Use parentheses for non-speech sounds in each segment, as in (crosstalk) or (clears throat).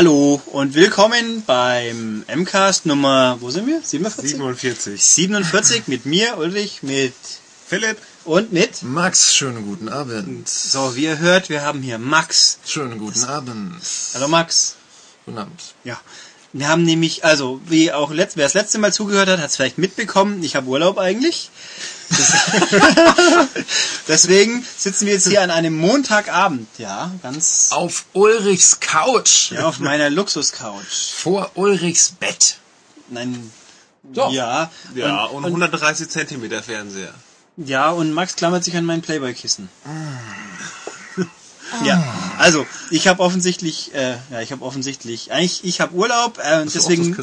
Hallo und willkommen beim MCAST Nummer, wo sind wir? 47? 47. 47 mit mir, Ulrich, mit Philipp. und mit. Max, schönen guten Abend. So, wie ihr hört, wir haben hier Max. Schönen guten Abend. Hallo Max. Guten Abend. Ja. Wir haben nämlich, also, wie auch letzt, wer das letzte Mal zugehört hat, hat es vielleicht mitbekommen, ich habe Urlaub eigentlich. (laughs) Deswegen sitzen wir jetzt hier an einem Montagabend, ja, ganz Auf Ulrichs Couch. ja, auf meiner Luxuscouch. Vor Ulrichs Bett. Nein, Doch. ja, Ja, und, 130 Zentimeter Fernseher. Ja, und Max klammert sich an mein Playboy-Kissen. Ja, also ich habe offensichtlich, äh, ja, ich habe offensichtlich, eigentlich, ich habe Urlaub äh, (laughs) und du auch (laughs) deswegen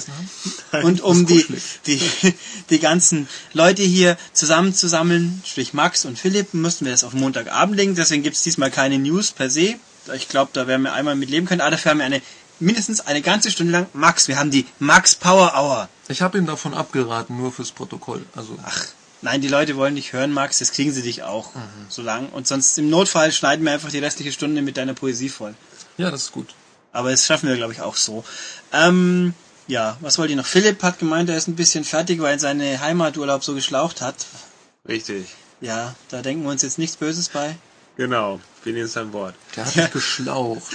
und um die, die (laughs) die ganzen Leute hier zusammenzusammeln, sprich Max und Philipp, mussten wir das auf Montagabend legen. Deswegen gibt's diesmal keine News per se. Ich glaube, da werden wir einmal mit leben können. Aber dafür haben wir eine mindestens eine ganze Stunde lang Max. Wir haben die Max Power Hour. Ich habe ihm davon abgeraten, nur fürs Protokoll. Also Ach, nein, die Leute wollen dich hören, Max, das kriegen sie dich auch Mhm. so lang. Und sonst im Notfall schneiden wir einfach die restliche Stunde mit deiner Poesie voll. ja, das ist gut. Aber das schaffen wir, glaube ich, auch so. Ähm, ja, was wollte ich noch? Philipp hat gemeint, er ist ein bisschen fertig, weil seine Heimaturlaub so geschlaucht hat. Richtig. Ja, da denken wir uns jetzt nichts Böses bei. Genau. Wir nehmen es an Bord. Der hat (laughs) Ja. mich geschlaucht.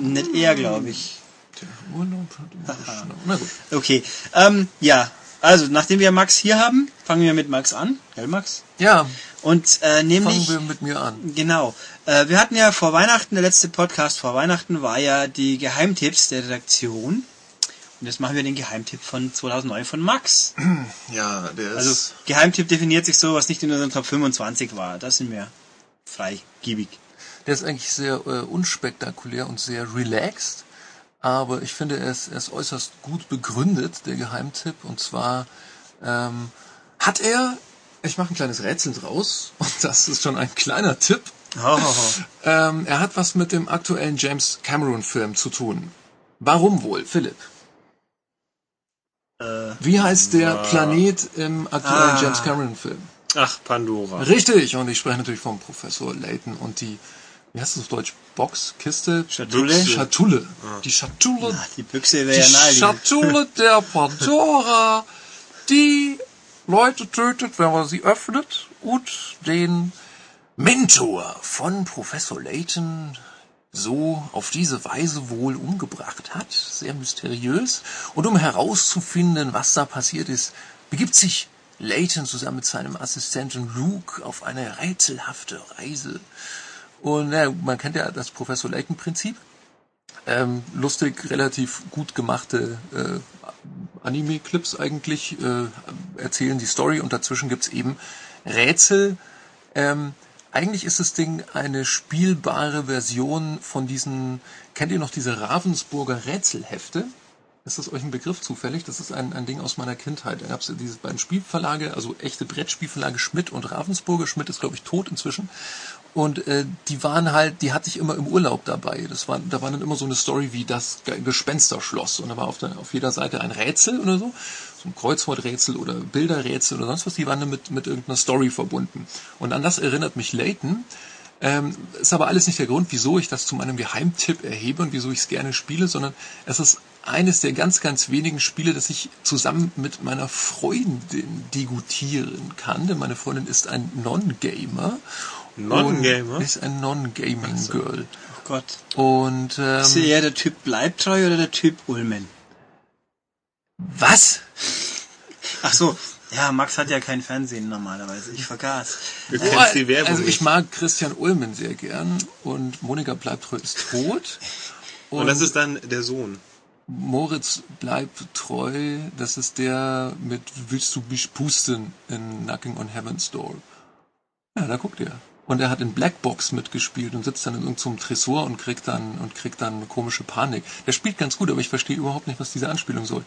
Nicht er, glaube ich. Der Urlaub hat ihn geschlaucht. Na gut. Okay, ähm, ja. Also, nachdem wir Max hier haben, fangen wir mit Max an. Gell, Max? Ja, Und äh, fangen nämlich... wir mit mir an. Genau. Äh, wir hatten ja vor Weihnachten, der letzte Podcast vor Weihnachten war ja die Geheimtipps der Redaktion. Und jetzt machen wir den Geheimtipp von 2009 von Max. (clears throat) Ja, der ist... Also Geheimtipp definiert sich so, was nicht in unserem Top 25 war. Da sind wir freigiebig. Der ist eigentlich sehr äh, unspektakulär und sehr relaxed, aber ich finde, er ist, er ist äußerst gut begründet, der Geheimtipp. Und zwar ähm, hat er, ich mache ein kleines Rätsel draus, (laughs) und das ist schon ein kleiner Tipp. Ho. (laughs) Ähm, er hat was mit dem aktuellen James Cameron-Film zu tun. Warum wohl, Philipp? Äh, Wie heißt der Planet im aktuellen Ah. James Cameron-Film? Ach, Pandora. Richtig, und ich spreche natürlich vom Professor Layton und die, wie heißt das auf Deutsch? Box, Kiste, Schatulle? Büchse. Schatulle. Die Schatulle, Ach, die Büchse die wäre ja naheliegend. Schatulle (laughs) der Pandora, die Leute tötet, wenn man sie öffnet und den Mentor von Professor Layton so auf diese Weise wohl umgebracht hat. Sehr mysteriös. Und um herauszufinden, was da passiert ist, begibt sich Layton zusammen mit seinem Assistenten Luke auf eine rätselhafte Reise. Und ja, man kennt ja das Professor Layton-Prinzip. Ähm, lustig, relativ gut gemachte äh, Anime-Clips eigentlich äh, erzählen die Story und dazwischen gibt's eben Rätsel. Ähm, eigentlich ist das Ding eine spielbare Version von diesen, kennt ihr noch diese Ravensburger Rätselhefte? Ist das euch ein Begriff zufällig? Das ist ein, ein Ding aus meiner Kindheit. Da gab es diese beiden Spielverlage, also echte Brettspielverlage Schmidt und Ravensburger. Schmidt ist, glaube ich, tot inzwischen. Und äh, die waren halt, die hatte ich immer im Urlaub dabei. Das war, da war dann immer so eine Story wie das Ge- Gespensterschloss. Und da war auf, der, auf jeder Seite ein Rätsel oder so. So ein Kreuzworträtsel oder Bilderrätsel oder sonst was. Die waren dann mit, mit irgendeiner Story verbunden. Und an das erinnert mich Layton. Ähm, ist aber alles nicht der Grund, wieso ich das zu meinem Geheimtipp erhebe und wieso ich es gerne spiele, sondern es ist eines der ganz, ganz wenigen Spiele, das ich zusammen mit meiner Freundin degutieren kann. Denn meine Freundin ist ein Non-Gamer. Non-Gamer? Und Ist ein Non-Gaming-Girl. Oh Gott. Und ähm, Ist sie eher der Typ Bleibtreu oder der Typ Ulmen? was? Ach so. Ja, Max hat ja kein Fernsehen normalerweise. Ich vergaß. Du Boah, kennst die Werbung also ich mag Christian Ulmen sehr gern und Monika Bleibtreu ist tot. (laughs) Und das ist dann der Sohn. Moritz bleibt treu, das ist der mit Willst du mich pusten in Knocking on Heaven's Door. Ja, da guckt er. Und er hat in Blackbox mitgespielt und sitzt dann in irgendeinem Tresor und kriegt dann und kriegt dann komische Panik. Der spielt ganz gut, aber ich verstehe überhaupt nicht, was diese Anspielung soll.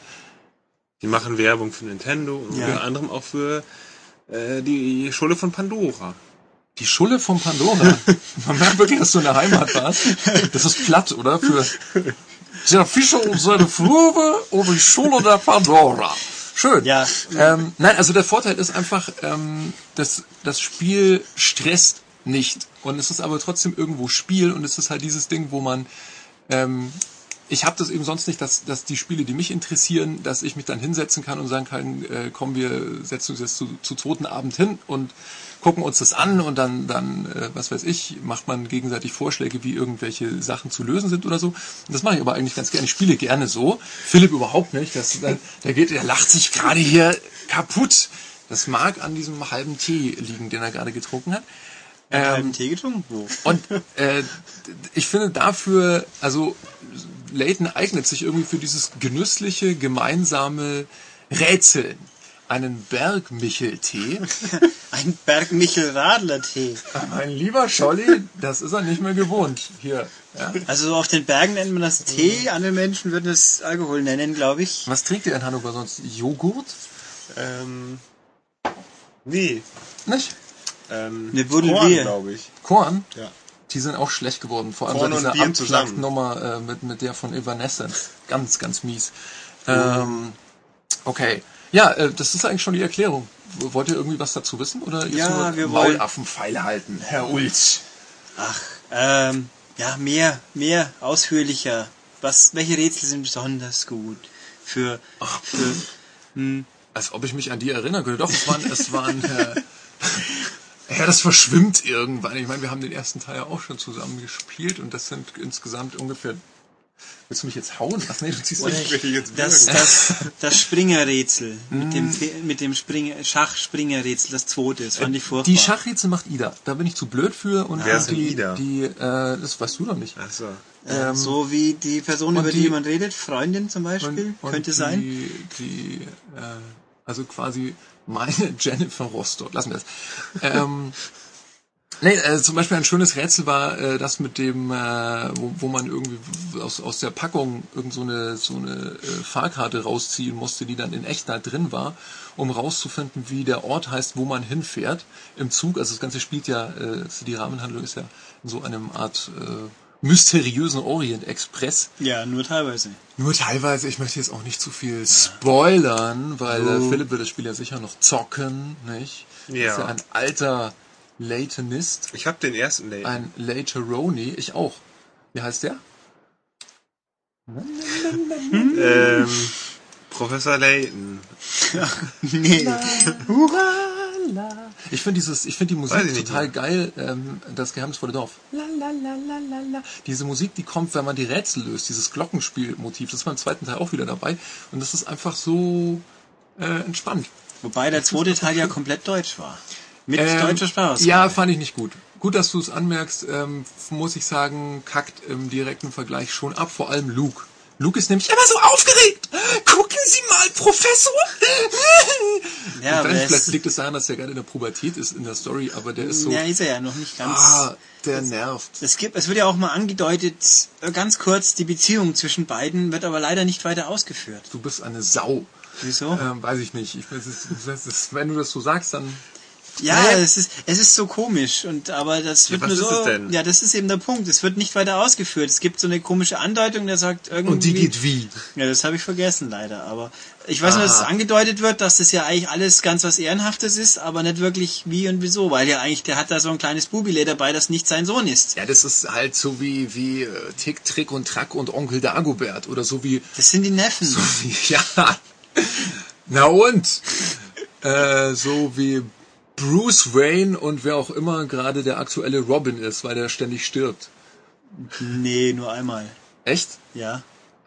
Die machen Werbung für Nintendo und Ja. unter anderem auch für äh, die Schule von Pandora. Die Schulle von Pandora. (laughs) Man merkt wirklich, dass du in der Heimat warst. Das ist platt, oder? Für der Fischer und seine Flöhe und die Schulle der Pandora. Schön. Ja. Ähm, nein, also der Vorteil ist einfach, ähm, dass das Spiel stresst nicht. Und es ist aber trotzdem irgendwo Spiel und es ist halt dieses Ding, wo man ähm, ich habe das eben sonst nicht, dass, dass die Spiele, die mich interessieren, dass ich mich dann hinsetzen kann und sagen kann, äh, komm, wir setzen uns jetzt zu, zu zweiten Abend hin und gucken uns das an und dann, dann äh, was weiß ich, macht man gegenseitig Vorschläge, wie irgendwelche Sachen zu lösen sind oder so. Und das mache ich aber eigentlich ganz gerne. Ich spiele gerne so. Philipp überhaupt nicht. Das, der, der geht, der lacht sich gerade hier kaputt. Das mag an diesem halben Tee liegen, den er gerade getrunken hat. Ähm, Tee getrunken? Wo? Und (laughs) äh, ich finde dafür, also Layton eignet sich irgendwie für dieses genüssliche, gemeinsame Rätseln. Einen Bergmicheltee. (laughs) Ein Bergmichel-Radler-Tee. Mein lieber Scholli, das ist er nicht mehr gewohnt. Hier. Ja. Also so auf den Bergen nennt man das Tee, andere Menschen würden es Alkohol nennen, glaube ich. Was trinkt ihr in Hannover sonst? Joghurt? Ähm, nee. Nicht? Ähm, Eine Buddel Korn, glaube ich. Korn? Ja. Die sind auch schlecht geworden. Vor allem Korn so und diese Bier zusammen. Amtschlachtnummer äh, mit, mit der von Evanescence. Ganz, ganz mies. Ähm, okay. Ja, äh, das ist eigentlich schon die Erklärung. Wollt ihr irgendwie was dazu wissen? Oder jetzt Ja, nur wir wollen- Maulaffenpfeil halten, Herr Ulz? Ach, ähm, ja, mehr, mehr ausführlicher. Was, welche Rätsel sind besonders gut? Für, für, hm, Als ob ich mich an die erinnern könnte. Doch, es waren, es waren, äh, (laughs) ja, das verschwimmt irgendwann. Ich meine, wir haben den ersten Teil ja auch schon zusammen gespielt und das sind insgesamt ungefähr. Willst du mich jetzt hauen? Ach nee, du ziehst mich. jetzt das, das, das Springerrätsel (laughs) mit dem, Fe- mit dem Springer, Schachspringerrätsel, das zweite, das fand ich furchtbar. Die Schachrätsel macht Ida. Da bin ich zu blöd für. Und Wer ist die, Ida? Die, äh, das weißt du doch nicht. Ach so. Äh, so wie die Person, und über die, die- man redet, Freundin zum Beispiel, Und könnte die, sein. Die, äh, also quasi meine (laughs) Jennifer Rostock. Lassen wir es. Ähm, nee, äh, zum Beispiel ein schönes Rätsel war äh, das mit dem, äh, wo, wo man irgendwie aus, aus der Packung irgend so eine, so eine äh, Fahrkarte rausziehen musste, die dann in echt da drin war, um rauszufinden, wie der Ort heißt, wo man hinfährt im Zug. Also das Ganze spielt ja, äh, die Rahmenhandlung ist ja in so einem Art äh, mysteriösen Orient Express. Ja, nur teilweise. Nur teilweise, ich möchte jetzt auch nicht zu viel spoilern, weil Oh. Philipp wird das Spiel ja sicher noch zocken, nicht? Ja. Ist ja ein alter Laytonist, Ich habe den ersten Late. ein Layteroni, ich auch. Wie heißt der? Ähm, Professor Layton. (laughs) Nee. Ich finde dieses, ich finde die ich Musik nicht total mehr. geil, ähm, das geheimnisvolle Dorf. La, la, la, la, la, la. Diese Musik, die kommt, wenn man die Rätsel löst, dieses Glockenspielmotiv, das ist beim zweiten Teil auch wieder dabei. Und das ist einfach so äh, entspannt. Wobei der zweite Teil ja komplett deutsch war. Mit Ähm, deutscher Sprache. Ja, fand ich nicht gut. Gut, dass du es anmerkst, ähm, muss ich sagen, kackt im direkten Vergleich schon ab, vor allem Luke. Luke ist nämlich immer so aufgeregt. Gucken Sie mal, Professor. ja, ich weiß, vielleicht liegt es daran, dass er gerade in der Pubertät ist in der Story, aber der ist so, ja, ist er ja noch nicht ganz. ah, der nervt. Es gibt, es wird ja auch mal angedeutet, ganz kurz, die Beziehung zwischen beiden wird aber leider nicht weiter ausgeführt. Du bist eine Sau. Wieso? Ähm, weiß ich nicht. Ich, es ist, es ist, wenn du das so sagst, dann Ja, Naja. es ist, es ist so komisch und aber das wird was nur ist so. Ja, das ist eben der Punkt. Es wird nicht weiter ausgeführt. Es gibt so eine komische Andeutung, der sagt irgendwie. und die geht wie? Ja, das habe ich vergessen leider. Aber ich weiß nur, dass es Aha. angedeutet wird, dass das ja eigentlich alles ganz was Ehrenhaftes ist, aber nicht wirklich wie und wieso, weil ja eigentlich der hat da so ein kleines Bubile dabei, das nicht sein Sohn ist. Ja, das ist halt so wie wie äh, Tick, Trick und Track und Onkel Dagobert oder so wie Das sind die Neffen. (laughs) Ja. Na und? Äh, so wie Bruce Wayne und wer auch immer gerade der aktuelle Robin ist, weil der ständig stirbt. Nee, nur einmal. Echt? Ja.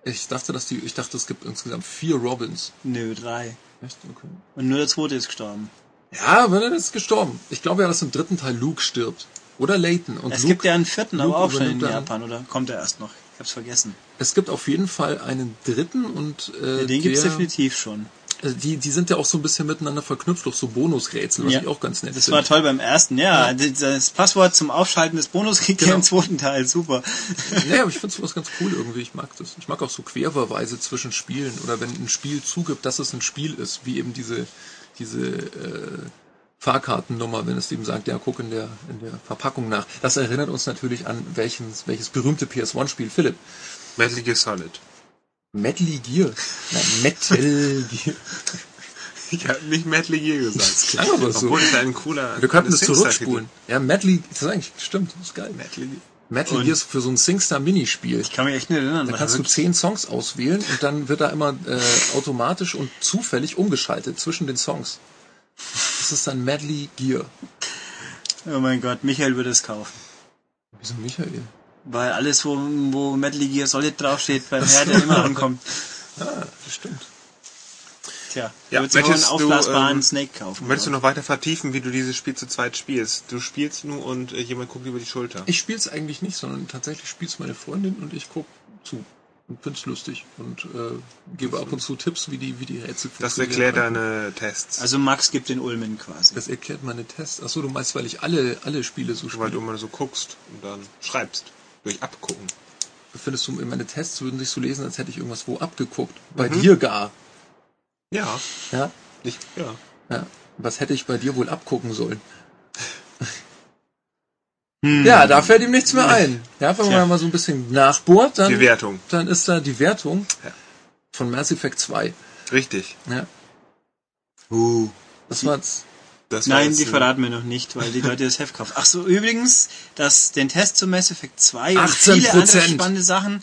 Ich dachte, dass die, ich dachte, es gibt insgesamt vier Robins. Nö, drei. Echt? Okay. Und nur der zweite ist gestorben. Ja, wenn er ist gestorben. Ich glaube ja, dass im dritten Teil Luke stirbt. Oder Leighton. Und Es Luke, gibt ja einen vierten, aber Luke auch schon in Japan, oder kommt er erst noch? Ich hab's vergessen. es gibt auf jeden Fall einen dritten und äh, Ja, den gibt's definitiv schon. Äh, Die, die sind ja auch so ein bisschen miteinander verknüpft durch so Bonusrätsel, was Ja. ich auch ganz nett Das finde. war toll beim ersten, ja. Das Passwort zum Aufschalten des Bonus kriegt Genau. im zweiten Teil, super. Nee, aber ich finde sowas ganz cool irgendwie. Ich mag das. Ich mag auch so Querverweise zwischen Spielen oder wenn ein Spiel zugibt, dass es ein Spiel ist, wie eben diese, diese äh, Fahrkartennummer, wenn es eben sagt, ja, guck in der, in der Verpackung nach. Das erinnert uns natürlich an welches, welches berühmte PS1-Spiel, Philipp. Metal Gear Solid. Metal Gear. Nein, Metal Gear. Ich habe nicht Metal Gear gesagt. Das klang aber so. Obwohl es ein cooler. Wir könnten es zurückspulen. Ja, Metal, das ist eigentlich, stimmt, das ist geil. Metal Gear. Metal Und- Gear ist für so ein SingStar-Minispiel. Ich kann mich echt nicht erinnern. Da kannst du zehn Songs auswählen und dann wird da immer äh, automatisch und zufällig umgeschaltet zwischen den Songs. Das ist dann Medley Gear. oh mein Gott, Michael würde es kaufen. Wieso Michael? Weil alles, wo, wo Metal Gear Solid draufsteht, beim Herr, der immer ankommt. (laughs) Ah, das stimmt. Tja, Ja, möchtest du, aufblasbaren ähm, Snake kaufen. Möchtest du noch weiter vertiefen, wie du dieses Spiel zu zweit spielst? Du spielst nur und äh, jemand guckt über die Schulter. Ich spiel's eigentlich nicht, sondern tatsächlich spielt's meine Freundin und ich guck zu und find's lustig und äh, gebe ab und zu Tipps, wie die wie die Rätsel Das funktionieren. erklärt deine Tests. Also Max gibt den Ulmen quasi. Das erklärt meine Tests. Achso, du meinst, weil ich alle alle Spiele so weil du spiele. immer so guckst und dann schreibst. Durch Abgucken. Findest du, meine Tests würden sich so lesen, als hätte ich irgendwas wo abgeguckt. Bei Mhm. dir gar. Ja. Ja, Ich, ja. ja. Was hätte ich bei dir wohl abgucken sollen? (laughs) Hm. Ja, da fällt ihm nichts mehr ein. (laughs) Ja, wenn man mal so ein bisschen nachbohrt, dann, Die Wertung. dann ist da die Wertung Ja. von Mass Effect 2. Richtig. Ja, Uh. das war's. Nein, die verraten wir noch nicht, weil die Leute das Heft kaufen. Ach so, übrigens, dass den Test zu Mass Effect 2 und 18%. viele andere spannende Sachen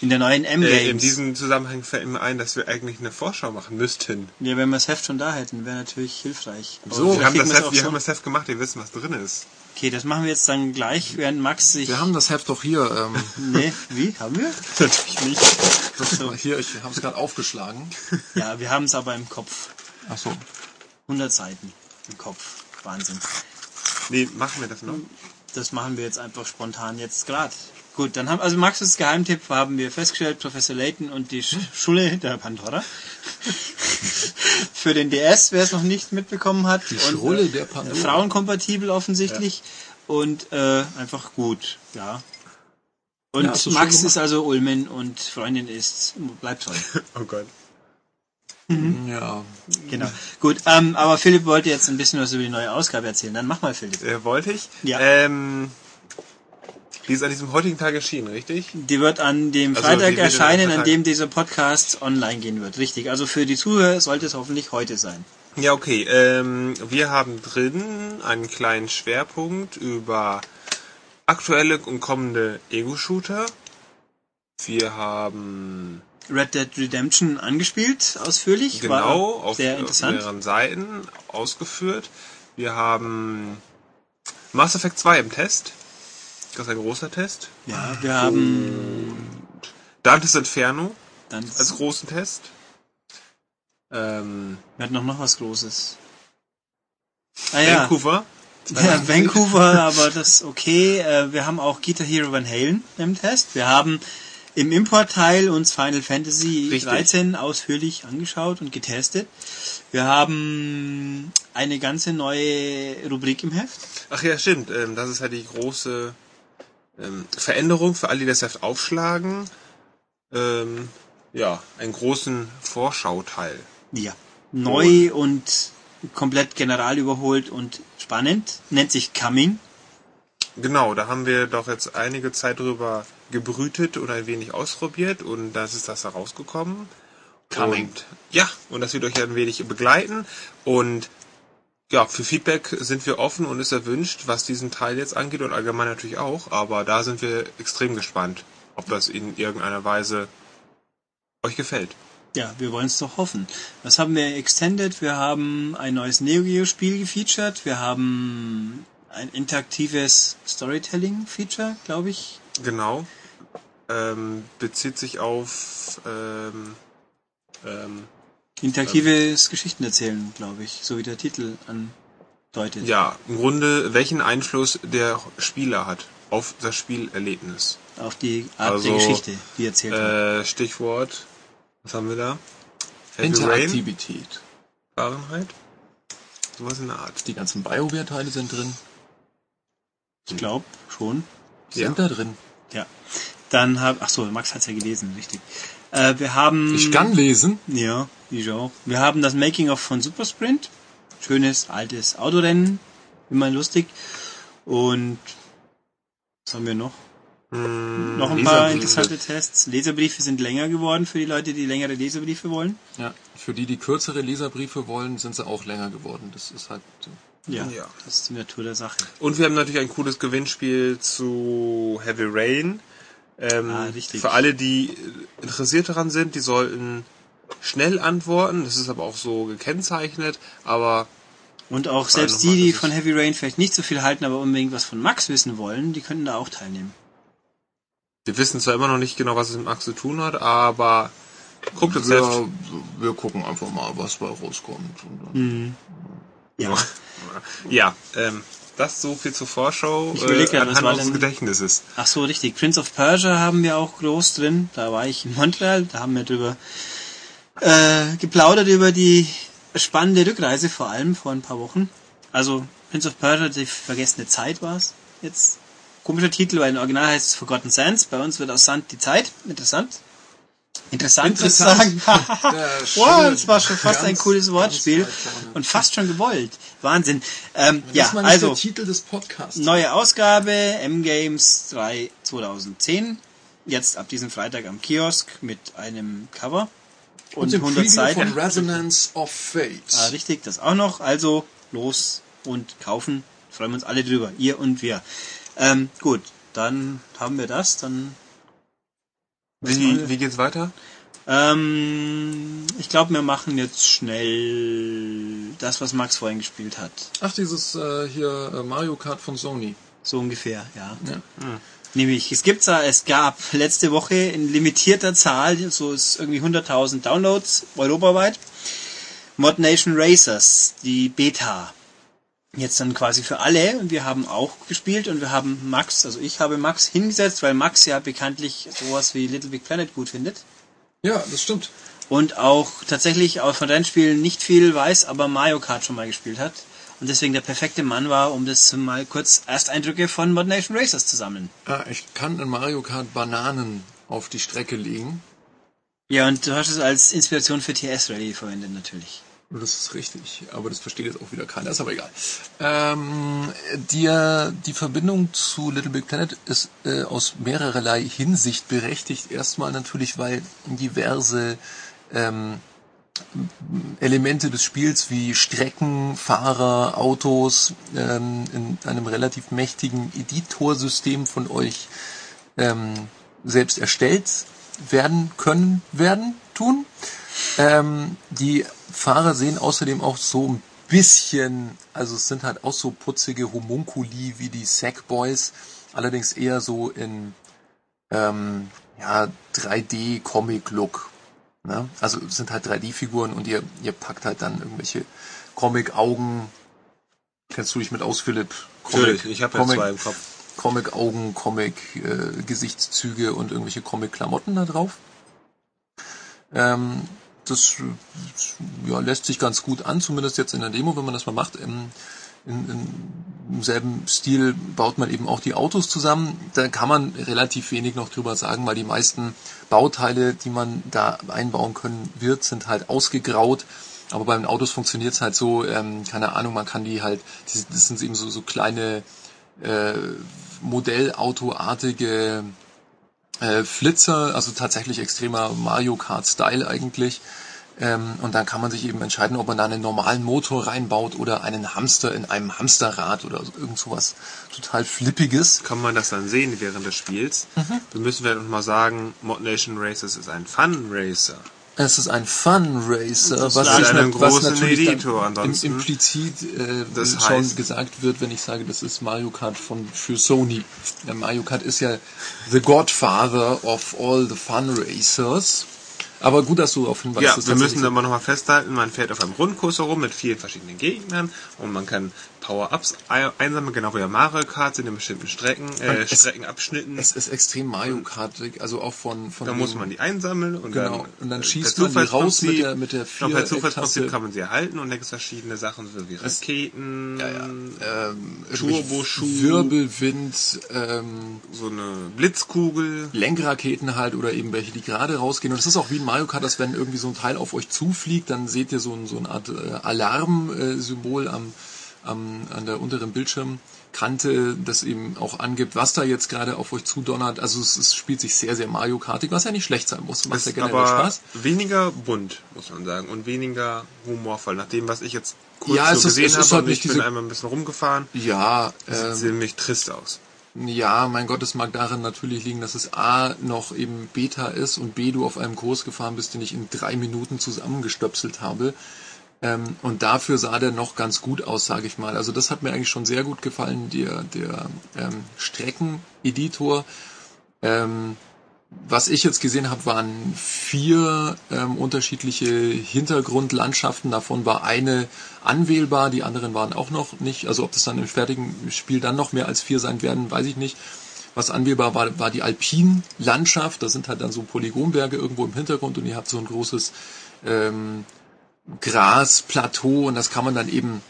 in der neuen Äh, in M-Games. diesem Zusammenhang fällt mir ein, dass wir eigentlich eine Vorschau machen müssten. ja, wenn wir das Heft schon da hätten, wäre natürlich hilfreich. Aber So, Wir haben, das Heft, auch wir so. haben das Heft gemacht, wir wissen, was drin ist. Okay, das machen wir jetzt dann gleich, während Max sich... Wir haben das Heft doch hier. Ähm, (laughs) Nee, wie? Haben wir? Natürlich nicht. das So. hier, ich habe es gerade aufgeschlagen. Ja, wir haben es aber im Kopf. Ach so. 100 Seiten im Kopf. Wahnsinn. Nee, machen wir das noch? Das machen wir jetzt einfach spontan jetzt gerade. Gut, dann haben also Maxes Geheimtipp haben wir festgestellt, Professor Layton und die Sch Schule der Pandora. (laughs) Für den DS, wer es noch nicht mitbekommen hat. Die und, Schrulle äh, der Pandora. Frauenkompatibel offensichtlich. Und äh, einfach gut, ja. Und Ja, Max ist also Ulmen und Freundin ist bleibt toll. (laughs) Oh Gott. Ja. Genau. Gut, ähm, aber Philipp wollte jetzt ein bisschen was über die neue Ausgabe erzählen. Dann mach mal, Philipp. Äh, wollte ich? Ja. Ähm, die ist an diesem heutigen Tag erschienen, richtig? Die wird an dem Also, Freitag erscheinen, an dem dieser Podcast online gehen wird. Richtig. Also für die Zuhörer sollte es hoffentlich heute sein. Ja, okay. Ähm, wir haben drin einen kleinen Schwerpunkt über aktuelle und kommende Ego-Shooter. Wir haben Red Dead Redemption angespielt, ausführlich. genau War auf sehr interessant. mehreren Seiten ausgeführt. Wir haben Mass Effect 2 im Test. Das ist ein großer Test. Ja, wir haben Dantes Inferno dann als großen Test. Ähm, wir hatten noch, noch was Großes. Ah ja, Vancouver. (laughs) ja Vancouver, aber das ist okay. Äh, Wir haben auch Guitar Hero Van Halen im Test. Wir haben im Importteil uns Final Fantasy Richtig. 13 ausführlich angeschaut und getestet. Wir haben eine ganze neue Rubrik im Heft. Ach ja, stimmt. Ähm, das ist ja die große ähm, Veränderung für alle, die das Heft aufschlagen. Ähm, ja, einen großen Vorschauteil. Ja. Neu und komplett general überholt und spannend. Nennt sich Coming. Genau, da haben wir doch jetzt einige Zeit drüber gebrütet und ein wenig ausprobiert und das ist das herausgekommen. Coming. Und, ja, und das wird euch ein wenig begleiten und ja, für Feedback sind wir offen und ist erwünscht, was diesen Teil jetzt angeht und allgemein natürlich auch, aber da sind wir extrem gespannt, ob das in irgendeiner Weise euch gefällt. Ja, wir wollen es doch hoffen. Was haben wir extended? Wir haben ein neues Neo Geo Spiel gefeatured. Wir haben ein interaktives Storytelling-Feature, glaube ich. Genau. Ähm, bezieht sich auf ähm, ähm, Interaktives Geschichtenerzählen, glaube ich, so wie der Titel andeutet. ja, im Grunde, welchen Einfluss der Spieler hat auf das Spielerlebnis. Auf die Art Also, der Geschichte, die erzählt wird. Äh, Stichwort, was haben wir da? Heavy Rain, Interaktivität. Fahrenheit? Sowas in der Art. Die ganzen BioWare-Teile sind drin. Ich glaube schon. Sind Ja. da drin. Ja. Dann hab, ach so, Max hat's ja gelesen, richtig. Äh, wir haben. Ich kann lesen. Ja, ich auch. Wir haben das Making of von Super Sprint. Schönes, altes Autorennen. Immer lustig. Und was haben wir noch? Hm, noch ein paar interessante Tests. Leserbriefe sind länger geworden für die Leute, die längere Leserbriefe wollen. Ja. Für die, die kürzere Leserbriefe wollen, sind sie auch länger geworden. Das ist halt Ja, Ja. das ist die Natur der Sache. Und wir haben natürlich ein cooles Gewinnspiel zu Heavy Rain. Ähm, Ah, richtig. Für alle, die interessiert daran sind, die sollten schnell antworten. Das ist aber auch so gekennzeichnet. Aber Und auch selbst die, die von Heavy Rain vielleicht nicht so viel halten, aber unbedingt was von Max wissen wollen, die könnten da auch teilnehmen. Wir wissen zwar immer noch nicht genau, was es mit Max zu tun hat, aber guckt uns selbst. Wir, gucken einfach mal, was bei rauskommt. Dann Ja. (laughs) Ja, ähm, das so viel zur Vorschau Ich überleg grad, was anhand unseres denn- Gedächtnisses. Ach so, richtig. Prince of Persia haben wir auch groß drin. Da war ich in Montreal. Da haben wir drüber äh, geplaudert über die spannende Rückreise vor allem vor ein paar Wochen. Also Prince of Persia, die vergessene Zeit war es jetzt. Komischer Titel, weil im Original heißt es Forgotten Sands. Bei uns wird aus Sand die Zeit. Interessant. Interessant, Interessant. zu sagen. (laughs) (laughs) Wow, das war schon fast ein ganz- cooles Wortspiel. Und fast schon gewollt. Wahnsinn. Ähm, ja, also. Titel des Podcasts. Neue Ausgabe, M-Games 3 2010. Jetzt ab diesem Freitag am Kiosk mit einem Cover und, und dem 100 Preview Seiten. von Resonance of Fate. Ah, richtig, das auch noch. Also los und kaufen. Freuen wir uns alle drüber. Ihr und wir. Ähm, gut, dann haben wir das. Dann Wie, wie geht's weiter? ähm, ich glaube, wir machen jetzt schnell das, was Max vorhin gespielt hat. Ach, dieses äh, hier äh, Mario Kart von Sony. So ungefähr, ja. Ja. Nämlich, es gibt es gab letzte Woche in limitierter Zahl, so ist irgendwie 100.000 Downloads europaweit, Mod Nation Racers, die Beta. Jetzt dann quasi für alle und wir haben auch gespielt und wir haben Max, also ich habe Max hingesetzt, weil Max ja bekanntlich sowas wie Little Big Planet gut findet. ja, das stimmt. Und auch tatsächlich auch von Rennspielen nicht viel weiß, aber Mario Kart schon mal gespielt hat. Und deswegen der perfekte Mann war, um das mal kurz Ersteindrücke von Mod Nation Racers zu sammeln. Ah, ich kann in Mario Kart Bananen auf die Strecke legen. Ja, und du hast es als Inspiration für TS Rally verwendet natürlich. Das ist richtig, aber das versteht jetzt auch wieder keiner, ist aber egal. Ähm, die, die Verbindung zu Little Big Planet ist äh, aus mehrererlei Hinsicht berechtigt. Erstmal natürlich, weil diverse ähm, Elemente des Spiels wie Strecken, Fahrer, Autos ähm, in einem relativ mächtigen Editorsystem von euch ähm, selbst erstellt werden können, werden, tun. Ähm, die Fahrer sehen außerdem auch so ein bisschen, also es sind halt auch so putzige Homunkuli wie die Sackboys, allerdings eher so in ähm, ja, 3D-Comic-Look. Ne? Also es sind halt 3D-Figuren und ihr, ihr packt halt dann irgendwelche Comic-Augen. Kennst du dich mit aus, Philipp? Natürlich, ich habe ja Comic- zwei im Kopf. Comic-Augen, Comic-Gesichtszüge und irgendwelche Comic-Klamotten da drauf. Ähm, das ja, lässt sich ganz gut an, zumindest jetzt in der Demo, wenn man das mal macht. Im, in, in, Im selben Stil baut man eben auch die Autos zusammen. Da kann man relativ wenig noch drüber sagen, weil die meisten Bauteile, die man da einbauen können wird, sind halt ausgegraut. Aber bei den Autos funktioniert es halt so, ähm, keine Ahnung, man kann die halt, das sind eben so, so kleine äh, Modellautoartige äh, Flitzer, also tatsächlich extremer Mario Kart-Style eigentlich. Ähm, und dann kann man sich eben entscheiden, ob man da einen normalen Motor reinbaut oder einen Hamster in einem Hamsterrad oder so, irgend sowas total Flippiges. Kann man das dann sehen während des Spiels? Wir müssen vielleicht noch mal sagen, Mod Nation Racers ist ein Fun Racer. Es ist ein Fun Racer, Das was, sich einen nat- was natürlich im, implizit äh, Das schon heißt- gesagt wird, wenn ich sage, das ist Mario Kart von für Sony. Der Mario Kart ist ja the Godfather of all the Fun Racers. Aber gut, dass du darauf hinweist. Ja, wir müssen aber nochmal festhalten, man fährt auf einem Rundkurs herum mit vielen verschiedenen Gegnern und man kann Power-Ups ei- einsammeln, genau wie bei Mario Kart sind in bestimmten Strecken, äh, Es- Streckenabschnitten. Es ist extrem Mario Kartig, also auch von von da muss man die einsammeln und Genau, dann, und dann äh, schießt man die raus mit der- mit der genau, per Vier- Zufallsprinzip kann man sie erhalten und da gibt es verschiedene Sachen, so wie Raketen, ja, ja, ähm, Turboschuh. Wirbelwind, ähm, so eine Blitzkugel. Lenkraketen halt oder eben welche, die gerade rausgehen. Und es ist auch wie in Mario Kart, dass wenn irgendwie so ein Teil auf euch zufliegt, dann seht ihr so, ein, so eine Art äh, Alarmsymbol am, am, an der unteren Bildschirmhälfte Kante, das eben auch angibt, was da jetzt gerade auf euch zudonnert. Also es, es spielt sich sehr, sehr Mario Kartig, was ja nicht schlecht sein muss. Macht Ist ja generell aber Spaß. weniger bunt, muss man sagen, und weniger humorvoll. Nach dem, was ich jetzt kurz Ja, es so ist- gesehen es ist habe, halt und nicht ich bin diese- einmal ein bisschen rumgefahren, Ja, das sieht ähm, ziemlich trist aus. Ja, mein Gott, es mag daran natürlich liegen, dass es A noch eben Beta ist und B du auf einem Kurs gefahren bist, den ich in drei Minuten zusammengestöpselt habe. Ähm, und dafür sah der noch ganz gut aus, sage ich mal. Also das hat mir eigentlich schon sehr gut gefallen, der, der ähm, Streckeneditor. Ähm, was ich jetzt gesehen habe, waren vier ähm, unterschiedliche Hintergrundlandschaften. Davon war eine anwählbar, die anderen waren auch noch nicht. Also ob das dann im fertigen Spiel dann noch mehr als vier sein werden, weiß ich nicht. Was anwählbar war, war die Alpinlandschaft. Da sind halt dann so Polygonberge irgendwo im Hintergrund und ihr habt so ein großes ähm, Grasplateau und das kann man dann eben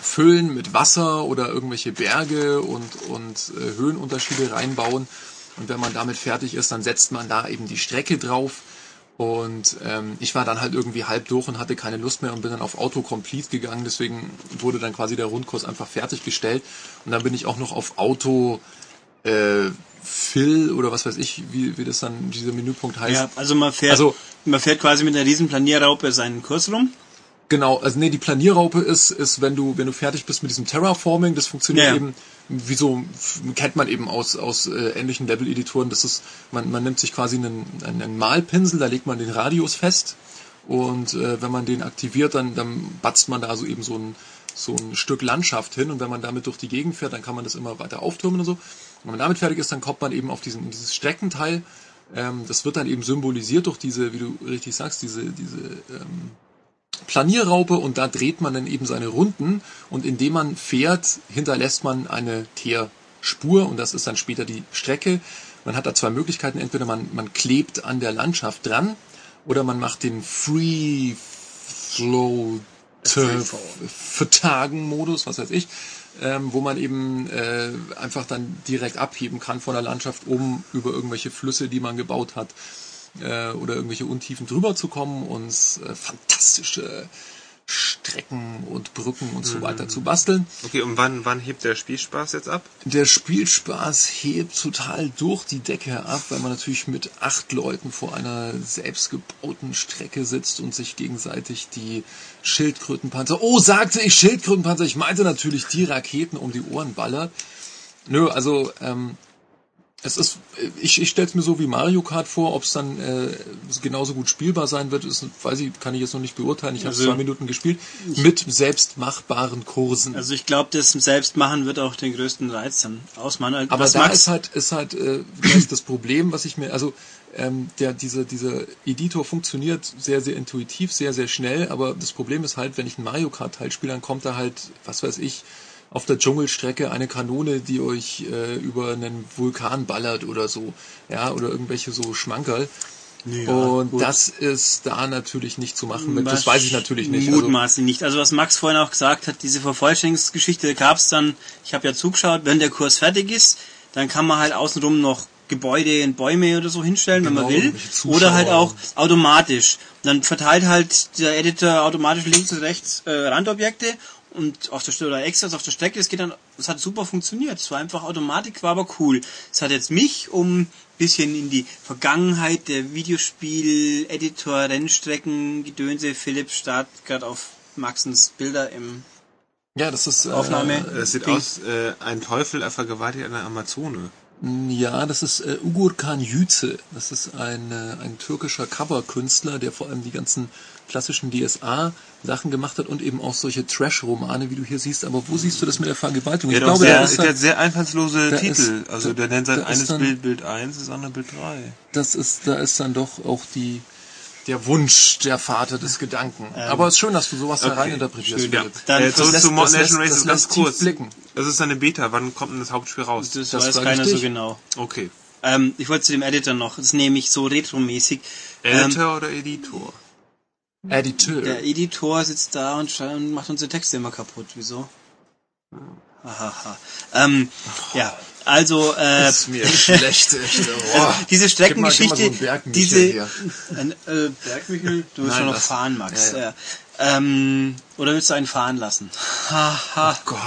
füllen mit Wasser oder irgendwelche Berge und, und äh, Höhenunterschiede reinbauen. Und wenn man damit fertig ist, dann setzt man da eben die Strecke drauf. Und ähm, ich war dann halt irgendwie halb durch und hatte keine Lust mehr und bin dann auf Autocomplete gegangen. Deswegen wurde dann quasi der Rundkurs einfach fertiggestellt. Und dann bin ich auch noch auf Auto äh, Fill oder was weiß ich, wie, wie das dann dieser Menüpunkt heißt. Ja, also man fährt, Also- man fährt quasi mit einer riesen Planierraupe seinen Kurs rum. Genau, also nee, die Planierraupe ist, ist, wenn du, wenn du fertig bist mit diesem Terraforming, das funktioniert Ja, ja. eben, wie so, f- kennt man eben aus, aus äh, ähnlichen Level-Editoren, das ist, man, man nimmt sich quasi einen, einen, einen Malpinsel, da legt man den Radius fest und äh, wenn man den aktiviert, dann, dann batzt man da so eben so ein, so ein Stück Landschaft hin und wenn man damit durch die Gegend fährt, dann kann man das immer weiter auftürmen und so. Und wenn man damit fertig ist, dann kommt man eben auf diesen, dieses Streckenteil, ähm, das wird dann eben symbolisiert durch diese, wie du richtig sagst, diese, diese ähm, Planierraupe und da dreht man dann eben seine Runden und indem man fährt, hinterlässt man eine Teerspur und das ist dann später die Strecke. Man hat da zwei Möglichkeiten, entweder man, man klebt an der Landschaft dran oder man macht den Free Flow Freefall. vertagen Modus, was weiß ich, ähm, wo man eben äh, einfach dann direkt abheben kann von der Landschaft, um über irgendwelche Flüsse, die man gebaut hat, äh, oder irgendwelche Untiefen drüber zu kommen und äh, fantastische Strecken und Brücken und so weiter zu basteln. Okay, und wann, wann hebt der Spielspaß jetzt ab? Der Spielspaß hebt total durch die Decke ab, weil man natürlich mit acht Leuten vor einer selbstgebauten Strecke sitzt und sich gegenseitig die Schildkrötenpanzer, oh, sagte ich Schildkrötenpanzer, ich meinte natürlich die Raketen um die Ohren ballert. Nö, also ähm, es ist, ich, ich stelle es mir so wie Mario Kart vor, ob es dann äh, genauso gut spielbar sein wird, ist, weiß ich, kann ich jetzt noch nicht beurteilen. Ich habe Also- zwei Minuten gespielt mit selbstmachbaren Kursen. Also ich glaube, das Selbstmachen wird auch den größten Reiz dann ausmachen. Aber Was da ist halt, ist halt äh, das Problem, was ich mir, also ähm, der, dieser, dieser Editor funktioniert sehr, sehr intuitiv, sehr, sehr schnell, aber das Problem ist halt, wenn ich einen Mario Kart Teil spiele, dann kommt da halt, was weiß ich, auf der Dschungelstrecke eine Kanone, die euch äh, über einen Vulkan ballert oder so, ja, oder irgendwelche so Schmankerl. Ja, Und gut. das ist da natürlich nicht zu machen. Mit, das weiß ich natürlich nicht. Also, Mutmaßlich nicht. Also was Max vorhin auch gesagt hat, diese Vervollständigungsgeschichte gab es dann, ich habe ja zugeschaut, wenn der Kurs fertig ist, dann kann man halt außenrum noch Gebäude und Bäume oder so hinstellen, wenn man Genau, will. Oder halt auch automatisch. Dann verteilt halt der Editor automatisch links und rechts äh, Randobjekte und auf der Strecke oder Extras auf der Strecke, es geht dann, es hat super funktioniert. Es war einfach Automatik, war aber cool. Es hat jetzt mich um ein bisschen in die Vergangenheit der Videospiel, Editor, Rennstrecken, Gedönse, Philipp starrt gerade auf Maxens Bilder im ja, das ist äh, Aufnahme. Das sieht Ding. aus, äh, ein Teufel er vergewaltigt eine Amazone. Ja, das ist äh, Ugurkan Yüce. Das ist ein, äh, ein türkischer Coverkünstler, der vor allem die ganzen klassischen DSA-Sachen gemacht hat und eben auch solche Trash-Romane, wie du hier siehst. Aber wo siehst du das mit der Vergewaltigung? Der, hat auch da sehr, ist der hat sehr einfallslose Titel. ist- also der nennt sein eines dann- Bild Bild 1, das andere Bild 3. das ist, da ist dann doch auch die, der Wunsch der Vater des Gedanken. Aber es ist schön, dass du sowas da Ähm, okay, reininterpretierst. schön, ja. Dann äh, zurück lässt- zu Modern Nation lässt ganz kurz. blicken. Das ist eine Beta. Wann kommt denn das Hauptspiel raus? Das, Das weiß keiner ich so genau. Okay. Ähm, ich wollte zu dem Editor noch, das nehme ich so retromäßig. Ähm, Editor oder Editor? Editor. der Editor sitzt da und und macht unsere Texte immer kaputt. Wieso? Hahaha. Ähm, ja, also äh, ist mir (laughs) schlecht, echt. Boah. diese Gib mal- gib mal Streckengeschichte, so diese hier. ein, äh, Bergmichel, du willst Nein, schon noch das- fahren, Max. ja, Ja, Ähm, oder willst du einen fahren lassen? (laughs) Haha. Gott,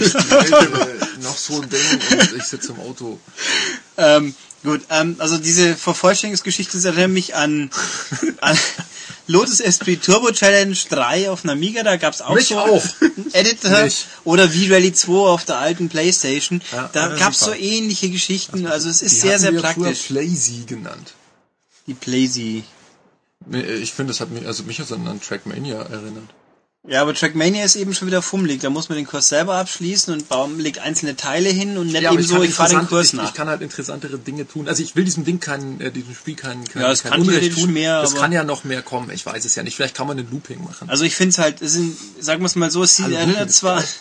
ich melde noch so ein Ding und ich sitze im Auto. Ähm, gut, ähm, also diese Vervollständigungsgeschichte erinnert mich an, an (laughs) Lotus Esprit Turbo Challenge 3 auf einer Amiga, da gab's auch Mich so auch. einen Editor Mich. oder V-Rally 2 auf der alten Playstation. Ja, da gab's super. so ähnliche Geschichten, also es ist Die sehr, sehr praktisch. Playsy genannt. Die Playsy. Ich finde, das hat mich, also mich hat es an an Trackmania erinnert. Ja, aber Trackmania ist eben schon wieder fummelig. Da muss man den Kurs selber abschließen und baum, legt einzelne Teile hin und nicht aber eben so, kann ich fahre den Kurs ich, nach. Ich kann halt interessantere Dinge tun. Also ich will diesem Ding kein, äh, diesem Spiel kein, kein, Ja, es kein kann Unrecht tun. mehr, das kann ja noch mehr kommen. Ich weiß es ja nicht. Vielleicht kann man ein Looping machen. Also ich finde es halt, es sind, sagen wir es mal so, es erinnert zwar. (laughs)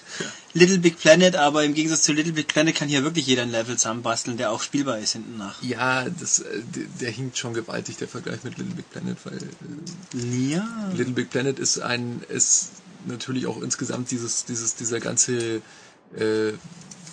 Little Big Planet, aber im Gegensatz zu Little Big Planet kann hier wirklich jeder ein Level zusammenbasteln, der auch spielbar ist hinten nach. ja, das, äh, der, der hinkt schon gewaltig, der Vergleich mit Little Big Planet, weil äh, Ja. Little Big Planet ist ein, ist natürlich auch insgesamt dieses, dieses, dieser ganze äh,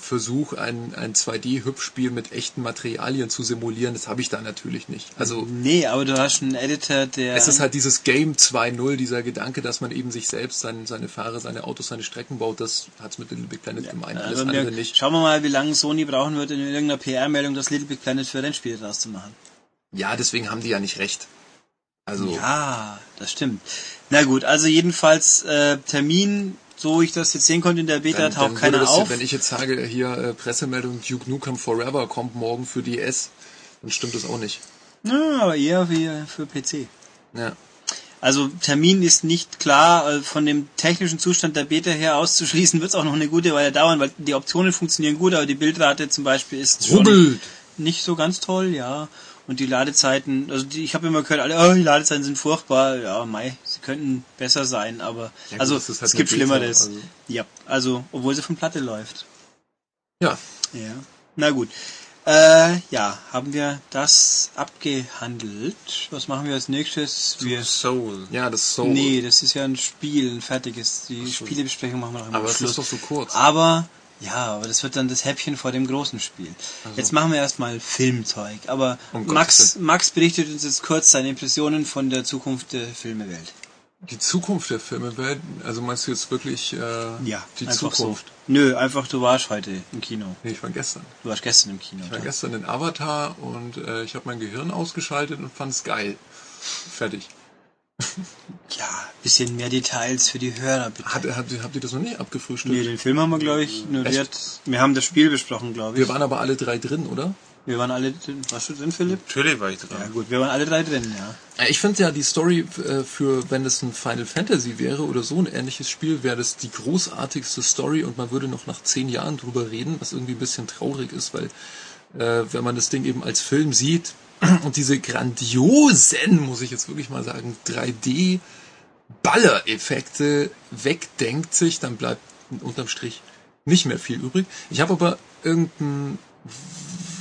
Versuch, ein, ein 2D-Hübschspiel mit echten Materialien zu simulieren, das habe ich da natürlich nicht. Also Nee, aber du hast einen Editor, der... es ist halt dieses Game 2.0, dieser Gedanke, dass man eben sich selbst sein, seine Fahrer, seine Autos, seine Strecken baut, das hat's mit Little Big Planet gemeint, alles also andere wir, nicht. Schauen wir mal, wie lange Sony brauchen wird in irgendeiner PR-Meldung, das Little Big Planet für Rennspiele draus zu machen. Ja, deswegen haben die ja nicht recht. Also Ja, das stimmt. Na gut, also jedenfalls äh, Termin, so ich das jetzt sehen konnte in der Beta, dann, taucht dann keiner das, auf. Wenn ich jetzt sage, hier äh, Pressemeldung Duke Nukem Forever kommt morgen für DS, dann stimmt das auch nicht. Ja, aber eher wie für PC. Ja. Also Termin ist nicht klar, äh, von dem technischen Zustand der Beta her auszuschließen, wird es auch noch eine gute Weile dauern, weil die Optionen funktionieren gut, aber die Bildrate zum Beispiel ist schon nicht so ganz toll, ja. Und die Ladezeiten, also die, ich habe immer gehört, alle, oh, die Ladezeiten sind furchtbar, ja, mei, sie könnten besser sein, aber Ja gut, also ist halt es gibt Schlimmeres. also- Ja, also obwohl sie von Platte läuft. Ja. Ja. Na gut. Äh, ja, haben wir das abgehandelt. Was machen wir als nächstes? Wir Soul. Ja, das ist so. Nee, das ist ja ein Spiel, ein fertiges. Die Spielebesprechung machen wir noch immer aber am es Schluss. ist doch so kurz. Aber, ja, aber das wird dann das Häppchen vor dem großen Spiel. Jetzt machen wir erstmal Filmzeug. Aber Um Max, Max berichtet uns jetzt kurz seine Impressionen von der Zukunft der Filmewelt. Die Zukunft der Filmewelt, also meinst du jetzt wirklich äh, die einfach Zukunft? so. Nö, einfach du warst heute im Kino. Nee, ich war gestern. Du warst gestern im Kino. Ich war ja. gestern in Avatar und äh, ich habe mein Gehirn ausgeschaltet und fand's geil. Fertig. Ja, bisschen mehr Details für die Hörer bitte. Hat, habt, ihr- habt ihr das noch nicht abgefrühstückt? Nee, den Film haben wir, glaube ich, nur Echt? jetzt. Wir haben das Spiel besprochen, glaube ich. Wir waren aber alle drei drin, oder? wir waren alle drin. Warst du drin, Philipp? Natürlich war ich dran. Ja gut, wir waren alle drei drin, ja. Äh, Ich finde ja die Story äh, für, wenn es ein Final Fantasy wäre oder so ein ähnliches Spiel, wäre das die großartigste Story und man würde noch nach zehn Jahren drüber reden, was irgendwie ein bisschen traurig ist, weil äh, wenn man das Ding eben als Film sieht (clears throat) und diese grandiosen, muss ich jetzt wirklich mal sagen, 3D Ballereffekte wegdenkt sich, dann bleibt unterm Strich nicht mehr viel übrig. Ich habe aber irgendeinen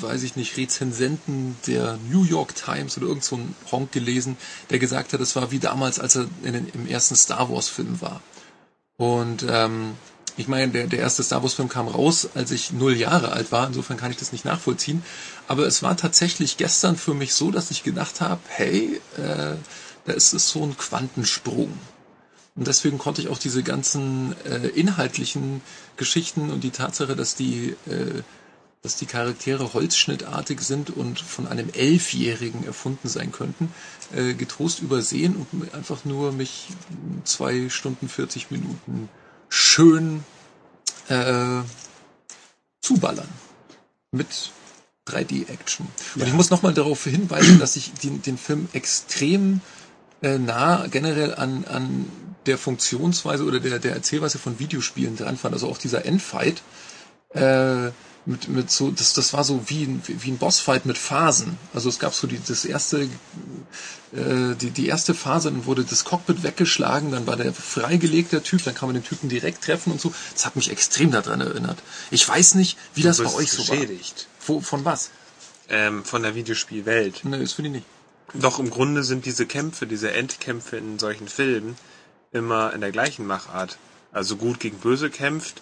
weiß ich nicht, Rezensenten der New York Times oder irgend so ein Honk gelesen, der gesagt hat, es war wie damals, als er in den, im ersten Star Wars Film war. Und ähm, ich meine, der, der erste Star Wars Film kam raus, als ich null Jahre alt war, insofern kann ich das nicht nachvollziehen. Aber es war tatsächlich gestern für mich so, dass ich gedacht habe, hey, äh, da ist es so ein Quantensprung. Und deswegen konnte ich auch diese ganzen äh, inhaltlichen Geschichten und die Tatsache, dass die äh, dass die Charaktere holzschnittartig sind und von einem Elfjährigen erfunden sein könnten, äh, getrost übersehen und einfach nur mich zwei Stunden 40 Minuten schön äh, zuballern. Mit 3D-Action. Und Ja. ich muss nochmal darauf hinweisen, dass ich den, den Film extrem äh, nah generell an, an der Funktionsweise oder der, der Erzählweise von Videospielen dran fand. Also auch dieser Endfight, äh, mit, mit so, das, das war so wie ein, wie ein Bossfight mit Phasen. Also es gab so die, das erste, äh, die, die erste Phase, dann wurde das Cockpit weggeschlagen, dann war der freigelegt, der Typ, dann kann man den Typen direkt treffen und so. Das hat mich extrem daran erinnert. Ich weiß nicht, wie das bei euch so war. Wo, von was? Ähm, von der Videospielwelt. Ne, das finde ich nicht. Doch im Grunde sind diese Kämpfe, diese Endkämpfe in solchen Filmen immer in der gleichen Machart. Also gut gegen böse kämpft,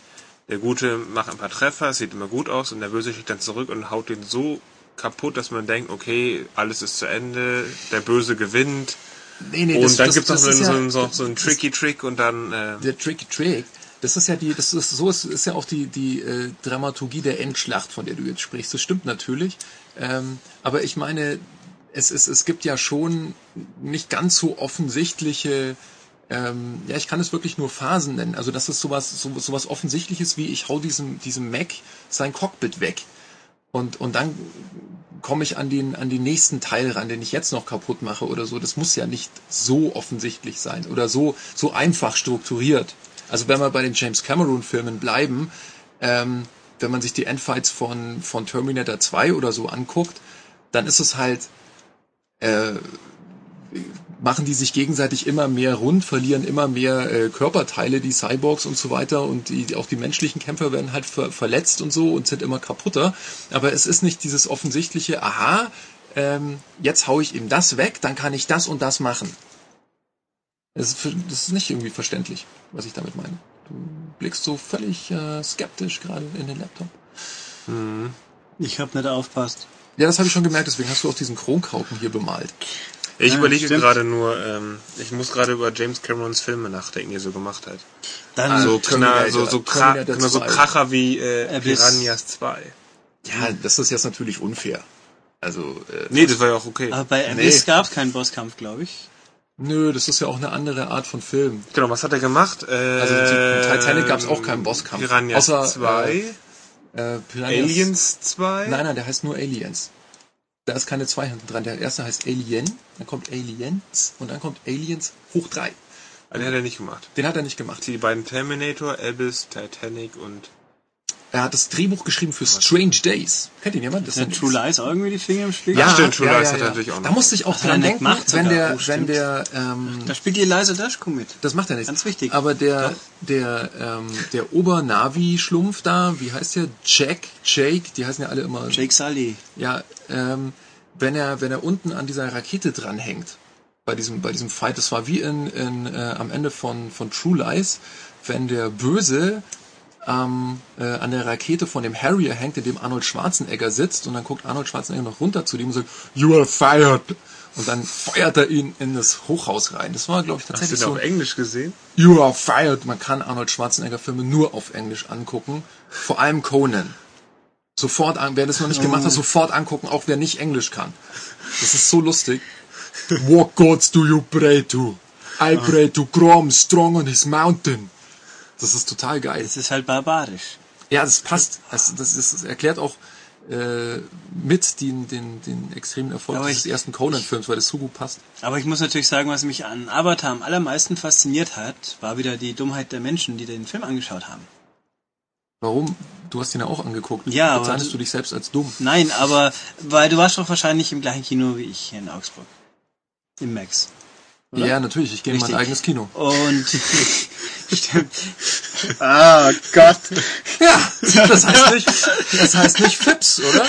der Gute macht ein paar Treffer, sieht immer gut aus und der Böse schlägt dann zurück und haut den so kaputt, dass man denkt, okay, alles ist zu Ende, der Böse gewinnt. Nee, nee, und dann gibt's noch so, ja- so, so einen tricky Trick und dann äh, der Tricky Trick, das ist ja die, das ist so ist, ist ja auch die die äh, Dramaturgie der Endschlacht, von der du jetzt sprichst. Das stimmt natürlich, ähm, aber ich meine, es es es gibt ja schon nicht ganz so offensichtliche ähm, ja, ich kann es wirklich nur Phasen nennen. Also das ist sowas, so, sowas Offensichtliches wie ich hau diesem, diesem Mac sein Cockpit weg. Und, und dann komme ich an den, an den nächsten Teil ran, den ich jetzt noch kaputt mache oder so. Das muss ja nicht so offensichtlich sein oder so, so einfach strukturiert. Also wenn wir bei den James Cameron Filmen bleiben, ähm, wenn man sich die Endfights von, von Terminator 2 oder so anguckt, dann ist es halt, äh, machen die sich gegenseitig immer mehr rund, verlieren immer mehr äh, Körperteile, die Cyborgs und so weiter und die, auch die menschlichen Kämpfer werden halt ver verletzt und so und sind immer kaputter. Aber es ist nicht dieses offensichtliche, aha, ähm, jetzt hau ich ihm das weg, dann kann ich das und das machen. Das ist, für- das ist nicht irgendwie verständlich, was ich damit meine. Du blickst so völlig äh, skeptisch gerade in den Laptop. Ich hab nicht aufpasst. Ja, das habe ich schon gemerkt, deswegen hast du auch diesen Kronkauken hier bemalt. Ich Ja, überlege gerade nur, ähm, ich muss gerade über James Camerons Filme nachdenken, die er so gemacht hat. Dann So, Terminator, so, so, Kra Terminator so 2. Kracher wie äh, Abyss. Piranhas 2. Ja, das ist jetzt natürlich unfair. Also, äh, Nee, das war ja auch okay. aber bei Nee. Abyss gab's keinen Bosskampf, glaube ich. nö, das ist ja auch eine andere Art von Film. Genau, was hat er gemacht? Äh, Also in Titanic gab's auch keinen Bosskampf. Piranhas Außer, 2, Äh, Piranhas- Aliens 2. Nein, nein, der heißt nur Aliens. Da ist keine zwei hinten dran. Der erste heißt Alien, dann kommt Aliens und dann kommt Aliens hoch drei. Ah, Den hat er nicht gemacht. Den hat er nicht gemacht. Die beiden Terminator, Abyss, Titanic und Er hat das Drehbuch geschrieben für Strange Days. Kennt ihn jemand? Das Ist der True Lies auch irgendwie die Finger im Spiel? Ja, stimmt, True Lies hat er natürlich auch Da noch. musste ich auch dran denken, wenn der, Oh, wenn der, ähm, Da spielt die Eliza Dushku mit. das macht er nicht. Ganz wichtig. Aber der, Doch. der, ähm, der Obernavi-Schlumpf da, wie heißt der? Jack, Jake, die heißen ja alle immer. Jake Sully. Ja, ähm, wenn er, wenn er unten an dieser Rakete dranhängt, bei diesem, bei diesem Fight, das war wie in, in äh, am Ende von, von True Lies, wenn der Böse ähm, äh, an der Rakete von dem Harrier hängt, in dem Arnold Schwarzenegger sitzt, und dann guckt Arnold Schwarzenegger noch runter zu dem und sagt, You are fired! Und dann feuert er ihn in das Hochhaus rein. Das war, glaube ich, Hast du tatsächlich den so. auf Englisch gesehen? You are fired. Man kann Arnold Schwarzenegger Filme nur auf Englisch angucken. Vor allem Conan. Sofort an, wer das noch nicht gemacht hat, sofort angucken, auch wer nicht Englisch kann. Das ist so lustig. What gods do you pray to? I pray to Grom strong on his mountain. Das ist total geil. Das ist halt barbarisch. Ja, das passt. Das, das, ist, das erklärt auch äh, mit den, den, den extremen Erfolg Aber des ich- ersten Conan-Films, weil das so gut passt. Aber ich muss natürlich sagen, was mich an Avatar am allermeisten fasziniert hat, war wieder die Dummheit der Menschen, die den Film angeschaut haben. Warum? Du hast ihn ja auch angeguckt. Ja, aber- Bezeichnest du dich selbst als dumm? Nein, aber weil du warst doch wahrscheinlich im gleichen Kino wie ich hier in Augsburg. Im Max. Oder? Ja, natürlich. Ich gehe in mein eigenes Kino. Und (laughs) stimmt. Ah Gott. Ja, das heißt nicht, das heißt nicht Fips, oder?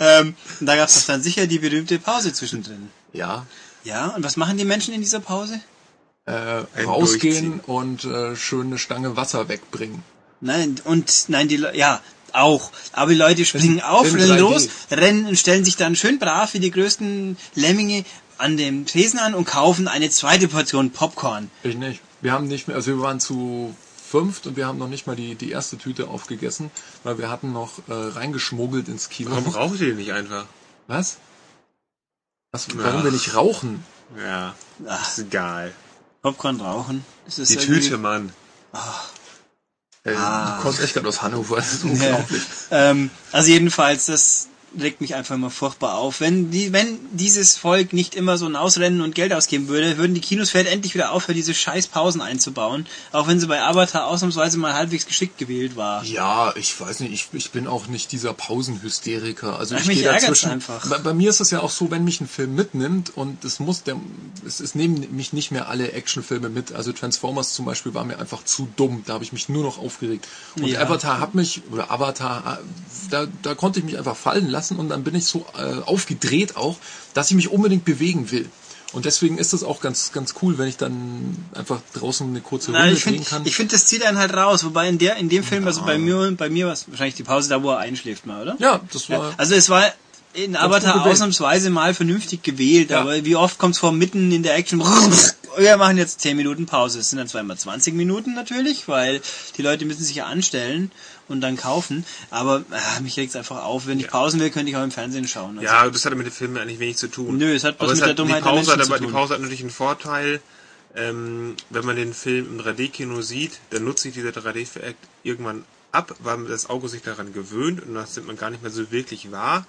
Ähm, und da gab es doch dann sicher die berühmte Pause zwischendrin. Ja. Ja, und was machen die Menschen in dieser Pause? Äh, Ein rausgehen und äh, schön eine Stange Wasser wegbringen. Nein, und nein, die Le ja, auch. Aber die Leute springen auf, in rennen 3D. los, rennen und stellen sich dann schön brav wie die größten Lemminge an dem Tresen an und kaufen eine zweite Portion Popcorn. Ich nicht. Wir haben nicht mehr, also wir waren zu fünft und wir haben noch nicht mal die, die erste Tüte aufgegessen, weil wir hatten noch äh, reingeschmuggelt ins Kino. Warum raucht ihr nicht einfach? Was? Was, warum Ach. wir nicht rauchen? Ja, Ach, ist egal. Popcorn rauchen. Das ist Die irgendwie- Tüte, Mann. Äh, Ah. Du kommst echt gerade aus Hannover, das ist unglaublich. Ähm, also jedenfalls, das regt mich einfach immer furchtbar auf. Wenn die, wenn dieses Volk nicht immer so ausrennen und Geld ausgeben würde, würden die Kinos vielleicht endlich wieder aufhören, diese scheiß Pausen einzubauen. Auch wenn sie bei Avatar ausnahmsweise mal halbwegs geschickt gewählt war. Ja, ich weiß nicht, ich, ich bin auch nicht dieser Pausenhysteriker. Also Ach, ich mich gehe dazwischen. einfach. Bei, bei mir ist es ja auch so, wenn mich ein Film mitnimmt und es muss, der, es, es nehmen mich nicht mehr alle Actionfilme mit. Also Transformers zum Beispiel war mir einfach zu dumm. Da habe ich mich nur noch aufgeregt. Und Ja. Avatar hat mich, oder Avatar, äh, da, da konnte ich mich einfach fallen lassen und dann bin ich so äh, aufgedreht auch, dass ich mich unbedingt bewegen will. Und deswegen ist es auch ganz, ganz cool, wenn ich dann einfach draußen eine kurze Runde Nein, ich drehen finde, kann. ich find, das zieht einen halt raus. Wobei in der, in dem Film, also bei mir, bei mir war es wahrscheinlich die Pause da, wo er einschläft mal, oder? ja, das war. Ja, also es war in Avatar ausnahmsweise mal vernünftig gewählt, Ja. aber wie oft kommt es vor, mitten in der Action, (laughs) wir machen jetzt 10 Minuten Pause. Es sind dann zweimal 20 Minuten natürlich, weil die Leute müssen sich ja anstellen und dann kaufen, aber ah, mich regt es einfach auf. Wenn ich Pausen will, könnte ich auch im Fernsehen schauen. Also, Ja, das hat mit dem Film eigentlich wenig zu tun. Nö, es hat bloß aber mit es der hat, Dummheit die der Pause hat Menschen aber, zu Die. Pause hat natürlich einen Vorteil, ähm, wenn man den Film im 3D-Kino sieht, dann nutzt sich dieser 3D-Effekt irgendwann ab, weil das Auge sich daran gewöhnt und das nimmt man gar nicht mehr so wirklich wahr.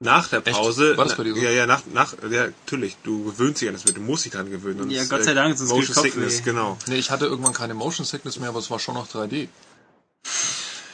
Nach der Echt? Pause, War das bei dir so? ja, ja, nach, nach, ja, natürlich, du gewöhnst dich an das, du musst dich daran gewöhnen. sonst, Ja, Gott sei Dank, sonst Motion kriegst du Sickness, genau. Nee, ich hatte irgendwann keine Motion Sickness mehr, aber es war schon noch 3D.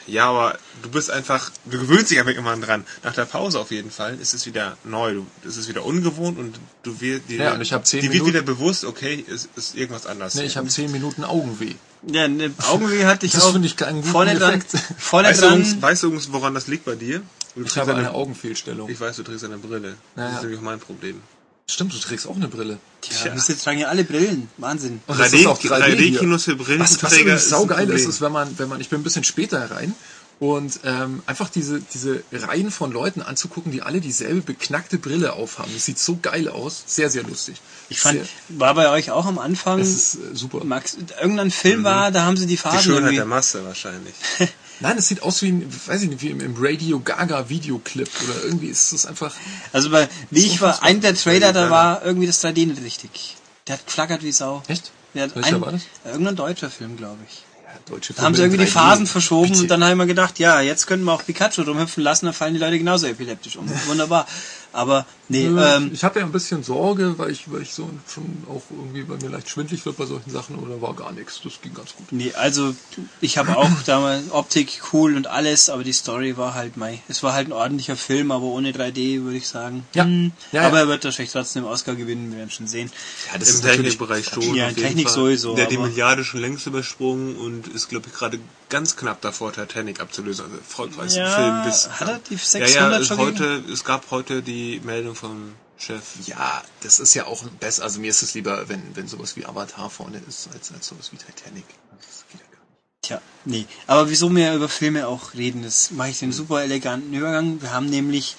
Ja, aber du bist einfach, du gewöhnst dich einfach irgendwann dran. Nach der Pause auf jeden Fall ist es wieder neu, du, es ist wieder ungewohnt und du wirst dir, Ja, und ich hab zehn dir wird Minuten- wieder bewusst, okay, es ist irgendwas anders. Nee, ich habe 10 Minuten Augenweh. Ja, ne, Augenweh hatte ich Das auch. finde ich keinen guten vorne dran, Effekt. vorne weißt, du, dran. übrigens- weißt du übrigens, woran das liegt bei dir? Du Ich habe eine- eine Augenfehlstellung. Ich weiß, du trägst eine Brille. Das Ja, ja. ist nämlich auch mein Problem. Stimmt, du trägst auch eine Brille. Tja, wir tragen ja alle Brillen. Wahnsinn. Und das ist auch 3D hier. 3D-Kinos für Was, was Brillenträger übrigens saugeil ist, ist, wenn man, wenn man, ich bin ein bisschen später rein und ähm, einfach diese, diese Reihen von Leuten anzugucken, die alle dieselbe beknackte Brille aufhaben. Das sieht so geil aus. Sehr, sehr lustig. Ich fand, Sehr, war bei euch auch am Anfang, es ist äh, super. Max, irgendein Film war, da haben sie die Die Farben Schönheit irgendwie. der Masse wahrscheinlich. (laughs) Nein, es sieht aus wie, ein, weiß ich nicht, wie im, Radio Gaga Videoclip oder irgendwie ist es einfach. Also bei, wie ich war, ein der Trailer, da war irgendwie das 3D nicht richtig. Der hat geflackert wie Sau. Echt? Der hat Welcher ein, war das? Irgendein deutscher Film, glaube ich. Ja, deutsche Da haben sie Filme irgendwie die 3D. Phasen verschoben Bitte. und dann haben wir gedacht, ja, jetzt könnten wir auch Pikachu rumhüpfen lassen, dann fallen die Leute genauso epileptisch um. (laughs) Wunderbar. Aber, nee, Äh, ähm, ich hatte ja ein bisschen Sorge, weil ich, weil ich so schon auch irgendwie bei mir leicht schwindlig wird bei solchen Sachen oder war gar nichts. Das ging ganz gut. nee, also, ich habe auch damals Optik cool und alles, aber die Story war halt mei. Es war halt ein ordentlicher Film, aber ohne 3D, würde ich sagen. Ja. Hm, Ja, aber er wird wahrscheinlich trotzdem den Oscar gewinnen, wir werden schon sehen. Ja, Im Technikbereich schon. Ja, Technik sowieso, Der hat die Milliarde schon längst übersprungen und ist, glaube ich, gerade ganz knapp davor, Titanic abzulösen. Also erfolgreichsten Ja, Film bis. hat er die ja, 600 ja, ist schon heute, es gab heute die Meldung vom Chef. Ja, das ist ja auch besser. Also mir ist es lieber, wenn, wenn sowas wie Avatar vorne ist, als, als sowas wie Titanic. Das geht ja gar nicht. Tja, nee. Aber wieso wir über Filme auch reden, das mache ich den super eleganten Übergang. Wir haben nämlich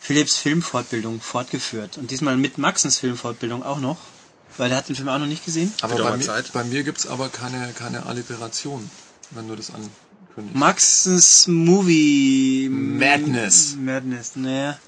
Philips Filmfortbildung fortgeführt. Und diesmal mit Maxens Filmfortbildung auch noch. Weil der hat den Film auch noch nicht gesehen. Aber bei mir, bei mir gibt's aber keine, keine Alliteration, wenn du das ankündigst. Maxens Movie... Madness. Madness, naja.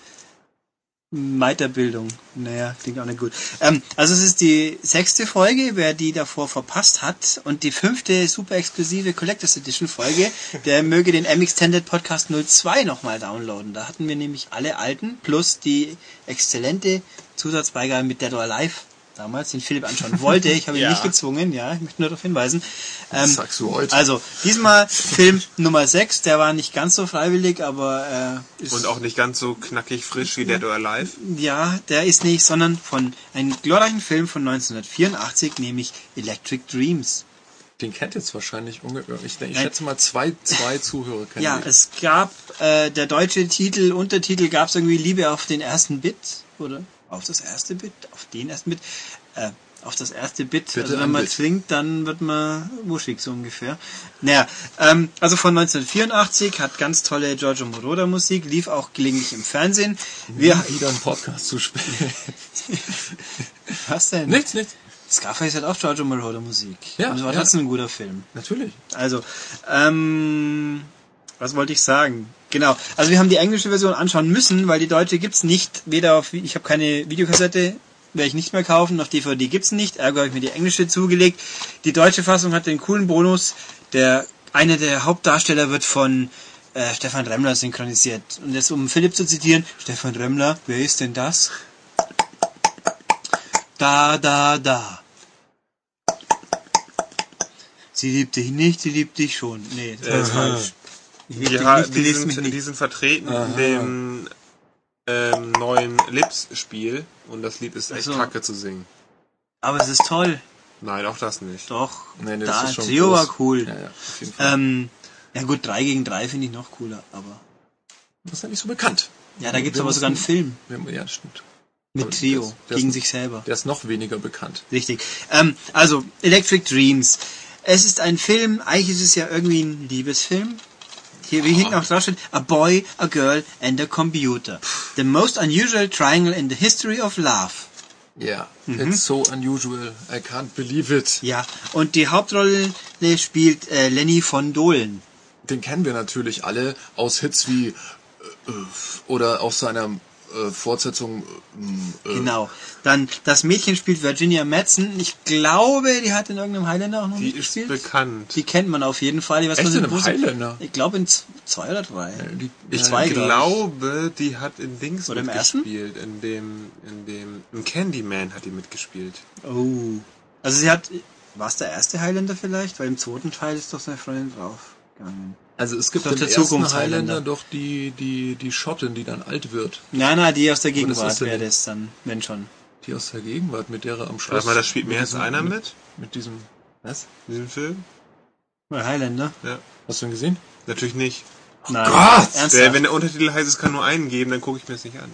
Weiterbildung. Naja, klingt auch nicht gut. Ähm, also es ist die sechste Folge, wer die davor verpasst hat. Und die fünfte super exklusive Collectors Edition Folge, (laughs) der möge den M-Extended Podcast 02 nochmal downloaden. Da hatten wir nämlich alle alten plus die exzellente Zusatzbeigabe mit Dead or Alive damals, den Philipp anschauen wollte. Ich habe ihn (laughs) Ja. nicht gezwungen, ja, ich möchte nur darauf hinweisen. Ähm, Das sagst du heute. Also, diesmal Film Nummer 6, der war nicht ganz so freiwillig, aber äh, ist, Und auch nicht ganz so knackig frisch wie Dead or Alive. ja, der ist nicht, sondern von einem glorreichen Film von 1984, nämlich Electric Dreams. Den kennt jetzt wahrscheinlich ungefähr. Ich, ich schätze mal zwei, zwei (laughs) Zuhörer kennen Ja, den. es gab, äh, der deutsche Titel, Untertitel gab es irgendwie Liebe auf den ersten Bit, oder? Auf das erste Bit, auf den ersten Bit, äh, auf das erste Bit. Bitte also wenn ein man Bit. zwingt, dann wird man wuschig, so ungefähr. Naja, ähm, also von 1984, hat ganz tolle Giorgio Moroder Musik, lief auch gelegentlich im Fernsehen. Wir, wieder einen Podcast zu spielen. (laughs) was denn? nichts, nichts. Scarface hat auch Giorgio Moroder Musik. Ja, Und war ja. trotzdem ein guter Film. Natürlich. Also, ähm, was wollte ich sagen? Genau. Also wir haben die englische Version anschauen müssen, weil die deutsche gibt's nicht. Weder auf, ich habe keine Videokassette, werde ich nicht mehr kaufen. Auf DVD gibt's nicht. Ergo habe ich mir die englische zugelegt. Die deutsche Fassung hat den coolen Bonus. Der einer der Hauptdarsteller wird von äh, Stefan Remmler synchronisiert. Und jetzt um Philipp zu zitieren: Stefan Remmler, wer ist denn das? Da, da, da. Sie liebt dich nicht, sie liebt dich schon. Nee, das ist falsch. Ja, die mich sind, nicht. die sind vertreten in dem ähm, neuen Lips-Spiel und das Lied ist echt so. kacke zu singen. Aber es ist toll. Nein, auch das nicht. Doch. Nee, nee, da, das ist schon Trio groß. war cool. Ja, ja, auf jeden Fall. Ähm, ja gut, 3 gegen 3 finde ich noch cooler, aber. das ist ja nicht so bekannt. Ja, da gibt's Wir aber sogar einen Film. Wir, ja, das stimmt. Mit Aber Trio, ist- der gegen ist- sich selber. Der ist noch weniger bekannt. Richtig. Ähm, also, Electric Dreams. Es ist ein Film, eigentlich ist es ja irgendwie ein Liebesfilm. Hier, wie hinten auch drauf steht, A Boy, a Girl and a Computer. The most unusual triangle in the history of love. Ja. Mhm. It's so unusual. I can't believe it. Ja, und die Hauptrolle spielt äh, Lenny von Dohlen. Den kennen wir natürlich alle aus Hits wie äh, oder aus seiner äh, Fortsetzung. Äh, Genau. Dann das Mädchen spielt Virginia Madsen. Ich glaube, die hat in irgendeinem Highlander auch noch Die ist mitgespielt. bekannt. Die kennt man auf jeden Fall. Die weiß Echt man in einem Highlander? Ich glaube in zwei oder drei. die, Ich Zwei, glaub ich. glaube, die hat in Dings Oder im ersten? mitgespielt. In dem, in dem, im Candyman hat die mitgespielt. Oh. Also sie hat. War es der erste Highlander vielleicht? Weil im zweiten Teil ist doch seine Freundin draufgegangen. Also es gibt Doch im der ersten Zukunftshighlander. Highlander doch die, die, die Schottin, die dann alt wird. Nein, nein, die aus der Gegenwart wäre das dann, wenn schon. Die aus der Gegenwart, mit der er am Schluss... Warte mal, da spielt mehr als einer mit? Mit diesem... Was? In diesem Film? Oder Highlander? Ja. Hast du ihn gesehen? Natürlich nicht. Nein. Gott! Ernsthaft? Der, wenn der Untertitel heißt, es kann nur einen geben, dann gucke ich mir das nicht an.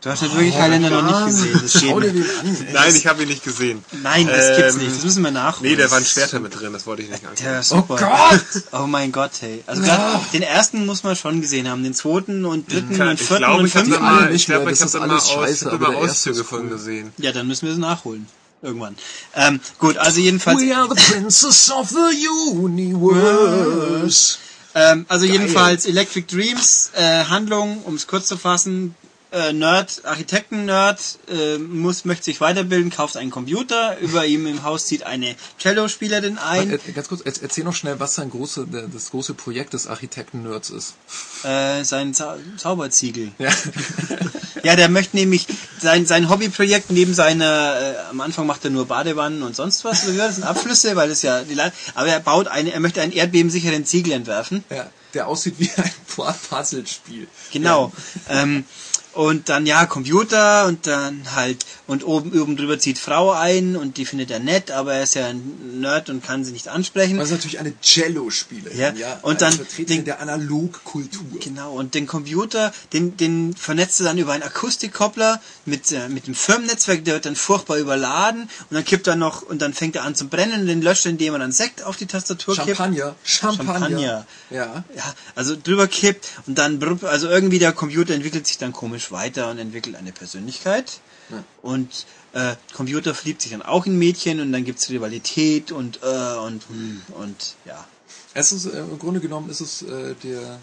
Du hast nicht wirklich Highlander noch nicht gesehen. Das Schau dir den an. Nein, ich habe ihn nicht gesehen. Nein, das gibt's Ähm, nicht. Das müssen wir nachholen. Nee, da waren Schwerter mit drin, das wollte ich nicht angucken. Der ist Oh super. Gott! Oh mein Gott, hey. Also grad den ersten muss man schon gesehen haben. Den zweiten und dritten Kann- und vierten glaube, und fünften. mal, ich glaube, ich habe da mal, aus, scheiße, ich hab mal Auszüge von cool. gesehen. Ja, dann müssen wir es nachholen. Irgendwann. Ähm, gut, also jedenfalls. We are the princess of the universe. Ähm, also jedenfalls Electric Dreams, äh, Handlung, um es kurz zu fassen, äh, Nerd, Architekten-Nerd, äh, muss, möchte sich weiterbilden, kauft einen Computer, über ihm im Haus zieht eine Cello-Spielerin ein, Äh, Ganz kurz, er- erzähl noch schnell, was sein große, das große Projekt des Architekten-Nerds ist. äh, sein Zau Zauberziegel. Ja. (laughs) Ja, der möchte nämlich sein, sein Hobbyprojekt neben seiner, äh, am Anfang macht er nur Badewannen und sonst was, war das sind Abflüsse, weil das ja, die Le aber er baut eine, er möchte einen erdbebensicheren Ziegel entwerfen. ja. Der aussieht wie ein Puzzlespiel. Genau. Ähm, und dann ja Computer und dann halt und oben oben drüber zieht Frau ein und die findet er nett, aber er ist ja ein Nerd und kann sie nicht ansprechen. Ist natürlich eine Cello-Spielerin, Ja, ja. und dann den- der Analogkultur. Genau, und den Computer, den, den vernetzt er dann über einen Akustikkoppler mit, äh, mit dem Firmennetzwerk, der wird dann furchtbar überladen und dann kippt er noch, und dann fängt er an zu brennen und den löscht er, indem er dann Sekt auf die Tastatur kippt. Champagner. Champagner. Champagner. Ja. Ja, also drüber kippt und dann, also irgendwie der Computer entwickelt sich dann komisch weiter und entwickelt eine Persönlichkeit. Ja. Und äh, Computer verliebt sich dann auch in Mädchen und dann gibt's Rivalität und äh, und hm, und ja. Es ist, äh, im Grunde genommen ist es äh, der,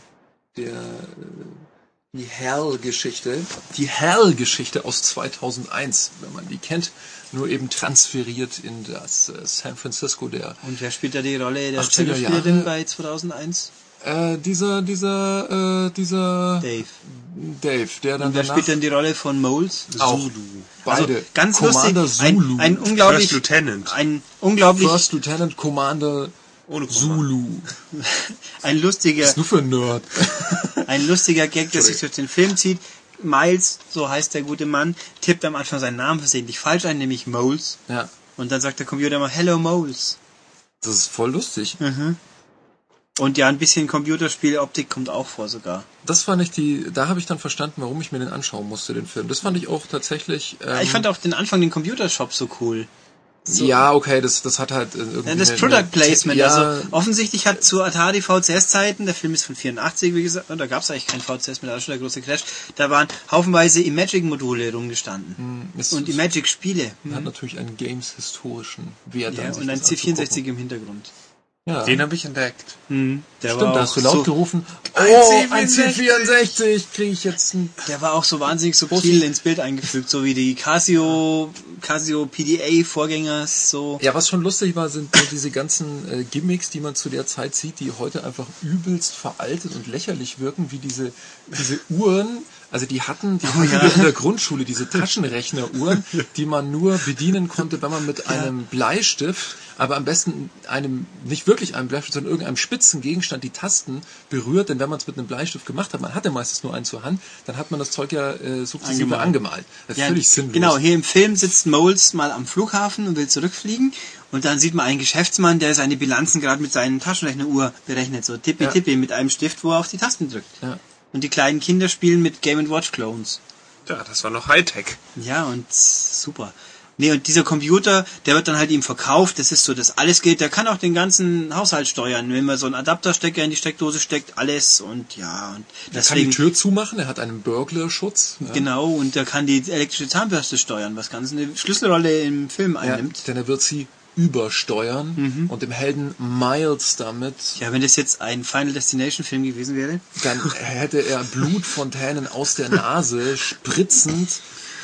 der, äh, die Hell-Geschichte. Die Hell-Geschichte aus 2001, wenn man die kennt. Nur eben transferiert in das äh, San Francisco der Und wer spielt da die Rolle der 80er Cello-Spielerin Jahre. bei 2001? Äh, dieser, dieser, äh, dieser Dave. Dave, der dann Und wer spielt denn die Rolle von Moles? auch beide. Also ganz Commander lustig, ein, Zulu. ein unglaublich, First Lieutenant. ein unglaublich, First Lieutenant Commander Ohne. Zulu. (laughs) ein lustiger, Was ist nur für ein Nerd? (laughs) ein lustiger Gag, der sich durch den Film zieht. Miles, so heißt der gute Mann, tippt am Anfang seinen Namen versehentlich falsch ein, nämlich Moles. ja. Und dann sagt der Computer immer Hello Moles. Das ist voll lustig. Und ja, ein bisschen Computerspieloptik kommt auch vor sogar. Das fand ich die, da habe ich dann verstanden, warum ich mir den anschauen musste, den Film. Das fand ich auch tatsächlich. Ähm, Ja, ich fand auch den Anfang den Computershop so cool. Ja, okay, das, das hat halt äh, irgendwie. Ja, das eine- Product Placement. Ja, Also offensichtlich hat zu Atari VCS-Zeiten, der Film ist von 84, wie gesagt, da gab es eigentlich kein VCS mehr, da war schon der große Crash, da waren haufenweise Imagic-Module rumgestanden. es, Und Imagic-Spiele. hat natürlich einen Games-historischen Wert. Ja, und ein das C64 anzugucken. im Hintergrund. Ja. Den habe ich entdeckt. Mhm. Der Stimmt, war da auch hast du laut so, gerufen. Ein Oh, ein C64. C64, kriege ich jetzt ein. Der war auch so wahnsinnig subtil ins Bild eingefügt, so wie die Casio, Casio PDA Vorgängers, so. Ja, was schon lustig war, sind so diese ganzen äh, Gimmicks, die man zu der Zeit sieht, die heute einfach übelst veraltet und lächerlich wirken, wie diese, diese Uhren. Also die hatten, die (laughs) hatten wir in der Grundschule diese Taschenrechneruhren, die man nur bedienen konnte, wenn man mit einem Bleistift, aber am besten einem, nicht wirklich einem Bleistift, sondern irgendeinem spitzen Gegenstand die Tasten berührt, denn wenn man es mit einem Bleistift gemacht hat, man hatte meistens nur einen zur Hand, dann hat man das Zeug ja äh, sukzessive Angemalt. angemalt. Das ist Ja, völlig sinnlos. Genau, hier im Film sitzt Moles mal am Flughafen und will zurückfliegen. Und dann sieht man einen Geschäftsmann, der seine Bilanzen gerade mit seinen Taschenrechneruhr berechnet. So tippi Ja. tippi mit einem Stift, wo er auf die Tasten drückt. Ja. Und die kleinen Kinder spielen mit Game Watch Clones. Ja, das war noch Hightech. Ja, und super. Nee, und dieser Computer, der wird dann halt ihm verkauft, das ist so, dass alles geht, der kann auch den ganzen Haushalt steuern, wenn man so einen Adapterstecker in die Steckdose steckt, alles und ja, und Er kann die deswegen, Tür zumachen, er hat einen Burglarschutz. Ja. genau, und der kann die elektrische Zahnbürste steuern, was ganz eine Schlüsselrolle im Film Ja, einnimmt. denn er wird sie übersteuern und dem Helden Miles damit, Ja, wenn das jetzt ein Final Destination Film gewesen wäre. dann hätte er Blutfontänen aus der Nase spritzend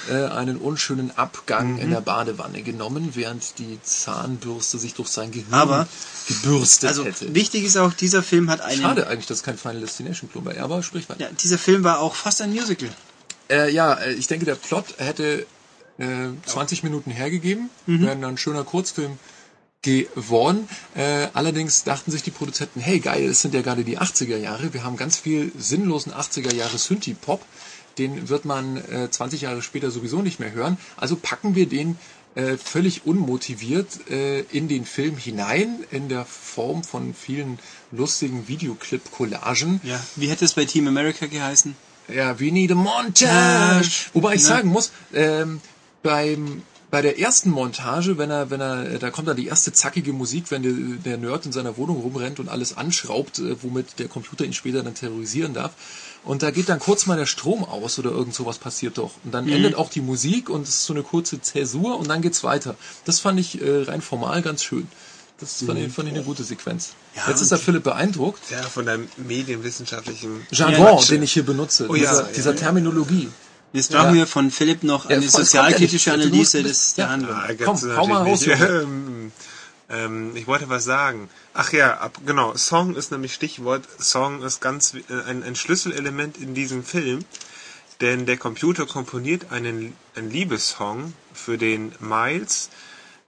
äh, einen unschönen Abgang in der Badewanne genommen, während die Zahnbürste sich durch sein Gehirn Aber- gebürstet Also hätte. wichtig ist auch, dieser Film hat einen. Schade eigentlich, dass kein Final Destination Klon war, aber sprich weiter. Ja, dieser Film war auch fast ein Musical. Äh, ja, äh, ich denke, der Plot hätte äh, 20 Minuten hergegeben, wäre dann ein schöner Kurzfilm geworden. Äh, allerdings dachten sich die Produzenten, hey geil, es sind ja gerade die 80er Jahre, wir haben ganz viel sinnlosen 80er Jahre Synthie-Pop, den wird man äh, 20 Jahre später sowieso nicht mehr hören, also packen wir den äh, völlig unmotiviert äh, in den Film hinein, in der Form von vielen lustigen Videoclip-Collagen. Ja. Wie hätte es bei Team America geheißen? Ja, we need a montage. Montage. Wobei ich Ne? sagen muss, ähm, beim bei der ersten Montage, wenn er, wenn er, da kommt dann die erste zackige Musik, wenn der, der Nerd in seiner Wohnung rumrennt und alles anschraubt, äh, womit der Computer ihn später dann terrorisieren darf. Und da geht dann kurz mal der Strom aus oder irgend sowas passiert doch. Und Mhm. dann endet auch die Musik und es ist so eine kurze Zäsur und dann geht's weiter. Das fand ich äh, rein formal ganz schön. Das fand, ich, fand ich eine gute Sequenz. Mhm. Ja, Jetzt ist der Philipp beeindruckt. Ja, von der medienwissenschaftlichen Jargon, Ja, den ich hier benutze, Oh ja, dieser, ja, dieser. Terminologie. Jetzt brauchen Ja. wir von Philipp noch Ja, eine voll, sozialkritische ja. Analyse des, der ja. Handlung. Komm, hau mal raus. (laughs) Ähm, ähm, ich wollte was sagen. Ach ja, ab, genau. Song ist nämlich Stichwort. Song ist ganz äh, ein, ein Schlüsselelement in diesem Film, denn der Computer komponiert einen, einen Liebessong für den Miles.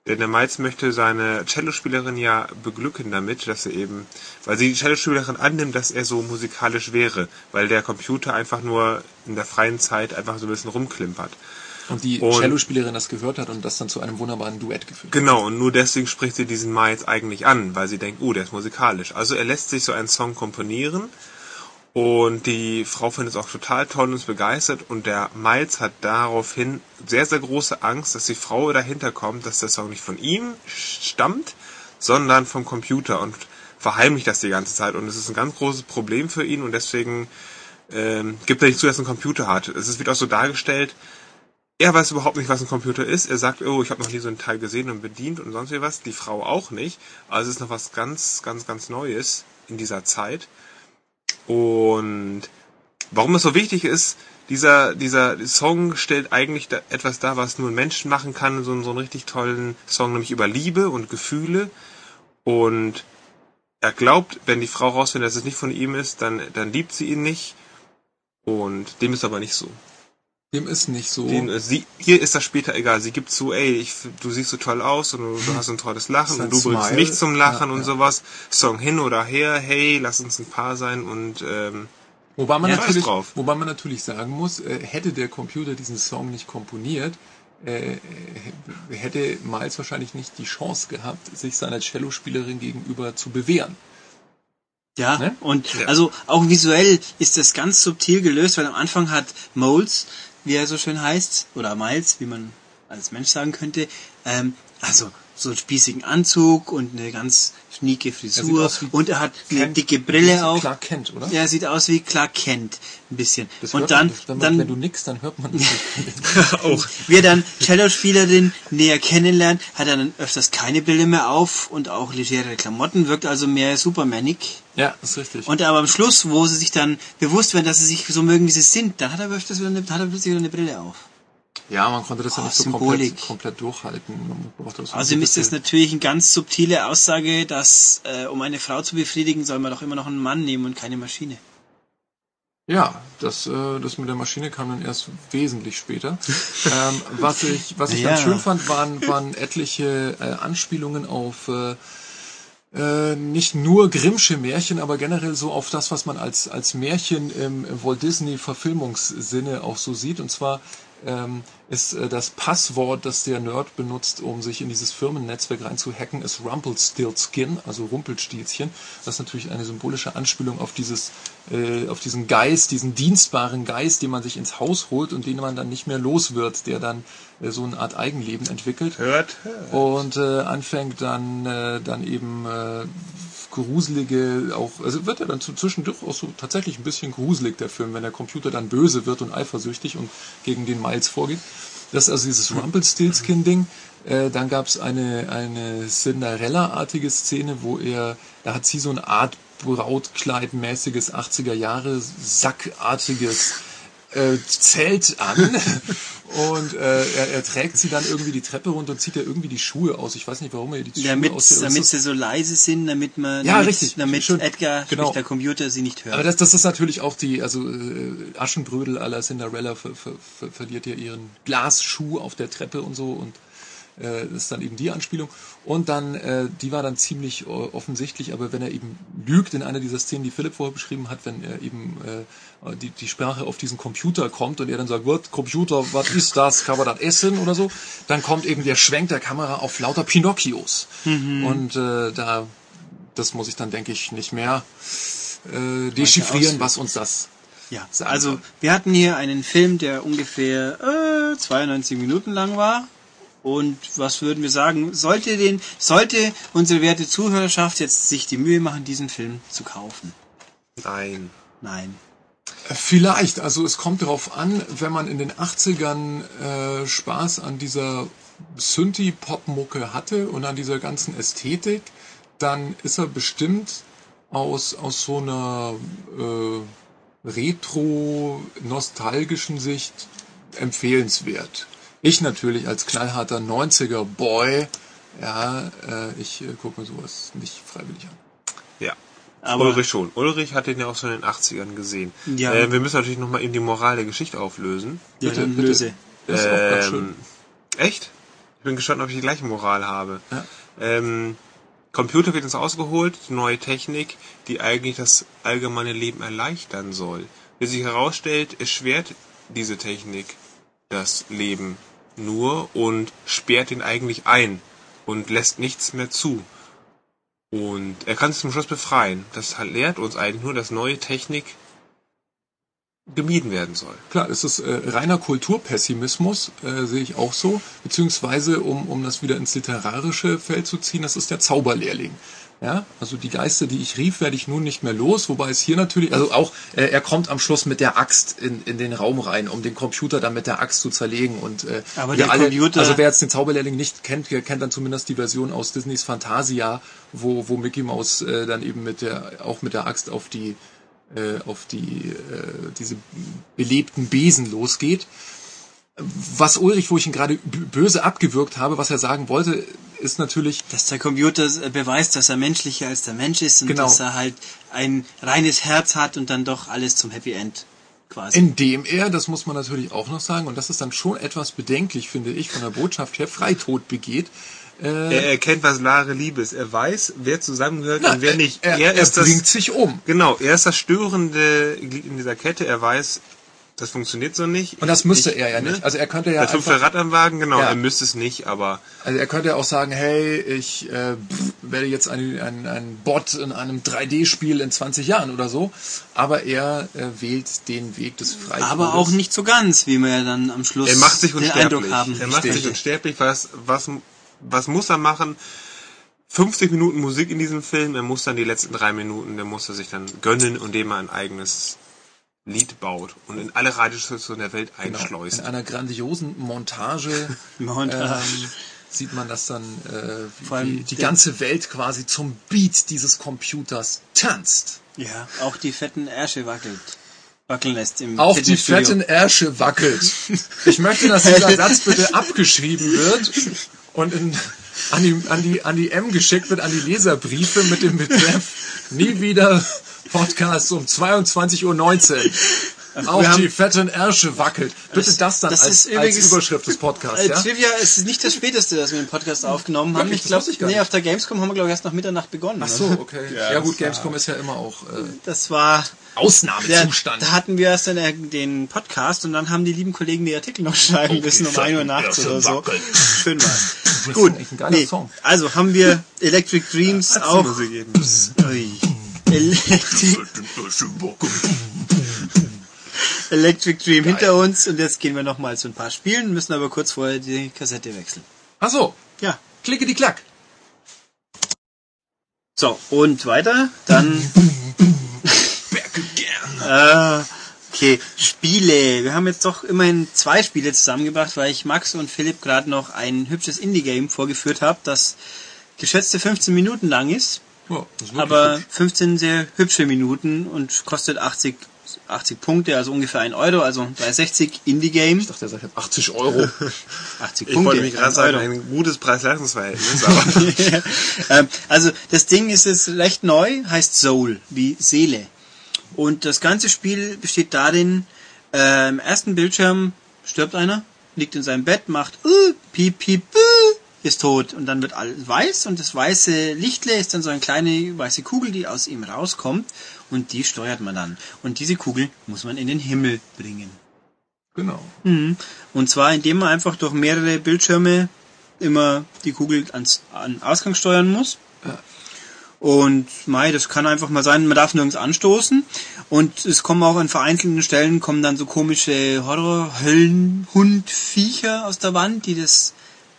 Denn der Miles möchte seine Cellospielerin ja beglücken damit, dass er eben, weil sie die Cellospielerin annimmt, dass er so musikalisch wäre, weil der Computer einfach nur in der freien Zeit einfach so ein bisschen rumklimpert. Und die Und- Cellospielerin das gehört hat und das dann zu einem wunderbaren Duett geführt hat. Genau, und nur deswegen spricht sie diesen Miles eigentlich an, weil sie denkt, oh, der ist musikalisch. Also er lässt sich so einen Song komponieren und die Frau findet es auch total toll und ist begeistert und der Miles hat daraufhin sehr, sehr große Angst, dass die Frau dahinter kommt, dass der Song nicht von ihm stammt, sondern vom Computer und verheimlicht das die ganze Zeit und es ist ein ganz großes Problem für ihn und deswegen ähm, gibt er nicht zu, dass er einen Computer hat. Es wird auch so dargestellt, er weiß überhaupt nicht, was ein Computer ist. Er sagt, oh, ich habe noch nie so einen Teil gesehen und bedient und sonst wie was. Die Frau auch nicht. Also es ist noch was ganz, ganz, ganz Neues in dieser Zeit. Und warum es so wichtig ist, dieser, dieser Song stellt eigentlich da etwas dar, was nur ein Mensch machen kann. So, so einen richtig tollen Song, nämlich über Liebe und Gefühle. Und er glaubt, wenn die Frau rausfindet, dass es nicht von ihm ist, dann, dann liebt sie ihn nicht. Und dem ist aber nicht so. Dem ist nicht so. Den, äh, sie, ihr ist das später egal. Sie gibt zu, ey, ich, du siehst so toll aus und du, du hast ein tolles Lachen und du bringst Smile. mich zum Lachen Ja, und ja. sowas. Song hin oder her, hey, lass uns ein Paar sein und ähm, Wobei man, Ja, natürlich, wobei man natürlich sagen muss, äh, hätte der Computer diesen Song nicht komponiert, äh, äh, hätte Miles wahrscheinlich nicht die Chance gehabt, sich seiner Cellospielerin gegenüber zu bewähren. Ja, Ne? und Ja. also auch visuell ist das ganz subtil gelöst, weil am Anfang hat Moles, wie er so schön heißt, oder Miles, wie man als Mensch sagen könnte, ähm, also so einen spießigen Anzug und eine ganz schnieke Frisur und er hat eine Kent- dicke Brille auf. Clark Kent, oder? Ja, er sieht aus wie Clark Kent, ein bisschen. Das und dann, man, wenn, man, dann wenn du nix, dann hört man das (laughs) auch. wie er dann Cellospielerin näher kennenlernt, hat er dann öfters keine Brille mehr auf und auch legere Klamotten, wirkt also mehr supermanig. ja, ist richtig. Und aber am Schluss, wo sie sich dann bewusst werden, dass sie sich so mögen, wie sie sind, dann hat er öfters wieder eine, hat er plötzlich wieder eine Brille auf. Ja, man konnte das ja Oh, nicht so komplett, komplett durchhalten. Man brauchte auch so ein Außerdem ist das natürlich eine ganz subtile Aussage, dass äh, um eine Frau zu befriedigen, soll man doch immer noch einen Mann nehmen und keine Maschine. Ja, das, äh, das mit der Maschine kam dann erst wesentlich später. (laughs) ähm, was ich, was ich Ja. ganz schön fand, waren, waren etliche äh, Anspielungen auf äh, äh, nicht nur Grimmsche Märchen, aber generell so auf das, was man als, als Märchen im, im Walt Disney Verfilmungssinne auch so sieht. Und zwar ähm, ist äh, das Passwort, das der Nerd benutzt, um sich in dieses Firmennetzwerk reinzuhacken, ist Rumpelstiltskin, also Rumpelstilzchen. Das ist natürlich eine symbolische Anspielung auf dieses, äh, auf diesen Geist, diesen dienstbaren Geist, den man sich ins Haus holt und den man dann nicht mehr los wird, der dann äh, so eine Art Eigenleben entwickelt Hört, hört. und äh, anfängt dann äh, dann eben äh, gruselige auch also wird er dann zwischendurch auch so tatsächlich ein bisschen gruselig der Film wenn der Computer dann böse wird und eifersüchtig und gegen den Miles vorgeht. Das ist also dieses Rumpelstiltskin Ding äh, dann gab es eine eine Cinderella-artige Szene wo er da hat sie so eine Art Brautkleid-mäßiges 80er Jahre Sackartiges äh, Zelt an (laughs) und äh, er, er trägt sie dann irgendwie die Treppe runter und zieht er irgendwie die Schuhe aus. Ich weiß nicht, warum er die Schuhe Damit, das damit sie so leise sind, damit man, Ja, damit, richtig. damit Schön. Edgar, Genau. der Computer, sie nicht hört. aber das, das ist natürlich auch die, also äh, Aschenbrödel la Cinderella ver, ver, ver, verliert ja ihren Glasschuh auf der Treppe und so und äh, das ist dann eben die Anspielung. Und dann, äh, die war dann ziemlich äh, offensichtlich, aber wenn er eben lügt in einer dieser Szenen, die Philipp vorher beschrieben hat, wenn er eben äh, die, die Sprache auf diesen Computer kommt und er dann sagt, what, Computer, was ist das, kann man das essen oder so, dann kommt eben der Schwenk der Kamera auf lauter Pinocchios. Und äh, da, das muss ich dann, denke ich, nicht mehr äh, dechiffrieren, was uns das Ja, also wir hatten hier einen Film, der ungefähr äh, 92 Minuten lang war. Und was würden wir sagen? Sollte den, sollte unsere werte Zuhörerschaft jetzt sich die Mühe machen, diesen Film zu kaufen? Nein. Nein. Vielleicht, also es kommt darauf an, wenn man in den 80ern äh, Spaß an dieser Synthie-Pop-Mucke hatte und an dieser ganzen Ästhetik, dann ist er bestimmt aus, aus so einer äh, retro-nostalgischen Sicht empfehlenswert. Ich natürlich als knallharter 90er-Boy, ja, äh, ich äh, gucke mir sowas nicht freiwillig an. Ja. Aber- Ulrich schon. Ulrich hat den ja auch schon in den 80ern gesehen. Ja. Äh, wir müssen natürlich nochmal eben die Moral der Geschichte auflösen. Ja, Bitte, dann bitte. löse. Das ist auch ganz schön. Ähm, echt? Ich bin gespannt, ob ich die gleiche Moral habe. Ja. Ähm, Computer wird uns ausgeholt, neue Technik, die eigentlich das allgemeine Leben erleichtern soll. Wie sich herausstellt, erschwert diese Technik das Leben nur und sperrt ihn eigentlich ein und lässt nichts mehr zu. Und er kann sich zum Schluss befreien. Das lehrt uns eigentlich nur, dass neue Technik gemieden werden soll. Klar, es ist äh, reiner Kulturpessimismus, äh, sehe ich auch so. Beziehungsweise, um, um das wieder ins literarische Feld zu ziehen, das ist der Zauberlehrling. Ja, also die Geister, die ich rief, werde ich nun nicht mehr los, wobei es hier natürlich, also auch, äh, er kommt am Schluss mit der Axt in, in den Raum rein, um den Computer dann mit der Axt zu zerlegen und äh, Aber wir alle, Computer- also wer jetzt den Zauberlehrling nicht kennt, der kennt dann zumindest die Version aus Disneys Fantasia, wo, wo Mickey Mouse äh, dann eben mit der, auch mit der Axt auf die äh, auf die äh, diese belebten Besen losgeht. Was Ulrich, wo ich ihn gerade böse abgewürgt habe, was er sagen wollte, ist natürlich, Dass der Computer äh, beweist, dass er menschlicher als der Mensch ist und Genau. dass er halt ein reines Herz hat und dann doch alles zum Happy End quasi. indem er, das muss man natürlich auch noch sagen, und das ist dann schon etwas bedenklich, finde ich, von der Botschaft her, Freitod begeht. Äh, Er erkennt, was wahre Liebe ist. Er weiß, wer zusammengehört na, und wer nicht. Er, er er, ist das, bringt sich um. genau, er ist das störende Glied in dieser Kette. Er weiß, das funktioniert so nicht. Und das müsste Ich- er ja ne? nicht. Also er könnte ja Das einfach, Rad am Wagen, genau, Ja. er müsste es nicht, aber also er könnte ja auch sagen, hey, ich äh, pff, werde jetzt ein, ein, ein Bot in einem 3D-Spiel in 20 Jahren oder so. Aber er äh, wählt den Weg des Freitodes. Aber auch nicht so ganz, wie wir ja dann am Schluss er macht sich den unsterblich. Eindruck haben. Er macht sich unsterblich. Was, was, was muss er machen? 50 Minuten Musik in diesem Film. Er muss dann die letzten drei Minuten, der muss er sich dann gönnen, indem er ein eigenes Lied baut und in alle Radiostationen der Welt Genau. einschleust. In einer grandiosen Montage, (laughs) Montage. Ähm, sieht man das dann, äh, Vor allem die, ganze Welt quasi zum Beat dieses Computers tanzt. Ja, auch die fetten Ärsche wackelt. Wackeln lässt im Auch die fetten Ärsche wackelt. (laughs) Ich möchte, dass dieser Satz bitte abgeschrieben wird und in, an, die, an, die, an die M geschickt wird, an die Leserbriefe mit dem Betreff nie wieder Podcast um 22.19 Uhr. Auch wir die fetten Ärsche wackelt. Bitte Das- das dann das als, ist übrigens- als Überschrift des Podcasts, Äh, ja? Trivia es ist nicht das späteste, dass wir den Podcast aufgenommen haben. Wirklich? Ich glaube, nee, nicht. auf der Gamescom haben wir glaube ich erst nach Mitternacht begonnen. Ach ne? so, okay. Ja, (laughs) Ja, gut, das war- Gamescom ist ja immer auch äh, Das war der, Ausnahmezustand. da hatten wir erst dann äh, den Podcast und dann haben die lieben Kollegen die Artikel noch schreiben müssen um 1 Uhr nachts oder so. wackeln. Schön war's. Gut, nee, Song. also haben wir Electric Dreams auch. (laughs) Electric, Dream hinter uns und jetzt gehen wir nochmal zu ein paar Spielen, müssen aber kurz vorher die Kassette wechseln. Ach so, Ja. klicke die Klack. So, und weiter, dann Back again. Äh, okay, Spiele. Wir haben jetzt doch immerhin zwei Spiele zusammengebracht, weil ich Max und Philipp gerade noch ein hübsches Indie-Game vorgeführt habe, das geschätzte 15 Minuten lang ist, Ja, das ist wirklich aber hübsch. 15 sehr hübsche Minuten und kostet 80, 80 Punkte, also ungefähr 1 Euro, also 360 Indie-Game. Ich dachte, er sagt jetzt 80 Euro. (laughs) 80 Ich Punkte. wollte mich gerade 1 sagen, Euro. ein gutes Preis-Leistungsverhältnis, (laughs) aber ähm, also das Ding ist jetzt recht neu, heißt Soul, wie Seele. Und das ganze Spiel besteht darin, äh, im ersten Bildschirm stirbt einer, liegt in seinem Bett, macht uh, piep, piep, uh, ist tot. Und dann wird alles weiß und das weiße Lichtle ist dann so eine kleine weiße Kugel, die aus ihm rauskommt und die steuert man dann. Und diese Kugel muss man in den Himmel bringen. genau. Mhm. Und zwar indem man einfach durch mehrere Bildschirme immer die Kugel ans an Ausgang steuern muss. Ja. Und mei, das kann einfach mal sein, man darf nirgends anstoßen. Und es kommen auch an vereinzelten Stellen kommen dann so komische Horror-Höllen-Hund-Viecher aus der Wand, die das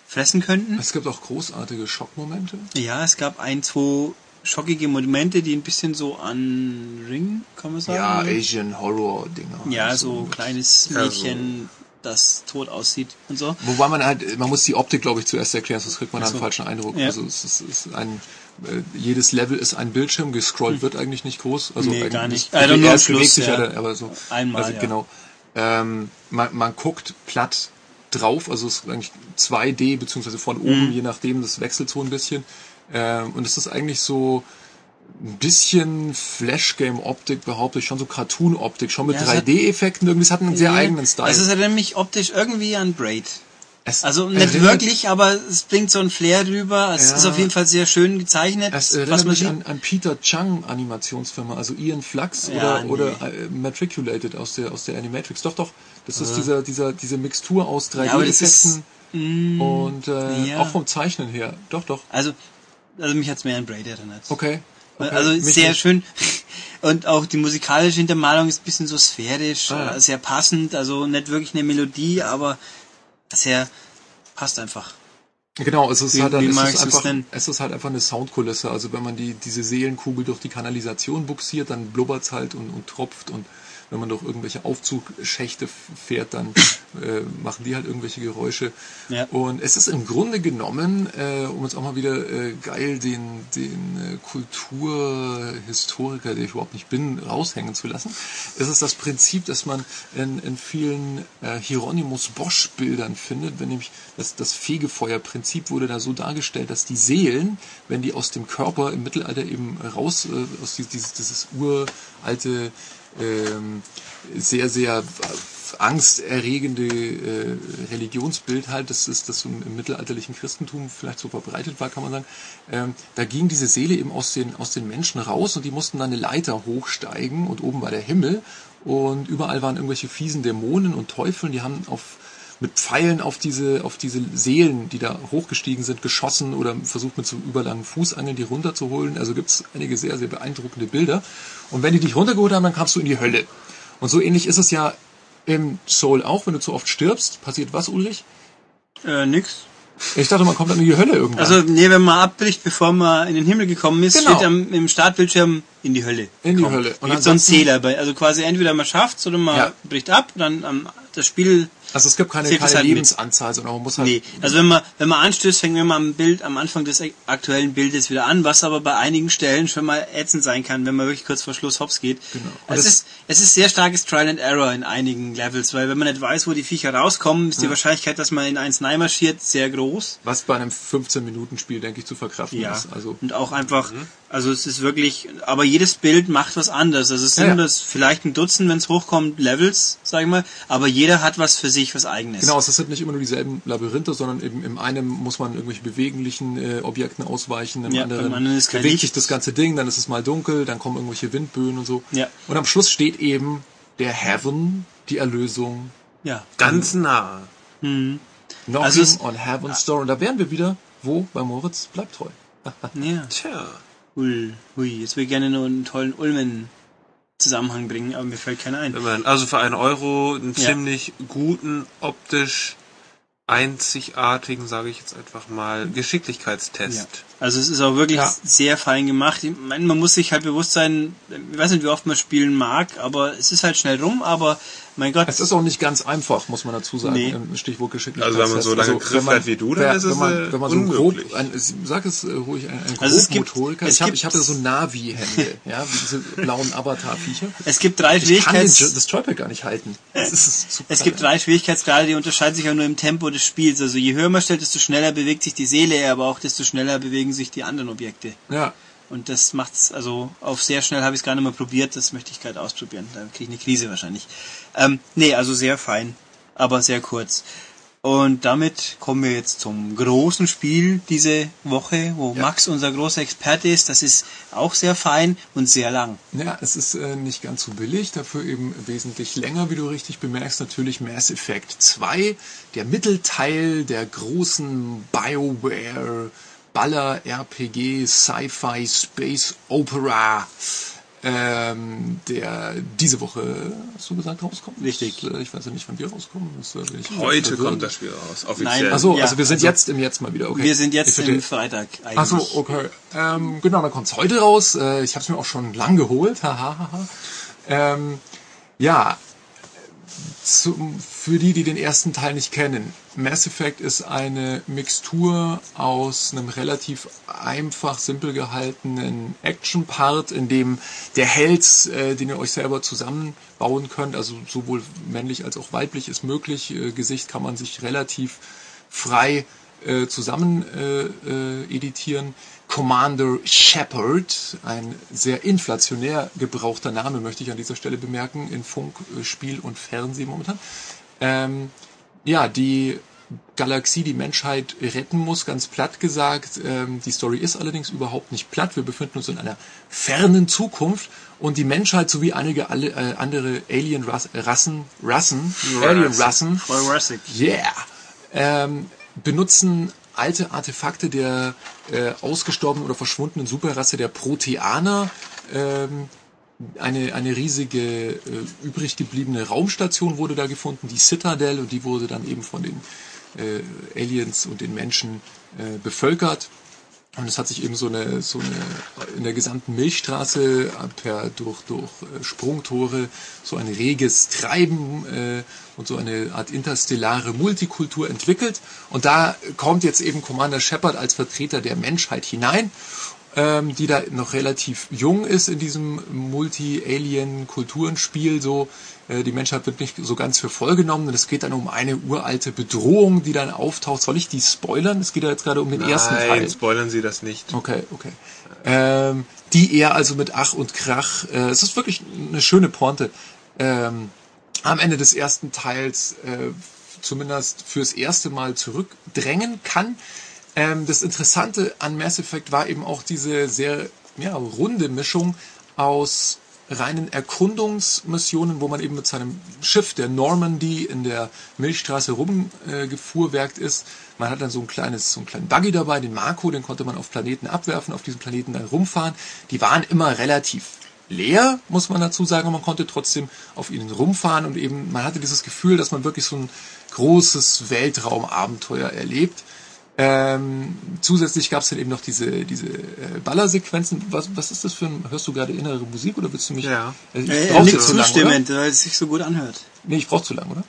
fressen könnten. Es gibt auch großartige Schockmomente. Ja, es gab ein, zwei schockige Momente, die ein bisschen so an Ring, kann man sagen. Ja? Asian Horror Dinger. Ja, Also, so kleines Ja, so- Mädchen, das tot aussieht und so. Wobei man halt, man muss die Optik, glaube ich, zuerst erklären, sonst kriegt man Ach einen so. falschen Eindruck. Ja. Also es ist, es ist ein, äh, jedes Level ist ein Bildschirm, gescrollt wird eigentlich nicht groß. Also Nee, gar nicht. Also nur am Schluss, ja. ja, aber so. Einmal, Also ja. genau. Ähm, man, man guckt platt drauf, also es ist eigentlich 2D, beziehungsweise von Mhm. oben, je nachdem, das wechselt so ein bisschen. Ähm, und es ist eigentlich so ein bisschen Flash-Game-Optik, behaupte ich, schon so Cartoon-Optik, schon mit Ja, es hat- 3D-Effekten, irgendwie, es hat einen sehr Nee, eigenen Style. Es ist erinnert mich optisch irgendwie an Braid. Es Also nicht wirklich, aber es bringt so ein Flair drüber. Es Ja. ist auf jeden Fall sehr schön gezeichnet. Es erinnert mich an, an Peter Chung Animationsfirma, also Ian Flux Ja, oder, nee. oder äh, Matriculated aus der aus der Animatrix. Doch, doch, das ist dieser dieser diese Mixtur aus Ja, aber das 3D-Effekten und äh, ja. auch vom Zeichnen her. Doch, doch. Also, also mich hat's mehr an Braid erinnert. Okay. okay. Also Mich sehr nicht. schön. (laughs) Und auch die musikalische Hintermalung ist ein bisschen so sphärisch, Ah, ja. sehr passend. Also nicht wirklich eine Melodie, aber sehr passt einfach. Genau, es ist Wie- halt dann, es ist einfach, es ist halt einfach eine Soundkulisse. Also wenn man die diese Seelenkugel durch die Kanalisation buxiert, dann blubbert's halt und, und tropft und wenn man durch irgendwelche Aufzugschächte fährt, dann äh, machen die halt irgendwelche Geräusche. Ja. Und es ist im Grunde genommen, äh, um jetzt auch mal wieder äh, geil den, den äh, Kulturhistoriker, der ich überhaupt nicht bin, raushängen zu lassen, es ist das Prinzip, das man in, in vielen äh, Hieronymus Bosch Bildern findet, wenn nämlich das, das Fegefeuerprinzip wurde da so dargestellt, dass die Seelen, wenn die aus dem Körper im Mittelalter eben raus, äh, aus dieses, dieses, uralte sehr, sehr angsterregende äh, Religionsbild halt, das ist das im, mittelalterlichen Christentum vielleicht so verbreitet war, kann man sagen. Ähm, da ging diese Seele eben aus den, aus den Menschen raus und die mussten dann eine Leiter hochsteigen und oben war der Himmel und überall waren irgendwelche fiesen Dämonen und Teufel, die haben auf mit Pfeilen auf diese, auf diese Seelen, die da hochgestiegen sind, geschossen oder versucht mit so überlangen Fußangeln die runterzuholen. Also gibt's einige sehr, sehr beeindruckende Bilder. Und wenn die dich runtergeholt haben, dann kamst du in die Hölle. Und so ähnlich ist es ja im Soul auch, wenn du zu oft stirbst. Passiert was, Ulrich? Äh, nix. Ich dachte, man kommt dann in die Hölle irgendwann. Also, nee, wenn man abbricht, bevor man in den Himmel gekommen ist, Genau. steht am, im Startbildschirm in die Hölle. In die Kommt. Hölle. Und Und gibt so einen Zähler bei. Also quasi entweder man schafft's oder man Ja. bricht ab, dann am, das Spiel Also es gibt keine, keine halt. Lebensanzahl, sondern man muss halt... Nee, also wenn man, wenn man anstößt, fängt man am Bild, am Anfang des aktuellen Bildes wieder an, was aber bei einigen Stellen schon mal ätzend sein kann, wenn man wirklich kurz vor Schluss hops geht. Genau. Es ist, es ist sehr starkes Trial and Error in einigen Levels, weil wenn man nicht weiß, wo die Viecher rauskommen, ist die Wahrscheinlichkeit, dass man in eins marschiert, sehr groß. Was bei einem 15-Minuten-Spiel, denke ich, zu verkraften Ja, ist. Also, und auch einfach, also es ist wirklich, aber jedes Bild macht was anderes. Also es sind Ja, ja. das vielleicht ein Dutzend, wenn es hochkommt, Levels, sag ich mal, aber jeder hat was für sich, was eigenes. Genau, es sind nicht immer nur dieselben Labyrinthe, sondern eben im einen muss man irgendwelche beweglichen äh, Objekten ausweichen, im Ja, anderen, anderen bewegt Licht. sich das ganze Ding, dann ist es mal dunkel, dann kommen irgendwelche Windböen und so. Ja. Und am Schluss steht eben der Heaven, die Erlösung, Ja. Ganz nah. Knocking Also es- on Heaven's Door. Und da wären wir wieder, wo? Bei Moritz, bleibt treu. Ja. (laughs) Tja. Ui, hui, jetzt will ich gerne nur einen tollen Ulmen Zusammenhang bringen, aber mir fällt keiner ein. Also für einen Euro einen Ja. ziemlich guten, optisch einzigartigen, sage ich jetzt einfach mal, Geschicklichkeitstest. Ja. Also es ist auch wirklich Ja. sehr fein gemacht. Ich meine, man muss sich halt bewusst sein, ich weiß nicht, wie oft man spielen mag, aber es ist halt schnell rum, aber mein Gott, Es ist auch nicht ganz einfach, muss man dazu sagen, Nee. Stichwort Geschicklichkeit. Also wenn man so lange Griff hat wie du, dann ist es, wenn man, äh, wenn man so grob, ein, sag es äh, ruhig, ein, ein Also es gibt- Grobmotoriker. es Ich, hab, ich hatte so Navi-Hände, (laughs) ja, wie diese blauen Avatar-Viecher. es gibt drei Ich kann das Joypad gar nicht halten. Das ist zu Es klein. gibt drei Schwierigkeitsgrade, die unterscheiden sich auch nur im Tempo des Spiels. Also je höher man stellt, desto schneller bewegt sich die Seele, aber auch desto schneller bewegen sich die anderen Objekte. Ja, Und das macht's, also auf sehr schnell habe ich es gar nicht mehr probiert, das möchte ich gerade ausprobieren. Da kriege ich eine Krise wahrscheinlich. Ähm, nee, also sehr fein, aber sehr kurz. Und damit kommen wir jetzt zum großen Spiel diese Woche, wo Ja. Max unser großer Experte ist. Das ist auch sehr fein und sehr lang. Ja, es ist äh, nicht ganz so billig, dafür eben wesentlich länger, wie du richtig bemerkst. Natürlich Mass Effect 2, der Mittelteil der großen BioWare Baller RPG Sci-Fi Space Opera, ähm, der diese Woche, hast du gesagt, rauskommt? Richtig. Äh, Ich weiß ja nicht, wann wir rauskommen. Das, äh, Heute verwirrt. kommt das Spiel raus, offiziell. Nein, Achso, Ja, also wir sind also- jetzt im Jetzt mal wieder, okay. Wir sind jetzt im Freitag eigentlich. Ach so, okay. Ähm, genau, dann kommt's heute raus. Äh, ich habe es mir auch schon lang geholt. (laughs) Ähm, ja, zum, für die, die den ersten Teil nicht kennen. Mass Effect ist eine Mixtur aus einem relativ einfach, simpel gehaltenen Action-Part, in dem der Held, äh, den ihr euch selber zusammenbauen könnt, also sowohl männlich als auch weiblich ist möglich. Äh, Gesicht kann man sich relativ frei äh, zusammen äh, äh, editieren. Commander Shepard, ein sehr inflationär gebrauchter Name, möchte ich an dieser Stelle bemerken, in Funk, äh, Spiel und Fernsehen momentan. Ähm, ja, die Galaxie, die Menschheit retten muss, ganz platt gesagt. Ähm, die Story ist allerdings überhaupt nicht platt. Wir befinden uns in einer fernen Zukunft und die Menschheit sowie einige alle, äh, andere Alien-Rassen, Rassen, Alien-Rassen. Yeah. Ähm, benutzen alte Artefakte der äh, ausgestorbenen oder verschwundenen Superrasse der Proteaner. Ähm, eine, eine riesige äh, übrig gebliebene Raumstation wurde da gefunden, die Citadel, und die wurde dann eben von den äh, Aliens und den Menschen äh, bevölkert. Und es hat sich eben so eine, so eine in der gesamten Milchstraße äh, per durch durch äh, Sprungtore so ein reges Treiben äh, und so eine Art interstellare Multikultur entwickelt. Und da kommt jetzt eben Commander Shepard als Vertreter der Menschheit hinein, ähm, die da noch relativ jung ist in diesem Multi-Alien-Kulturenspiel. So äh, die Menschheit wird nicht so ganz für voll genommen. Und es geht dann um eine uralte Bedrohung, die dann auftaucht. Soll ich die spoilern? Es geht ja jetzt gerade um den ersten Teil. Nein, spoilern Sie das nicht. Okay, okay. Ähm, die er also mit Ach und Krach, äh, es ist wirklich eine schöne Pointe, ähm, am Ende des ersten Teils äh, zumindest fürs erste Mal zurückdrängen kann. Ähm, das Interessante an Mass Effect war eben auch diese sehr ja, runde Mischung aus reinen Erkundungsmissionen, wo man eben mit seinem Schiff, der Normandy, in der Milchstraße rumgefuhrwerkt ist. Man hat dann so ein kleines, so einen kleinen Buggy dabei, den Marco, den konnte man auf Planeten abwerfen, auf diesem Planeten dann rumfahren. Die waren immer relativ leer, muss man dazu sagen, und man konnte trotzdem auf ihnen rumfahren und eben, man hatte dieses Gefühl, dass man wirklich so ein großes Weltraumabenteuer erlebt. Ähm, zusätzlich gab es dann eben noch diese, diese äh, Ballersequenzen. Was, was ist das für ein, hörst du gerade innere Musik oder willst du mich? Ja. Äh, Ich Äh, nicht zu lang, zustimmen, oder? weil es sich so gut anhört. Nee, ich brauch zu lang, oder?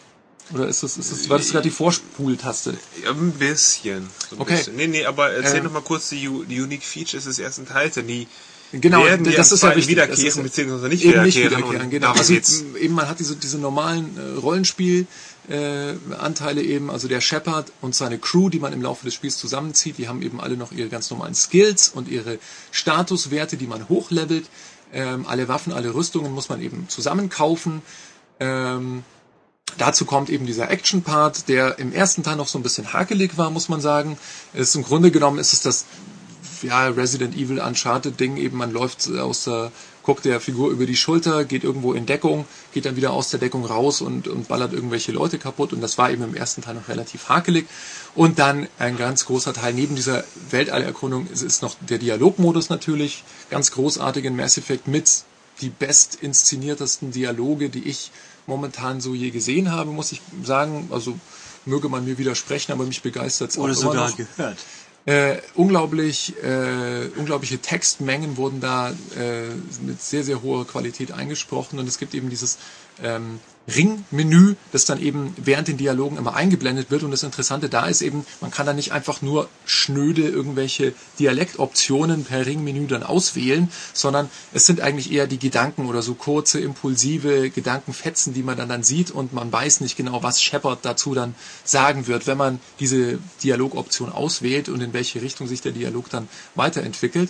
Oder ist das, ist das, war das gerade die Vorspultaste? Ja, ein bisschen. So ein Okay. Bisschen. Nee, nee, aber erzähl Ähm. noch mal kurz die, U- die Unique Features des ersten Teils, denn die Genau, werden ja das ist ja wichtig. wiederkehren, Das ist- beziehungsweise nicht eben nicht wiederkehren. wiederkehren, und genau. Also eben man hat diese, diese normalen äh, Rollenspiel äh, Anteile eben, also der Shepard und seine Crew, die man im Laufe des Spiels zusammenzieht, die haben eben alle noch ihre ganz normalen Skills und ihre Statuswerte, die man hochlevelt. Ähm, alle Waffen, alle Rüstungen muss man eben zusammenkaufen. Ähm, Dazu kommt eben dieser Action-Part, der im ersten Teil noch so ein bisschen hakelig war, muss man sagen. Es ist im Grunde genommen ist es das ja, Resident Evil Uncharted Ding eben, man läuft aus der, guckt der Figur über die Schulter, geht irgendwo in Deckung, geht dann wieder aus der Deckung raus und, und ballert irgendwelche Leute kaputt und das war eben im ersten Teil noch relativ hakelig. Und dann ein ganz großer Teil neben dieser Weltallerkundung ist, ist noch der Dialogmodus natürlich, ganz großartig in Mass Effect mit die best inszeniertesten Dialoge, die ich momentan so je gesehen habe, muss ich sagen. Also möge man mir widersprechen, aber mich begeistert es auch Oder sogar noch. gehört. Äh, unglaublich, äh, unglaubliche Textmengen wurden da äh, mit sehr, sehr hoher Qualität eingesprochen. Und es gibt eben dieses ähm, Ringmenü, das dann eben während den Dialogen immer eingeblendet wird und das Interessante da ist eben, man kann da nicht einfach nur schnöde irgendwelche Dialektoptionen per Ringmenü dann auswählen, sondern es sind eigentlich eher die Gedanken oder so kurze, impulsive Gedankenfetzen, die man dann, dann sieht und man weiß nicht genau, was Shepard dazu dann sagen wird, wenn man diese Dialogoption auswählt und in welche Richtung sich der Dialog dann weiterentwickelt.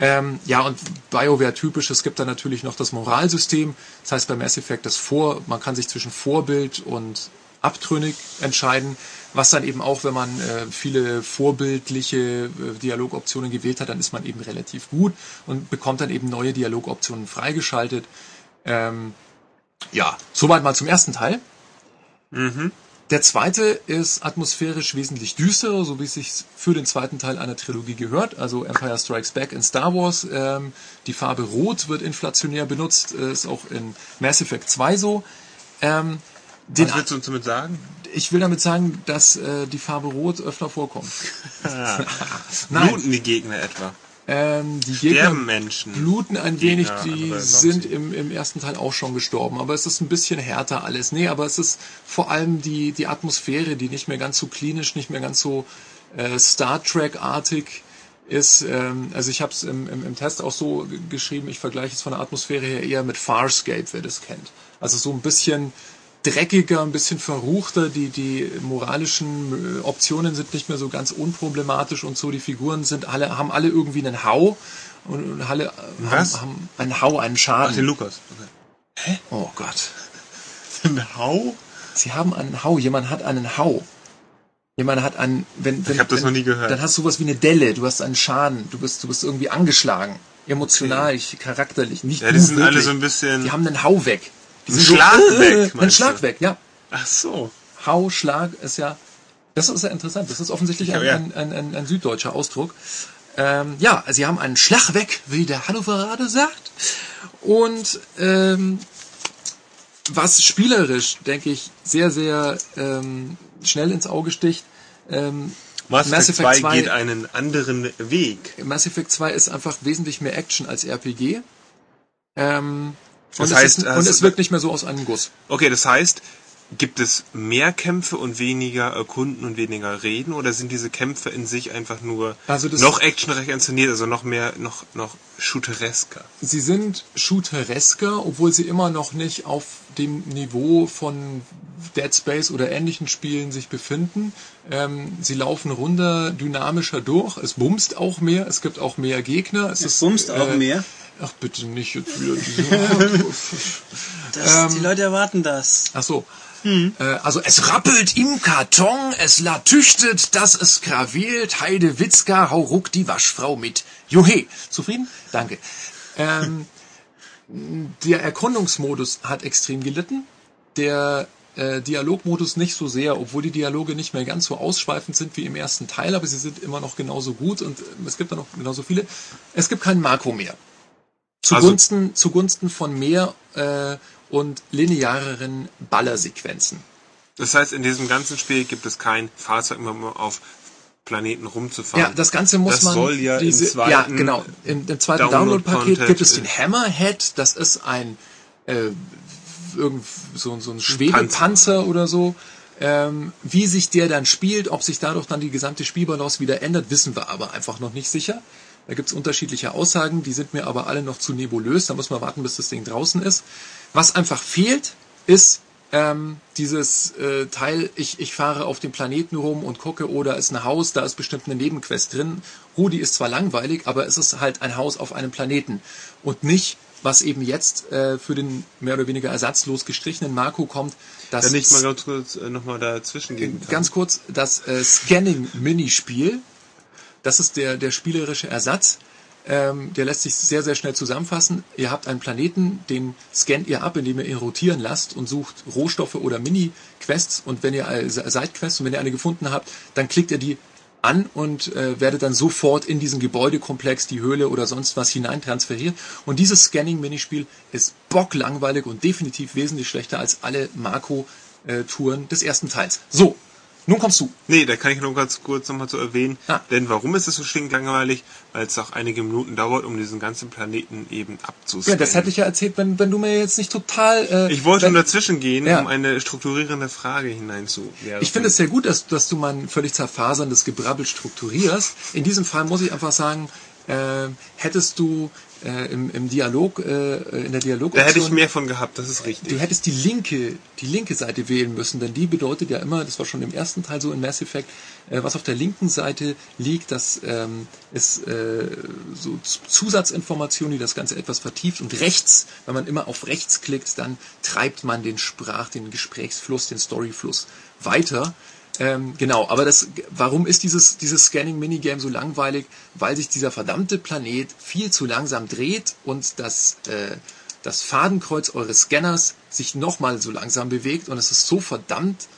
Ähm, ja, und BioWare typisch, es gibt da natürlich noch das Moralsystem. Das heißt bei Mass Effect das Vor, man kann sich zwischen Vorbild und abtrünnig entscheiden, was dann eben auch, wenn man äh, viele vorbildliche äh, Dialogoptionen gewählt hat, dann ist man eben relativ gut und bekommt dann eben neue Dialogoptionen freigeschaltet. Ähm, ja, soweit mal zum ersten Teil. Der zweite ist atmosphärisch wesentlich düsterer, so wie es sich für den zweiten Teil einer Trilogie gehört. Also Empire Strikes Back in Star Wars. Ähm, die Farbe Rot wird inflationär benutzt, äh, ist auch in Mass Effect 2 so. Ähm, den, Was willst du uns damit sagen? ich will damit sagen, dass äh, die Farbe Rot öfter vorkommt. (laughs) Nein, Bluten die Gegner etwa? Ähm, die Gegner Sterben Menschen? bluten ein wenig, Gegner, die andere sind im, im ersten Teil auch schon gestorben, aber es ist ein bisschen härter alles. Nee, aber es ist vor allem die, die Atmosphäre, die nicht mehr ganz so klinisch, nicht mehr ganz so äh, Star Trek-artig ist. Ähm, also ich habe es im, im, im Test auch so geschrieben, ich vergleiche es von der Atmosphäre her eher mit Farscape, wer das kennt. Also so ein bisschen dreckiger, ein bisschen verruchter, die, die moralischen äh, Optionen sind nicht mehr so ganz unproblematisch und so, die Figuren sind alle, haben alle irgendwie einen Hau und, alle äh, Was? haben, haben einen Hau, einen Schaden. Ach, den Lukas. Okay. oh Gott. (laughs) Ein Hau? Sie haben einen Hau, jemand hat einen Hau. Jemand hat einen, wenn, wenn, Ich hab das noch nie gehört. Dann hast du was wie eine Delle, du hast einen Schaden, du bist, du bist irgendwie angeschlagen. Emotional, charakterlich, nicht Ja, die sind alle wirklich. so ein bisschen- Die haben einen Hau weg. Ein Schlag so, weg, äh, Ein Schlag du? weg, ja. Ach so. Hau, Schlag ist ja, das ist ja interessant. Das ist offensichtlich ein, Ja, ein, ein, ein, süddeutscher Ausdruck. Ähm, ja, sie haben einen Schlag weg, wie der Hannoveraner sagt. Und ähm, was spielerisch, denke ich, sehr, sehr ähm, schnell ins Auge sticht, ähm, Mass Mass Effect Effect 2 2 geht einen anderen Weg. Mass Effect 2 ist einfach wesentlich mehr Action als RPG. Ähm, Das und, heißt, es ist, und also- es wirkt nicht mehr so aus einem Guss. Okay, das heißt, gibt es mehr Kämpfe und weniger erkunden und weniger reden oder sind diese Kämpfe in sich einfach nur Also das- noch actionreich inszeniert, also noch mehr, noch, noch shooteresker? Sie sind shooteresker, obwohl sie immer noch nicht auf dem Niveau von Dead Space oder ähnlichen Spielen sich befinden. Ähm, sie laufen runder, dynamischer durch. Es bumst auch mehr. Es gibt auch mehr Gegner. Es, Es ist, bumst auch mehr. Ach bitte nicht jetzt wieder (laughs) diese. Das, Ähm, die Leute erwarten das. Ach so. Äh, also es rappelt im Karton, es latüchtet, dass es gravelt, Heide Witzka, hau ruck die Waschfrau mit. Juhe. Zufrieden? Danke. Ähm, (laughs) der Erkundungsmodus hat extrem gelitten. Der äh, Dialogmodus nicht so sehr, obwohl die Dialoge nicht mehr ganz so ausschweifend sind wie im ersten Teil, aber sie sind immer noch genauso gut und äh, es gibt da noch genauso viele. Es gibt kein Makro mehr. Zugunsten, zugunsten von mehr äh, und lineareren Ballersequenzen. Das heißt, in diesem ganzen Spiel gibt es kein Fahrzeug mehr, um auf Planeten rumzufahren. Ja, das Ganze muss Das man. soll ja im diese, zweiten ja, genau. Im, im zweiten Download-Paket gibt es den Hammerhead. Das ist ein äh, irgend so, so ein Schwebepanzer Panzer. oder so. Ähm, wie sich der dann spielt, ob sich dadurch dann die gesamte Spielbalance wieder ändert, wissen wir aber einfach noch nicht sicher. Da gibt's unterschiedliche Aussagen, die sind mir aber alle noch zu nebulös. Da muss man warten, bis das Ding draußen ist. Was einfach fehlt, ist ähm, dieses äh, Teil, ich, ich fahre auf dem Planeten rum und gucke, oh, da ist ein Haus, da ist bestimmt eine Nebenquest drin. Oh, die ist zwar langweilig, aber es ist halt ein Haus auf einem Planeten. Und nicht, was eben jetzt äh, für den mehr oder weniger ersatzlos gestrichenen Marco kommt, das Wenn ich mal ganz kurz äh, nochmal dazwischen gehen kann. ganz kurz, das äh, Scanning-Minispiel, das ist der, der spielerische Ersatz. Ähm, der lässt sich sehr, sehr schnell zusammenfassen. Ihr habt einen Planeten, den scannt ihr ab, indem ihr ihn rotieren lasst und sucht Rohstoffe oder Mini-Quests. Und wenn ihr äh, Side-Quests und wenn ihr eine gefunden habt, dann klickt ihr die an und äh, werdet dann sofort in diesen Gebäudekomplex, die Höhle oder sonst was hineintransferiert. Und dieses Scanning-Minispiel ist bocklangweilig und definitiv wesentlich schlechter als alle Marco-Touren des ersten Teils. So, nun kommst du. Nee, da kann ich nur ganz kurz nochmal zu erwähnen. Ah. Denn warum ist es so stinklangweilig? Weil es auch einige Minuten dauert, um diesen ganzen Planeten eben abzuscannen. Ja, das hätte ich ja erzählt, wenn, wenn du mir jetzt nicht total... Äh, Ich wollte wenn, nur dazwischen gehen, Ja. um eine strukturierende Frage hineinzuwerfen. Ich finde es sehr gut, dass, dass du mein völlig zerfaserndes Gebrabbel strukturierst. In diesem Fall muss ich einfach sagen, äh, hättest du äh, im, im Dialog, äh, in der Dialog Da hätte ich mehr von gehabt, das ist richtig. Du hättest die linke, die linke Seite wählen müssen, denn die bedeutet ja immer, das war schon im ersten Teil so in Mass Effect, äh, was auf der linken Seite liegt, das ähm, ist äh, so Z- Zusatzinformation, die das Ganze etwas vertieft. Und rechts, wenn man immer auf rechts klickt, dann treibt man den Sprach, den Gesprächsfluss, den Storyfluss weiter. Ähm, genau, aber das, warum ist dieses, dieses Scanning-Minigame so langweilig? Weil sich dieser verdammte Planet viel zu langsam dreht und das, äh, das Fadenkreuz eures Scanners sich nochmal so langsam bewegt und es ist so verdammt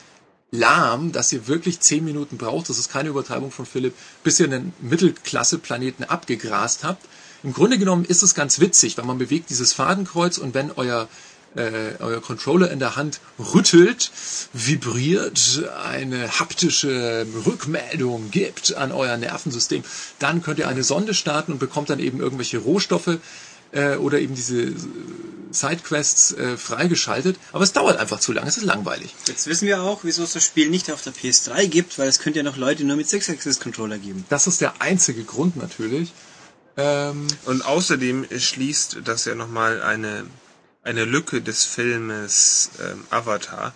lahm, dass ihr wirklich zehn Minuten braucht, das ist keine Übertreibung von Philipp, bis ihr einen Mittelklasse-Planeten abgegrast habt. Im Grunde genommen ist es ganz witzig, weil man bewegt dieses Fadenkreuz und wenn euer äh, euer Controller in der Hand rüttelt, vibriert, eine haptische Rückmeldung gibt an euer Nervensystem, dann könnt ihr eine Sonde starten und bekommt dann eben irgendwelche Rohstoffe äh, oder eben diese äh, Sidequests äh, freigeschaltet. Aber es dauert einfach zu lange, es ist langweilig. Jetzt wissen wir auch, wieso es das Spiel nicht auf der PS3 gibt, weil es könnte ja noch Leute nur mit 6-Axis-Controller geben. Das ist der einzige Grund natürlich. Ähm, Und außerdem schließt das ja nochmal eine, eine Lücke des Filmes ähm, Avatar.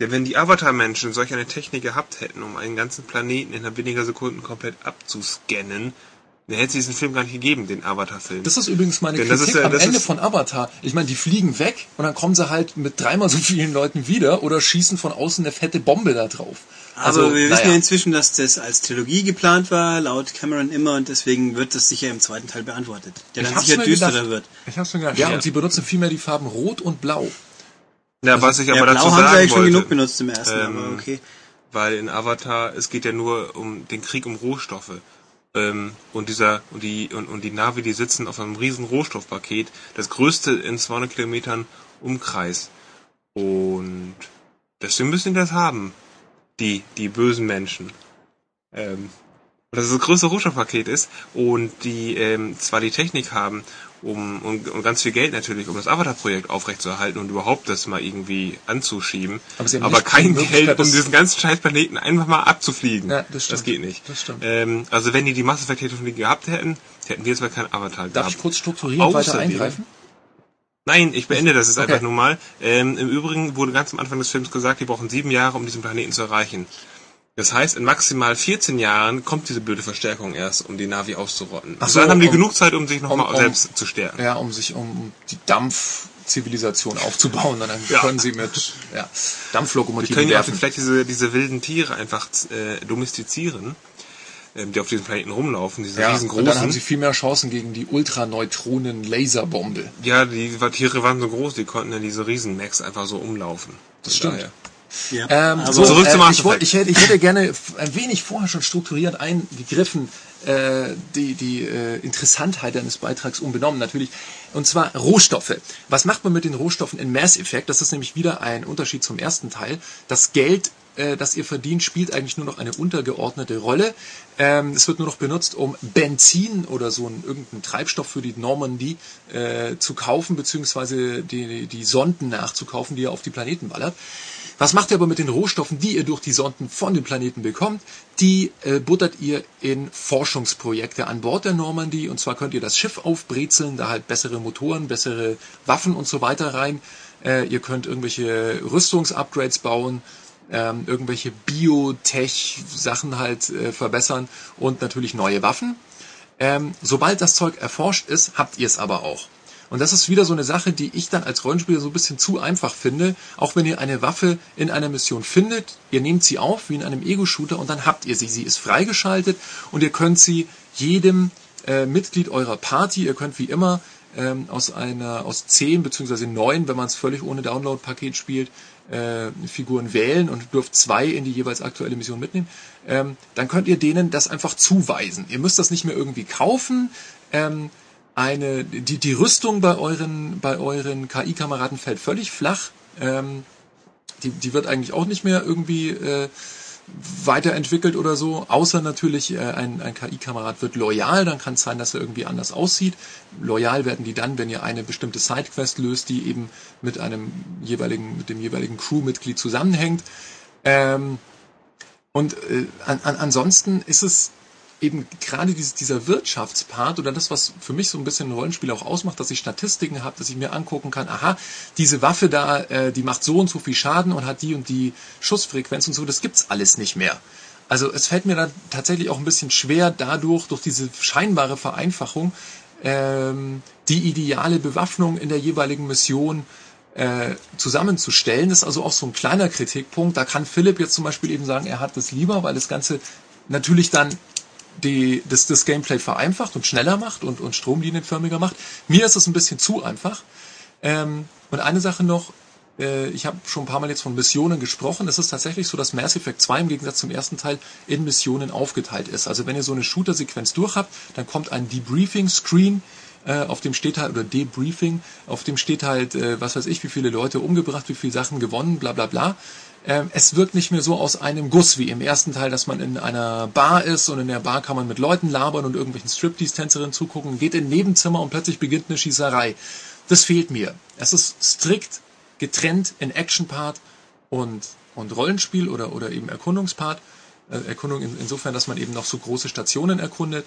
Denn wenn die Avatar-Menschen solch eine Technik gehabt hätten, um einen ganzen Planeten innerhalb weniger Sekunden komplett abzuscannen, dann hätte es diesen Film gar nicht gegeben, den Avatar-Film. Das ist übrigens meine Denn das Kritik ja- am Ende von Avatar. Ich meine, die fliegen weg und dann kommen sie halt mit dreimal so vielen Leuten wieder oder schießen von außen eine fette Bombe da drauf. Also, wir wissen naja. ja inzwischen, dass das als Trilogie geplant war, laut Cameron immer, und deswegen wird das sicher im zweiten Teil beantwortet. Der Ich dann sicher mir düsterer gedacht. wird. Ich hab's schon gedacht. Ja, Ja. und sie benutzen vielmehr die Farben Rot und Blau. ja, was ich Ja, aber Blau dazu haben sie sagen eigentlich schon wollte, genug benutzt im ersten, Ähm, aber okay. weil in Avatar, es geht ja nur um den Krieg um Rohstoffe. Ähm, und dieser, und die, und, und die Navi, die sitzen auf einem riesen Rohstoffpaket, das größte in 200 Kilometern Umkreis. Und deswegen müssen die das haben. Die, die bösen Menschen. Ähm, dass es das größte Rohstoffpaket ist und die ähm, zwar die Technik haben, um, und, und ganz viel Geld natürlich, um das Avatar-Projekt aufrechtzuerhalten und überhaupt das mal irgendwie anzuschieben, Aber aber kein Geld, um das- diesen ganzen scheiß Planeten einfach mal abzufliegen. Ja, das stimmt. geht nicht. Das stimmt. Ähm, also wenn die die Mass Effect gehabt hätten, hätten wir jetzt mal kein Avatar Darf gehabt. ich kurz strukturieren weiter Außerdem- eingreifen? Nein, ich beende das jetzt Okay. einfach nur mal. Ähm, Im Übrigen wurde ganz am Anfang des Films gesagt, die brauchen sieben Jahre, um diesen Planeten zu erreichen. Das heißt, in maximal 14 Jahren kommt diese blöde Verstärkung erst, um die Navi auszurotten. Ach so, dann haben die um- genug Zeit, um sich nochmal um- um- selbst zu stärken. Ja, um sich um die Dampfzivilisation aufzubauen. Und dann Ja. können sie mit ja, Dampflokomotiven können ja auch vielleicht diese, diese wilden Tiere einfach äh, domestizieren, die auf diesem Planeten rumlaufen, diese Ja, und riesengroßen. dann haben sie viel mehr Chancen gegen die Ultraneutronen-Laserbombe. ja, die Tiere waren so groß, die konnten ja diese Riesen-Max einfach so umlaufen. Das stimmt. daher. Ja. Ähm, aber so, Zurück zum äh, ich, wollt, ich, hätte, ich hätte gerne ein wenig vorher schon strukturiert eingegriffen, äh, die, die äh, Interessantheit eines Beitrags unbenommen natürlich. Und zwar Rohstoffe. Was macht man mit den Rohstoffen in Mass Effect? Das ist nämlich wieder ein Unterschied zum ersten Teil. Das Geld, äh, das ihr verdient, spielt eigentlich nur noch eine untergeordnete Rolle. Ähm, es wird nur noch benutzt, um Benzin oder so einen, irgendeinen Treibstoff für die Normandie äh, zu kaufen, beziehungsweise die, die Sonden nachzukaufen, die ihr auf die Planeten ballert. Was macht ihr aber mit den Rohstoffen, die ihr durch die Sonden von den Planeten bekommt? Die äh, buttert ihr in Forschungsprojekte an Bord der Normandie. Und zwar könnt ihr das Schiff aufbrezeln, da halt bessere Motoren, bessere Waffen und so weiter rein. Äh, ihr könnt irgendwelche Rüstungsupgrades bauen, ähm, irgendwelche Biotech-Sachen halt äh, verbessern und natürlich neue Waffen. Ähm, sobald das Zeug erforscht ist, habt ihr es aber auch. Und das ist wieder so eine Sache, die ich dann als Rollenspieler so ein bisschen zu einfach finde. Auch wenn ihr eine Waffe in einer Mission findet, ihr nehmt sie auf wie in einem Ego-Shooter und dann habt ihr sie. Sie ist freigeschaltet und ihr könnt sie jedem äh, Mitglied eurer Party, ihr könnt wie immer ähm, aus einer aus zehn beziehungsweise neun, wenn man es völlig ohne Download-Paket spielt, äh, Figuren wählen und dürft zwei in die jeweils aktuelle Mission mitnehmen, ähm, dann könnt ihr denen das einfach zuweisen. Ihr müsst das nicht mehr irgendwie kaufen. Ähm, eine, die, die Rüstung bei euren, bei euren KI-Kameraden fällt völlig flach. Ähm, die, die wird eigentlich auch nicht mehr irgendwie äh, weiterentwickelt oder so, außer natürlich äh, ein, ein KI-Kamerad wird loyal, dann kann es sein, dass er irgendwie anders aussieht. Loyal werden die dann, wenn ihr eine bestimmte Sidequest löst, die eben mit einem jeweiligen, mit dem jeweiligen Crewmitglied zusammenhängt. Ähm, und äh, an, an, ansonsten ist es eben gerade dieser Wirtschaftspart oder das, was für mich so ein bisschen ein Rollenspiel auch ausmacht, dass ich Statistiken habe, dass ich mir angucken kann, aha, diese Waffe da, äh, die macht so und so viel Schaden und hat die und die Schussfrequenz und so, das gibt's alles nicht mehr. Also es fällt mir dann tatsächlich auch ein bisschen schwer, dadurch, durch diese scheinbare Vereinfachung, ähm, die ideale Bewaffnung in der jeweiligen Mission äh, zusammenzustellen. Das ist also auch so ein kleiner Kritikpunkt. Da kann Philipp jetzt zum Beispiel eben sagen, er hat das lieber, weil das Ganze natürlich dann die, das, das Gameplay vereinfacht und schneller macht und, und stromlinienförmiger macht. Mir ist es ein bisschen zu einfach. Ähm, und eine Sache noch, äh, ich habe schon ein paar Mal jetzt von Missionen gesprochen. Es ist tatsächlich so, dass Mass Effect 2 im Gegensatz zum ersten Teil in Missionen aufgeteilt ist. Also wenn ihr so eine Shooter-Sequenz durch habt, dann kommt ein Debriefing-Screen, äh, auf dem steht halt, oder Debriefing, auf dem steht halt, äh, was weiß ich, wie viele Leute umgebracht, wie viele Sachen gewonnen, bla bla bla es wirkt nicht mehr so aus einem Guss wie im ersten Teil, dass man in einer Bar ist und in der Bar kann man mit Leuten labern und irgendwelchen Striptease-Tänzerinnen zugucken, geht in ein Nebenzimmer und plötzlich beginnt eine Schießerei. Das fehlt mir. Es ist strikt getrennt in Action-Part und, und Rollenspiel oder, oder eben Erkundungspart. Äh, Erkundung in, insofern, dass man eben noch so große Stationen erkundet.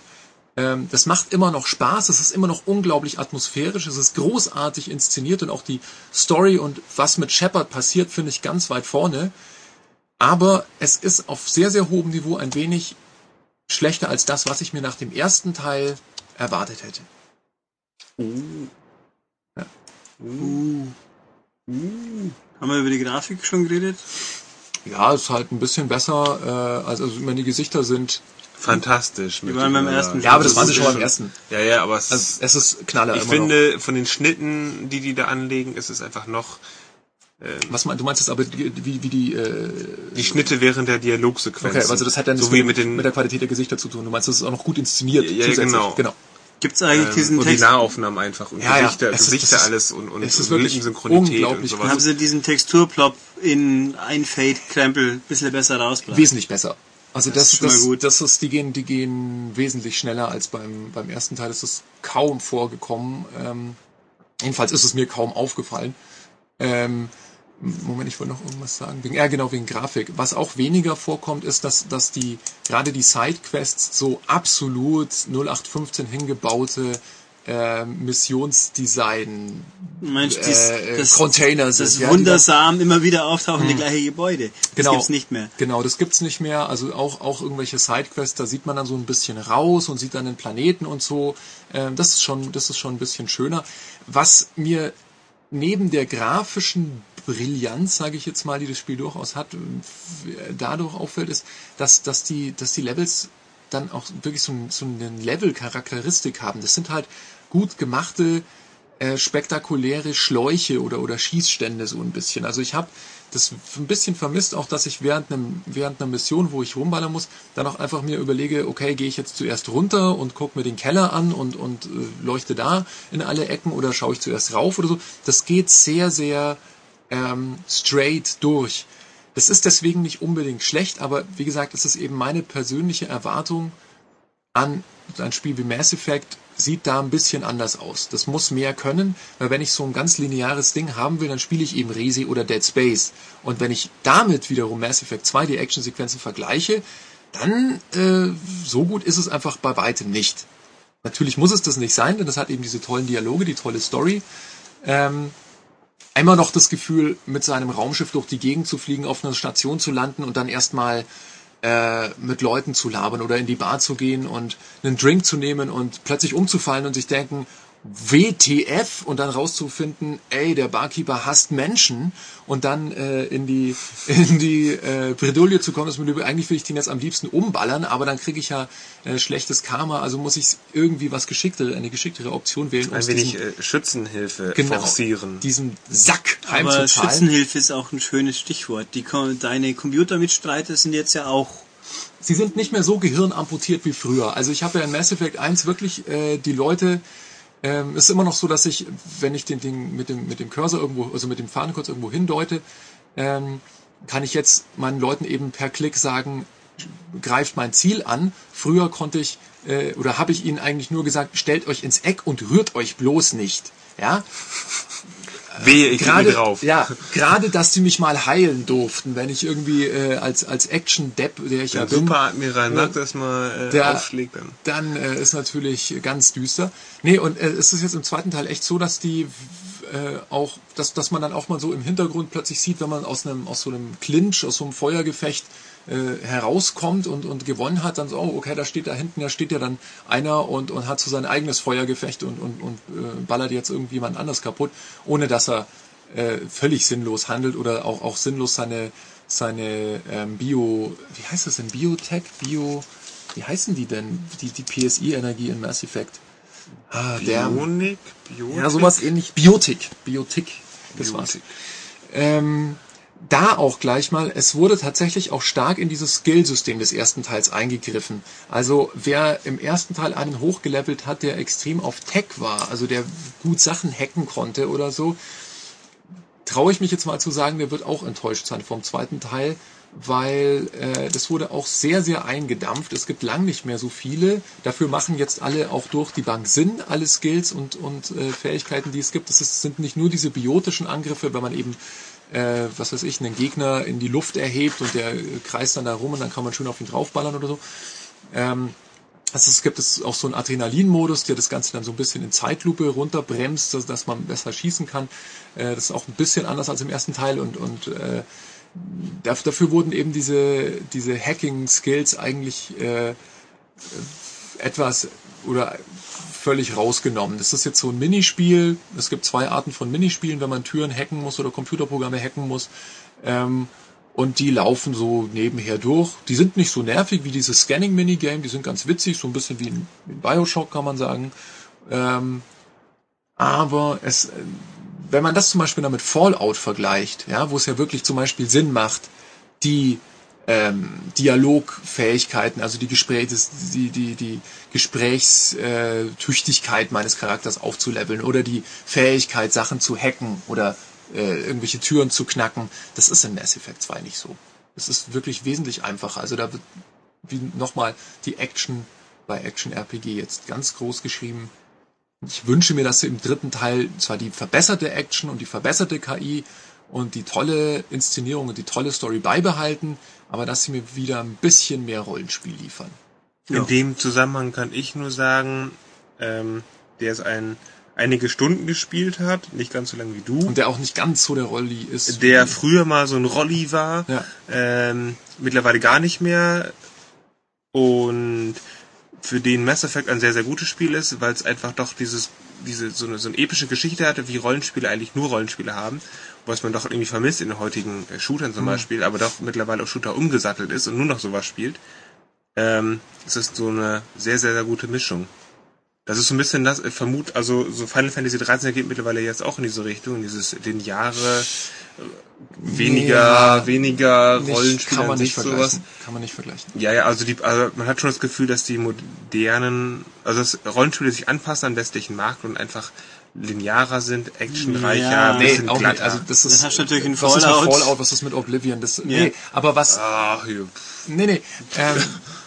Ähm, das macht immer noch Spaß, es ist immer noch unglaublich atmosphärisch, es ist großartig inszeniert und auch die Story und was mit Shepard passiert, finde ich ganz weit vorne. Aber es ist auf sehr, sehr hohem Niveau ein wenig schlechter als das, was ich mir nach dem ersten Teil erwartet hätte. Uh. Ja. Uh. Uh. Haben wir über die Grafik schon geredet? Ja, ist halt ein bisschen besser. Äh, also, also, ich meine, die Gesichter sind fantastisch. Die waren beim ersten. Ja, aber das waren sie schon beim ersten. Ja, ja, aber es, also, es ist Knaller. Ich finde, noch. von den Schnitten, die die da anlegen, ist es einfach noch. Ähm, Was meinst du meinst es aber wie, wie die äh, die Schnitte während der Dialogsequenz. Okay, also das hat dann so wie mit, den, mit der Qualität der Gesichter zu tun. Du meinst, das ist auch noch gut inszeniert. Ja, ja genau. genau. Gibt's eigentlich ähm, diesen und Text? die Nahaufnahmen einfach und ja, Gesichter, ja. Gesichter ist, alles und, und, es ist und wirklich Synchronität unglaublich. und sowas. Haben sie diesen Texturplop in ein Fade-Krempel ein bisschen besser rausgebracht? Wesentlich besser. Also das, das, das, ist, gut. das ist, die gehen, die gehen wesentlich schneller als beim, beim ersten Teil. Das ist kaum vorgekommen. Ähm, jedenfalls ist es mir kaum aufgefallen. Ähm, Moment, ich wollte noch irgendwas sagen. Wegen, ja, genau, wegen Grafik. Was auch weniger vorkommt, ist, dass, dass die, gerade die Sidequests so absolut 0815 hingebaute äh, Missionsdesign Mensch, dies, äh, das, Container sind. Das ja, wundersam immer wieder auftauchende gleiche Gebäude. Das Genau. gibt's nicht mehr. Genau, das gibt's nicht mehr. Also auch, auch irgendwelche Sidequests, da sieht man dann so ein bisschen raus und sieht dann den Planeten und so. Ähm, das ist schon, das ist schon ein bisschen schöner. Was mir neben der grafischen Brillanz, sage ich jetzt mal, die das Spiel durchaus hat, dadurch auffällt, ist, dass, dass, die, dass die Levels dann auch wirklich so, ein, so eine Level-Charakteristik haben. Das sind halt gut gemachte, äh, spektakuläre Schläuche oder, oder Schießstände so ein bisschen. Also ich habe das ein bisschen vermisst, auch dass ich während, einem, während einer Mission, wo ich rumballern muss, dann auch einfach mir überlege, okay, gehe ich jetzt zuerst runter und gucke mir den Keller an und, und äh, leuchte da in alle Ecken oder schaue ich zuerst rauf oder so. Das geht sehr, sehr ähm, straight durch. Das ist deswegen nicht unbedingt schlecht, aber wie gesagt, es ist eben meine persönliche Erwartung an ein Spiel wie Mass Effect, sieht da ein bisschen anders aus. Das muss mehr können, weil wenn ich so ein ganz lineares Ding haben will, dann spiele ich eben Resi oder Dead Space. Und wenn ich damit wiederum Mass Effect 2 die Actionsequenzen vergleiche, dann äh, so gut ist es einfach bei weitem nicht. Natürlich muss es das nicht sein, denn das hat eben diese tollen Dialoge, die tolle Story. Ähm, einmal noch das Gefühl, mit seinem Raumschiff durch die Gegend zu fliegen, auf einer Station zu landen und dann erstmal äh, mit Leuten zu labern oder in die Bar zu gehen und einen Drink zu nehmen und plötzlich umzufallen und sich denken, WTF und dann rauszufinden, ey, der Barkeeper hasst Menschen und dann äh, in die (laughs) in die äh, Bredouille zu kommen, dass man eigentlich will ich den jetzt am liebsten umballern, aber dann kriege ich ja äh, schlechtes Karma, also muss ich irgendwie was geschicktere, eine geschicktere Option wählen. Ein wenig diesen, äh, Schützenhilfe genau, forcieren. Diesen Sack Aber Schützenhilfe ist auch ein schönes Stichwort. Die deine Computermitstreiter sind jetzt ja auch Sie sind nicht mehr so gehirnamputiert wie früher. Also ich habe ja in Mass Effect 1 wirklich äh, die Leute ähm, ist immer noch so, dass ich, wenn ich den Ding mit dem, mit dem Cursor irgendwo, also mit dem Fahnenkreuz irgendwo hindeute, ähm, kann ich jetzt meinen Leuten eben per Klick sagen, greift mein Ziel an. Früher konnte ich, äh, oder habe ich ihnen eigentlich nur gesagt, stellt euch ins Eck und rührt euch bloß nicht. Ja, Wehe, ich gerade, drauf. Ja, gerade, dass sie mich mal heilen durften, wenn ich irgendwie äh, als als Action-Depp, der ich der ja bin. Superadmiral Nack das mal äh, der, aufschlägt dann. Dann äh, ist natürlich ganz düster. Nee, und äh, es ist jetzt im zweiten Teil echt so, dass die äh, auch, dass, dass man dann auch mal so im Hintergrund plötzlich sieht, wenn man aus einem aus so einem Clinch, aus so einem Feuergefecht äh, herauskommt und, und gewonnen hat, dann so, oh, okay, da steht da hinten, da steht ja dann einer und, und hat so sein eigenes Feuergefecht und, und, und äh, ballert jetzt irgendwie jemand anders kaputt, ohne dass er äh, völlig sinnlos handelt oder auch, auch sinnlos seine, seine ähm, Bio, wie heißt das denn, Biotech, Bio, wie heißen die denn, die, die PSI-Energie in Mass Effect? Ah, Bionik, Biotik? Ja, sowas ähnlich. Biotik, Biotik, das Biotik. war's. Ähm, da auch gleich mal, es wurde tatsächlich auch stark in dieses Skill-System des ersten Teils eingegriffen. Also wer im ersten Teil einen hochgelevelt hat, der extrem auf Tech war, also der gut Sachen hacken konnte oder so, traue ich mich jetzt mal zu sagen, der wird auch enttäuscht sein vom zweiten Teil, weil äh, das wurde auch sehr, sehr eingedampft. Es gibt lang nicht mehr so viele. Dafür machen jetzt alle auch durch die Bank Sinn, alle Skills und, und äh, Fähigkeiten, die es gibt. Es sind nicht nur diese biotischen Angriffe, wenn man eben äh, was weiß ich, einen Gegner in die Luft erhebt und der kreist dann da rum und dann kann man schön auf ihn draufballern oder so. Ähm, also es gibt es auch so einen Adrenalin-Modus, der das Ganze dann so ein bisschen in Zeitlupe runterbremst, dass, dass man besser schießen kann. Äh, das ist auch ein bisschen anders als im ersten Teil und, und äh, dafür wurden eben diese, diese Hacking-Skills eigentlich äh, etwas oder völlig rausgenommen. Das ist jetzt so ein Minispiel. Es gibt zwei Arten von Minispielen, wenn man Türen hacken muss oder Computerprogramme hacken muss. Ähm, und die laufen so nebenher durch. Die sind nicht so nervig wie dieses Scanning-Minigame, die sind ganz witzig, so ein bisschen wie in, Bioshock kann man sagen. Ähm, aber es, wenn man das zum Beispiel dann mit Fallout vergleicht, ja, wo es ja wirklich zum Beispiel Sinn macht, die ähm, Dialogfähigkeiten, also die Gespräche, die, die, die Gesprächstüchtigkeit meines Charakters aufzuleveln oder die Fähigkeit, Sachen zu hacken oder äh, irgendwelche Türen zu knacken. Das ist in Mass Effect 2 nicht so. Es ist wirklich wesentlich einfacher. Also da wird wie nochmal die Action bei Action RPG jetzt ganz groß geschrieben. Ich wünsche mir, dass sie im dritten Teil zwar die verbesserte Action und die verbesserte KI und die tolle Inszenierung und die tolle Story beibehalten, aber dass sie mir wieder ein bisschen mehr Rollenspiel liefern. Ja. In dem Zusammenhang kann ich nur sagen, ähm, der ist ein einige Stunden gespielt hat, nicht ganz so lange wie du. Und der auch nicht ganz so der Rolli ist. Der früher mal so ein Rolli war, ja. ähm, mittlerweile gar nicht mehr. Und für den Mass Effect ein sehr, sehr gutes Spiel ist, weil es einfach doch dieses, diese, so eine, so eine epische Geschichte hatte, wie Rollenspiele eigentlich nur Rollenspiele haben was man doch irgendwie vermisst in den heutigen äh, Shootern zum mhm. Beispiel, aber doch mittlerweile auf Shooter umgesattelt ist und nur noch sowas spielt. Ähm, es ist so eine sehr, sehr, sehr gute Mischung. Das ist so ein bisschen das, äh, vermut, also so Final Fantasy 13 geht mittlerweile jetzt auch in diese Richtung, in dieses den Jahre äh, weniger, ja, weniger Rollenspiele kann man nicht sowas. Kann man nicht vergleichen. Ja, ja, also die, also man hat schon das Gefühl, dass die modernen, also das Rollenspiele sich anpassen an westlichen Markt und einfach linearer sind, actionreicher, ja, nee, auch glatter. nicht. Also das ist, das hast natürlich in Fallout. Was ist mit Fallout, was ist mit Oblivion? Das, ja. Nee, aber was... Ach. Nee, nee. Ähm, (laughs)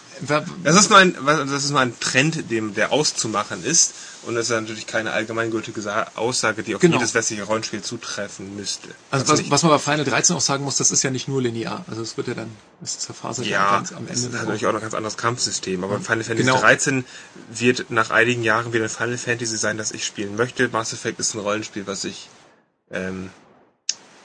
Das ist nur ein, das ist nur ein Trend, dem, der auszumachen ist. Und das ist natürlich keine allgemeingültige Sa- Aussage, die auf Genau. jedes westliche Rollenspiel zutreffen müsste. also was, was man bei Final 13 auch sagen muss, das ist ja nicht nur linear. Also es wird ja dann, es zerfasert ja, ganz am das Ende. ist dann natürlich auch noch ein ganz anderes Kampfsystem. Aber Final Fantasy Genau. 13 wird nach einigen Jahren wieder ein Final Fantasy sein, das ich spielen möchte. Mass Effect ist ein Rollenspiel, was ich, ähm,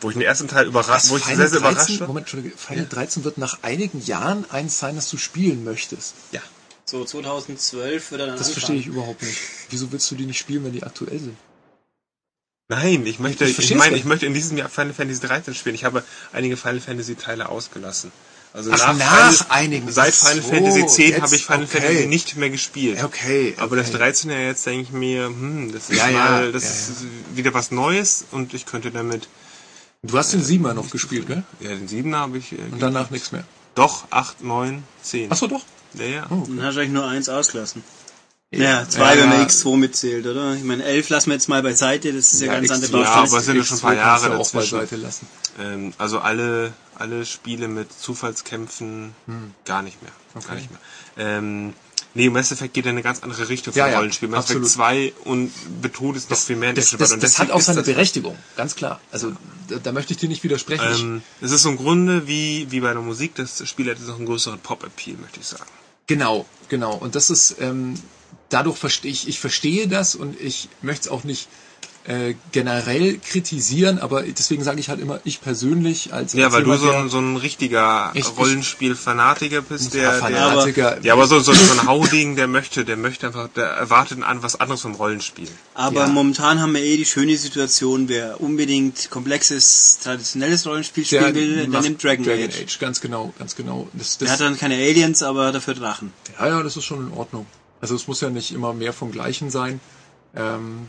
wo ich den ersten Teil überrascht, wo ich Final sehr, sehr 13, überrascht war. Moment, Entschuldige, Final 13 wird nach einigen Jahren eins sein, das du spielen möchtest. Ja. So 2012 wird er dann Das verstehe ich überhaupt nicht. Wieso willst du die nicht spielen, wenn die aktuell sind? Nein, ich möchte, Ich ich, meine, ich möchte in diesem Jahr Final Fantasy 13 spielen. Ich habe einige Final Fantasy Teile ausgelassen. Also Ach, nach Final, einigen. Seit Final so, Fantasy 10 jetzt, habe ich Final okay. Fantasy nicht mehr gespielt. Okay. Aber das okay. 13 ja jetzt denke ich mir, hm, das ist Ja, ja, mal, das ja, ist wieder was Neues und ich könnte damit, Du hast den Siebener noch gespielt, gell? ja, den 7 habe ich, äh, Und danach nichts mehr. Doch, 8, 9, 10. Ach so, doch. Ja, ja. Oh. Dann hast du eigentlich nur eins ausgelassen. Ja, zwei, Ja. wenn man X2 mitzählt, oder? Ich meine, 11 lassen wir jetzt mal beiseite, das ist ja, Ja, ganz X2, andere ja, Baustelle. aber es sind ja schon ein paar X2 kannst du Jahre auch beiseite lassen. Ähm, also alle, alle Spiele mit Zufallskämpfen gar nicht mehr. Gar Okay. nicht mehr. Ähm, nee, Mass Effect geht in eine ganz andere Richtung Ja, von ja, Rollenspiel. Mass Effect absolut. 2 und betont es noch viel mehr Das, das, das hat auch seine Berechtigung, ganz klar. Also da, da möchte ich dir nicht widersprechen. Ähm, es ist so im Grunde wie, wie bei der Musik, das Spiel hat jetzt noch einen größeren Pop-Appeal, möchte ich sagen. Genau, genau. Und das ist, ähm, dadurch verstehe ich, ich verstehe das und ich möchte es auch nicht äh, generell kritisieren, aber deswegen sage ich halt immer, ich persönlich als, Ja, als weil du jemand, so der- ein, so ein richtiger Ich- ich- Rollenspiel-Fanatiker bist, der, der, Fanatiker. ja, aber so, so, so ein Hauding, der möchte, der möchte einfach, der erwartet an was anderes vom Rollenspiel. Aber Ja. momentan haben wir eh die schöne Situation, wer unbedingt komplexes, traditionelles Rollenspiel spielen will, der nimmt Dragon, Age. Ganz genau, ganz genau. Das, Der das, hat dann keine Aliens, aber dafür Drachen. ja, ja, das ist schon in Ordnung. Also es muss ja nicht immer mehr vom Gleichen sein. Ähm,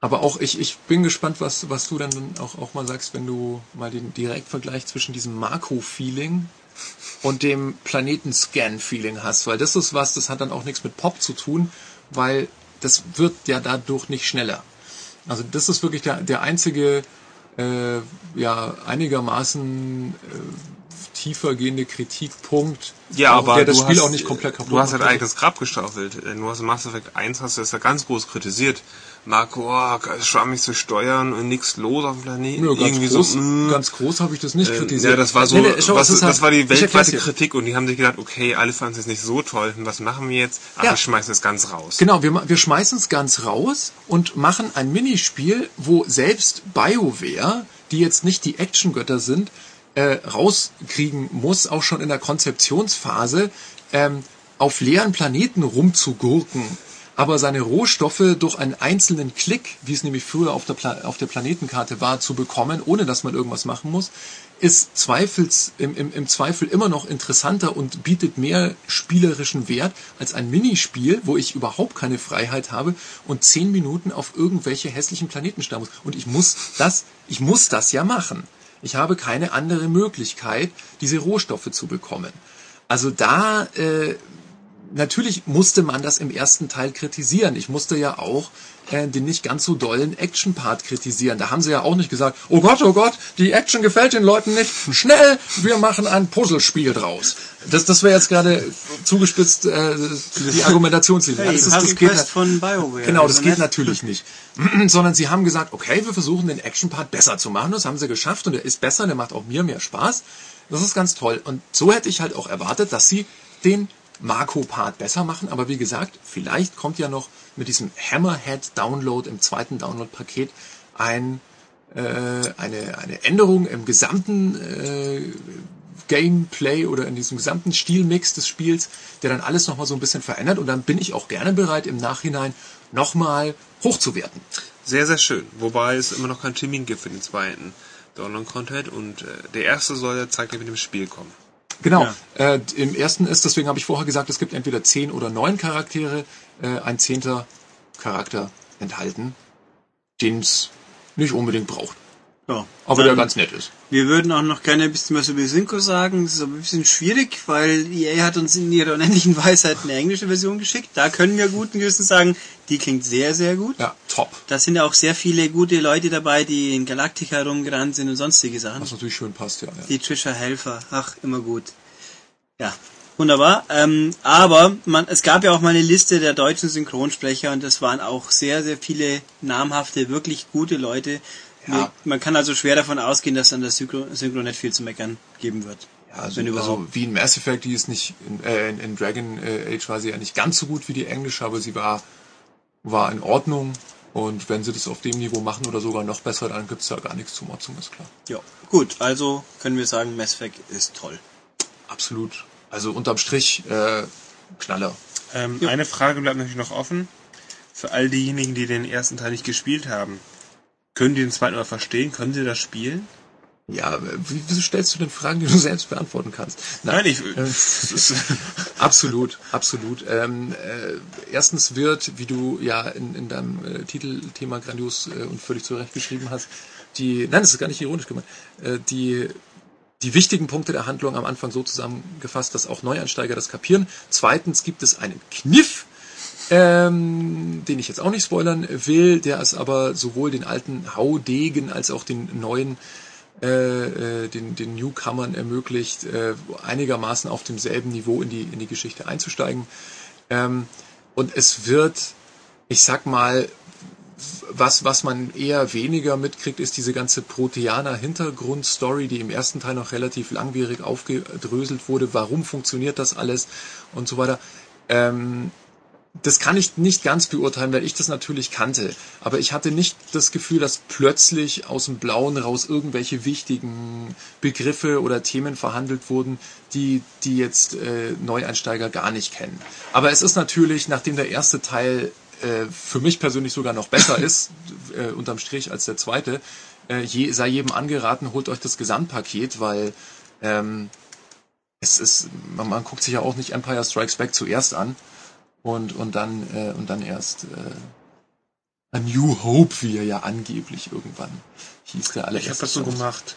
aber auch ich, ich bin gespannt, was, was du dann auch, auch mal sagst, wenn du mal den Direktvergleich zwischen diesem Marco-Feeling und dem Planeten-Scan-Feeling hast, weil das ist was, das hat dann auch nichts mit Pop zu tun, weil das wird ja dadurch nicht schneller. Also das ist wirklich der, der einzige, äh, ja, einigermaßen äh, tiefer gehende Kritikpunkt, Ja, aber der das du Spiel hast, auch nicht komplett kaputt Du hast halt eigentlich das Grab gestaffelt. Du hast in Mass Effect 1 hast du das ja ganz groß kritisiert. Marco, oh, schwammig zu steuern und nichts los auf dem Planeten. Ganz Irgendwie groß, so, mh. ganz groß habe ich das nicht Ähm, kritisiert. Ja, das war so, Nee, nee, was, das halt- war die erklär's weltweite. Kritik und die haben sich gedacht, okay, alle fanden es jetzt nicht so toll, was machen wir jetzt? Ach, Ja. wir schmeißen es ganz raus. Genau, wir, wir schmeißen es ganz raus und machen ein Minispiel, wo selbst BioWare, die jetzt nicht die Actiongötter sind, äh, rauskriegen muss, auch schon in der Konzeptionsphase, ähm, auf leeren Planeten rumzugurken, aber seine Rohstoffe durch einen einzelnen Klick, wie es nämlich früher auf der, Pla auf der Planetenkarte war, zu bekommen, ohne dass man irgendwas machen muss, ist zweifels, im, im, im Zweifel immer noch interessanter und bietet mehr spielerischen Wert als ein Minispiel, wo ich überhaupt keine Freiheit habe und zehn Minuten auf irgendwelche hässlichen Planeten starren muss. Und ich muss das, ich muss das ja machen. Ich habe keine andere Möglichkeit, diese Rohstoffe zu bekommen. Also da äh, natürlich musste man das im ersten Teil kritisieren. Ich musste ja auch äh, den nicht ganz so dollen Action-Part kritisieren. Da haben sie ja auch nicht gesagt, oh Gott, oh Gott, die Action gefällt den Leuten nicht. Schnell, wir machen ein Puzzlespiel draus. Das, das wäre jetzt gerade zugespitzt äh, die Argumentationslinie. Hey, das, ist, das geht von BioWare. Genau, das geht natürlich nicht. (clears throat) Sondern sie haben gesagt, okay, wir versuchen den Action-Part besser zu machen. Das haben sie geschafft und der ist besser, der macht auch mir mehr Spaß. Das ist ganz toll. Und so hätte ich halt auch erwartet, dass sie den Marco-Part besser machen. Aber wie gesagt, vielleicht kommt ja noch mit diesem Hammerhead-Download im zweiten Download-Paket ein, äh, eine, eine Änderung im gesamten äh, Gameplay oder in diesem gesamten Stilmix des Spiels, der dann alles nochmal so ein bisschen verändert. Und dann bin ich auch gerne bereit, im Nachhinein nochmal hochzuwerten. Sehr, sehr schön. Wobei es immer noch kein Termin gibt für den zweiten Download-Content und äh, der erste soll ja zeitgleich mit dem Spiel kommen. Genau. Ja. Äh, Im ersten ist, deswegen habe ich vorher gesagt, es gibt entweder zehn oder neun Charaktere, äh, ein zehnter Charakter enthalten, den es nicht unbedingt braucht. Ja. Aber der ganz nett ist. Wir würden auch noch gerne ein bisschen was über Synchro sagen. Das ist aber ein bisschen schwierig, weil EA hat uns in ihrer unendlichen Weisheit eine englische Version geschickt. Da können wir guten Gewissens sagen, die klingt sehr, sehr gut. Ja, top. Da sind ja auch sehr viele gute Leute dabei, die in Galactica rumgerannt sind und sonstige Sachen. Was natürlich schön passt, ja. ja. Die Trisha Helfer, ach, immer gut. Ja. Wunderbar. Ähm, aber man, es gab ja auch mal eine Liste der deutschen Synchronsprecher und es waren auch sehr, sehr viele namhafte, wirklich gute Leute. Ja. Man kann also schwer davon ausgehen, dass an der Synchro, Synchro nicht viel zu meckern geben wird. Ja, also Wenn so, überhaupt. wie in Mass Effect, die ist nicht, in, äh, in, in Dragon äh, Age war sie ja nicht ganz so gut wie die englische, aber sie war, war in Ordnung. Und wenn sie das auf dem Niveau machen oder sogar noch besser, dann gibt's da gar nichts zu motzen, ist klar. Ja. Gut, also können wir sagen, Mass Effect ist toll. Absolut. Also unterm Strich, äh, Knaller. Ähm, Eine Frage bleibt natürlich noch offen. Für all diejenigen, die den ersten Teil nicht gespielt haben. Können die den zweiten mal verstehen? Können sie das spielen? Ja, wie, wieso stellst du denn Fragen, die du selbst beantworten kannst? Nein, ich. Äh, (laughs) (laughs) Absolut, absolut. Ähm, äh, erstens wird, wie du ja in, in deinem äh, Titelthema grandios äh, und völlig zurecht geschrieben hast, die, nein, das ist gar nicht ironisch gemeint, äh, die, die wichtigen Punkte der Handlung am Anfang so zusammengefasst, dass auch Neueinsteiger das kapieren. Zweitens gibt es einen Kniff, ähm, den ich jetzt auch nicht spoilern will, der es aber sowohl den alten Haudegen als auch den neuen äh, äh, den, den Newcomern ermöglicht, äh, einigermaßen auf demselben Niveau in die, in die Geschichte einzusteigen. Ähm, und es wird, ich sag mal, was, was man eher weniger mitkriegt, ist diese ganze Proteaner-Hintergrundstory, die im ersten Teil noch relativ langwierig aufgedröselt wurde. Warum funktioniert das alles und so weiter. Ähm, das kann ich nicht ganz beurteilen, weil ich das natürlich kannte. Aber ich hatte nicht das Gefühl, dass plötzlich aus dem Blauen raus irgendwelche wichtigen Begriffe oder Themen verhandelt wurden, die, die jetzt äh, Neueinsteiger gar nicht kennen. Aber es ist natürlich, nachdem der erste Teil äh, für mich persönlich sogar noch besser ist, äh, unterm Strich als der zweite, äh, je, sei jedem angeraten, holt euch das Gesamtpaket, weil ähm, es ist, man, man guckt sich ja auch nicht Empire Strikes Back zuerst an und und dann äh, und dann erst äh, A New Hope, wie er ja angeblich irgendwann hieß der ich allererste. habe das so gemacht.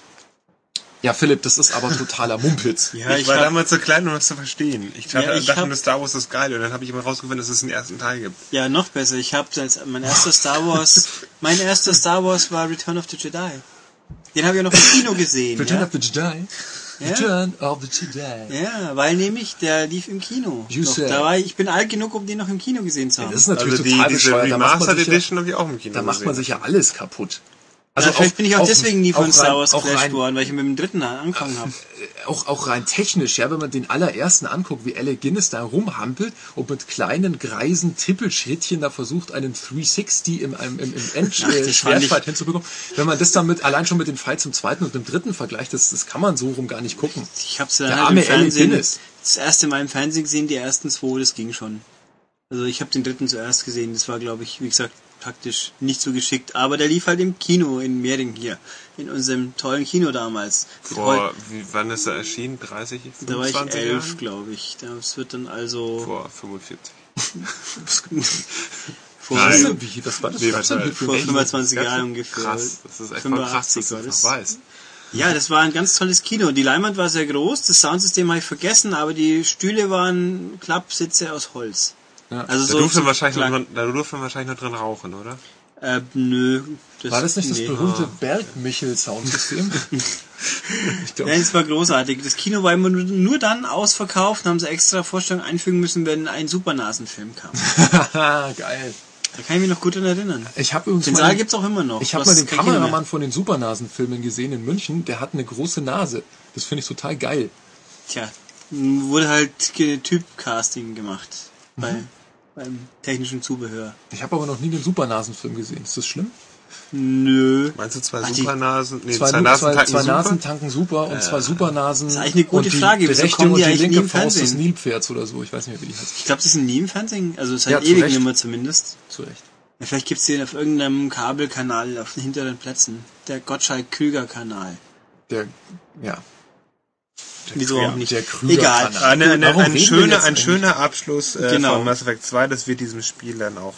Ja, Philipp, das ist aber totaler (laughs) Mumpitz. Ja, ich, war hab- damals zu klein, um das zu verstehen. Ich, Ja, dachte, ich dachte hab- Star Wars ist geil. Und dann habe ich immer rausgefunden, dass es einen ersten Teil gibt. Ja, noch besser. Ich habe als mein erster Star Wars, mein erster Star Wars war Return of the Jedi. Den habe ich ja noch im Kino gesehen. Return ja? of the Jedi. Ja. Return of the Jedi. ja, weil nämlich der lief im Kino. You Noch, da war ich, ich bin alt genug, um den noch im Kino gesehen zu haben. Das ist natürlich Also die, total diese bescheuert. Da macht man Remastered sich ja, Edition habe ich auch im Kino da macht man sich ja alles kaputt. Also vielleicht bin ich auch, auch- deswegen nie von Star rein- Wars auch geflasht rein- worden, weil ich mit dem dritten angefangen habe. auch, auch rein technisch, ja, wenn man den allerersten anguckt, wie Alec Guinness da rumhampelt und mit kleinen greisen Tippelschrittchen da versucht, einen 360 im, im, im, im End (laughs) Ach, das äh, hinzubekommen. Wenn man das dann mit, allein schon mit den Fights im zweiten und im dritten vergleicht, das, das kann man so rum gar nicht gucken. Ich habe dann Der halt im Fernsehen Guinness. das erste Mal im Fernsehen gesehen, die ersten zwei, das ging schon. Also ich habe den dritten zuerst gesehen, das war glaube ich, wie gesagt, taktisch nicht so geschickt, aber der lief halt im Kino in Mehring hier, in unserem tollen Kino damals. Vor, wie, wann ist er erschienen? 30, da war ich 25 elf, glaube ich. Das wird dann also Vor 45. (laughs) vor, Nein. wie, was war das Nee, mal. ein vor Film? 25 Ganz Jahren ungefähr. Krass, das ist echt voll krass, dass 85 war du das das. weißt. Ja, das war ein ganz tolles Kino. Die Leinwand war sehr groß, das Soundsystem habe ich vergessen, aber die Stühle waren Klappsitze aus Holz. Ja. Also Da so durfte, so wahrscheinlich noch drin, da durfte man wahrscheinlich noch drin rauchen, oder? Äh, nö. War das nicht das nee. berühmte Bergmichel-Soundsystem? (laughs) ich glaube, Nein, es war großartig. Das Kino war immer nur, nur dann ausverkauft, haben sie extra Vorstellungen einfügen müssen, wenn ein Supernasenfilm kam. (laughs) geil. Da kann ich mich noch gut dran erinnern. Ich habe übrigens Den Saal den- gibt's auch immer noch. Ich habe mal den. Kameramann von den Supernasen-Filmen gesehen in München. Der hat eine große Nase. Das finde ich total geil. Tja, wurde halt Typcasting gemacht bei, beim technischen Zubehör. Ich habe aber noch nie den Supernasen-Film gesehen. Ist das schlimm? Nö. Meinst du zwei Ach, die- Supernasen? Nee, zwei, zwei, Nasen zwei, tanken zwei super? Nasen tanken super und zwei Supernasen. Das ist eigentlich eine gute und die Frage. Wieso rechte und die die linke Faust des? Nilpferds oder so. Ich weiß nicht mehr, wie die heißt. Ich glaube, die sind nie im Fernsehen. Also seit Ja, ewigen Recht. immer zumindest. Zu Recht. Ja, vielleicht gibt's den auf irgendeinem Kabelkanal auf den hinteren Plätzen. Der Gottschalk-Krüger-Kanal. Der, ja. Wieso Ja, auch nicht? der. Egal. Eine, eine, Warum ein, schöner, ein schöner Abschluss äh, Genau. von Mass Effect 2, das wird diesem Spiel dann auch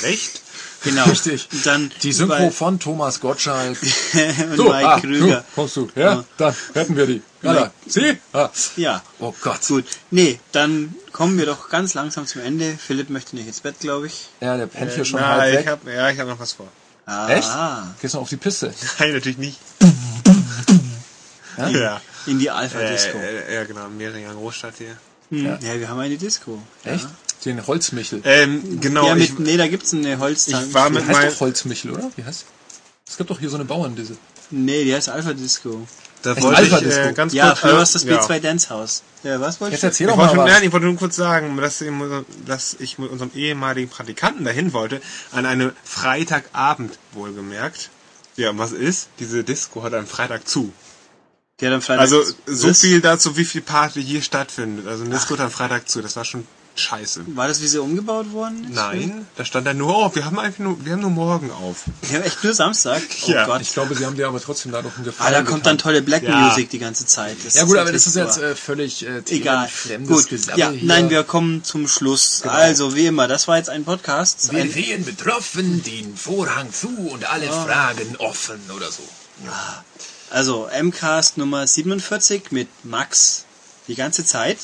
gerecht. Genau. Richtig. Dann Die Synchro bei- von Thomas Gottschalk. (laughs) und So, Mike ah, Krüger. du, kommst du. Ja, Ja. dann retten wir die. Ja. Sie? Ah. Ja. Oh Gott. Gut. Nee, dann kommen wir doch ganz langsam zum Ende. Philipp möchte nicht ins Bett, glaube ich. Ja, der pennt hier schon Na, halb ich weg. hab, ja, ich habe noch was vor. Ah, Echt? Gehst du noch auf die Piste? (laughs) Nein, natürlich nicht. Ja? Ja. In die Alpha-Disco. Äh, äh, ja, genau, in Mehringer Großstadt hier. Hm. Ja. Ja. wir haben eine Disco. Echt? Den Holzmichel. Ähm, genau, Ja, ich, mit, nee, da gibt's eine Holztank. ich war mit heißt doch Holzmichel, oder? Wie heißt? Es gibt doch hier so eine Bauerndisse. Nee, die heißt Alpha Disco. da Echt wollte ich Alpha-Disco? äh, ganz Ja, kurz... früher äh, war es das ja. B2 Dance House. Ja, was wolltest Jetzt erzähl Ich doch mal was. nein, ich wollte nur kurz sagen, dass ich, dass ich mit unserem ehemaligen Praktikanten dahin wollte, an einem Freitagabend wohlgemerkt. Ja, und was ist? Diese Disco hat am Freitag zu. Der am Freitag Also so viel dazu, wie viel Party hier stattfindet. Also hat am Freitag zu. Das war schon scheiße. War das, wie sie umgebaut worden ist? Nein, da stand dann nur, oh, wir haben einfach nur, wir haben nur morgen auf. Die haben echt nur Samstag. (laughs) Oh Ja. Gott. Ich glaube, sie haben dir aber trotzdem da noch einen Ah, Gefallen da kommt dann tolle Black Ja. Music die ganze Zeit. Das Ja gut, aber das ist jetzt äh, völlig äh, egal. fremdes Gut, ja, hier. nein, wir kommen zum Schluss. Also wie immer, das war jetzt ein Podcast. Wir Ein, sehen betroffen den Vorhang zu und alle Fragen offen oder so. Also MCAST Nummer 47 mit Max die ganze Zeit.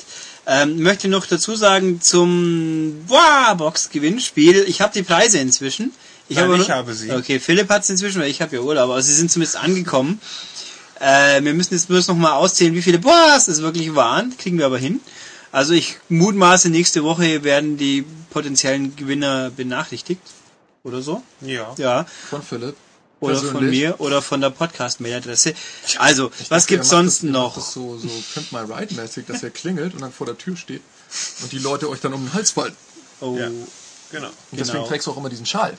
Ähm, möchte noch dazu sagen zum Box-Gewinnspiel. Ich habe die Preise inzwischen. Ich, Nein, habe, ich habe sie. Okay, Philipp hat es inzwischen, weil ich habe ja Urlaub, aber sie sind zumindest angekommen. Äh, wir müssen jetzt bloß noch mal auszählen, wie viele Boas es wirklich waren. Kriegen wir aber hin. Also ich mutmaße, nächste Woche werden die potenziellen Gewinner benachrichtigt. Oder so. Ja. Ja. Von Philipp. Oder von mir oder von der Podcast-Mailadresse. Also, Ich was dachte, gibt's sonst das, noch? Das so, so Pimp My Ride mäßig, dass er klingelt und dann vor der Tür steht und die Leute euch dann um den Hals fallen. Oh, Ja. Genau. Und deswegen Genau. trägst du auch immer diesen Schal.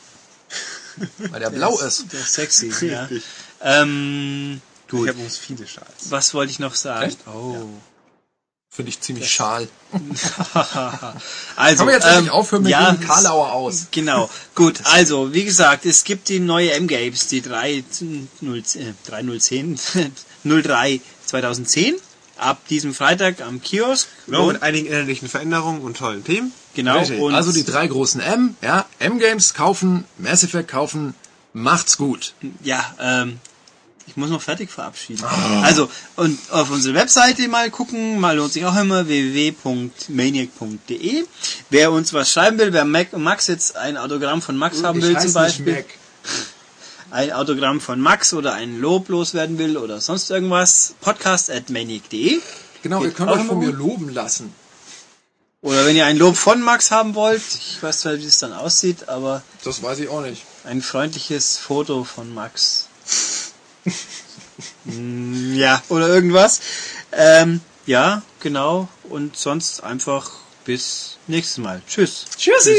Weil der blau ist. der ist sexy. ja. Ähm, Ich gut. habe uns viele Schals. Was wollte ich noch sagen? Echt? Oh. Finde ich ziemlich schal. (laughs) also, Können wir jetzt ähm, endlich aufhören mit ja, dem Karlauer aus? Genau. Gut, also, wie gesagt, es gibt die neue M-Games, die 3, 0, äh, 3010, 03 2010. Ab diesem Freitag am Kiosk. Genau, Und- mit einigen innerlichen Veränderungen und tollen Themen. genau. Und Also die drei großen M, ja, M-Games kaufen, Mass Effect kaufen, macht's gut. Ja, ähm, ich muss noch fertig verabschieden. Also, und auf unsere Webseite mal gucken, mal lohnt sich auch immer, www.maniac.de. Wer uns was schreiben will, wer Mac, Max jetzt ein Autogramm von Max haben will zum Beispiel, ein Autogramm von Max oder ein Lob loswerden will oder sonst irgendwas, podcast at maniac.de. Genau, ihr Geht könnt auch euch von mir loben lassen. Oder wenn ihr ein Lob von Max haben wollt, ich weiß zwar, wie es dann aussieht, aber Das weiß ich auch nicht. ein freundliches Foto von Max. (laughs) Mm, ja, oder irgendwas. Ähm, ja, genau. Und sonst einfach bis nächstes Mal. Tschüss. Tschüssi!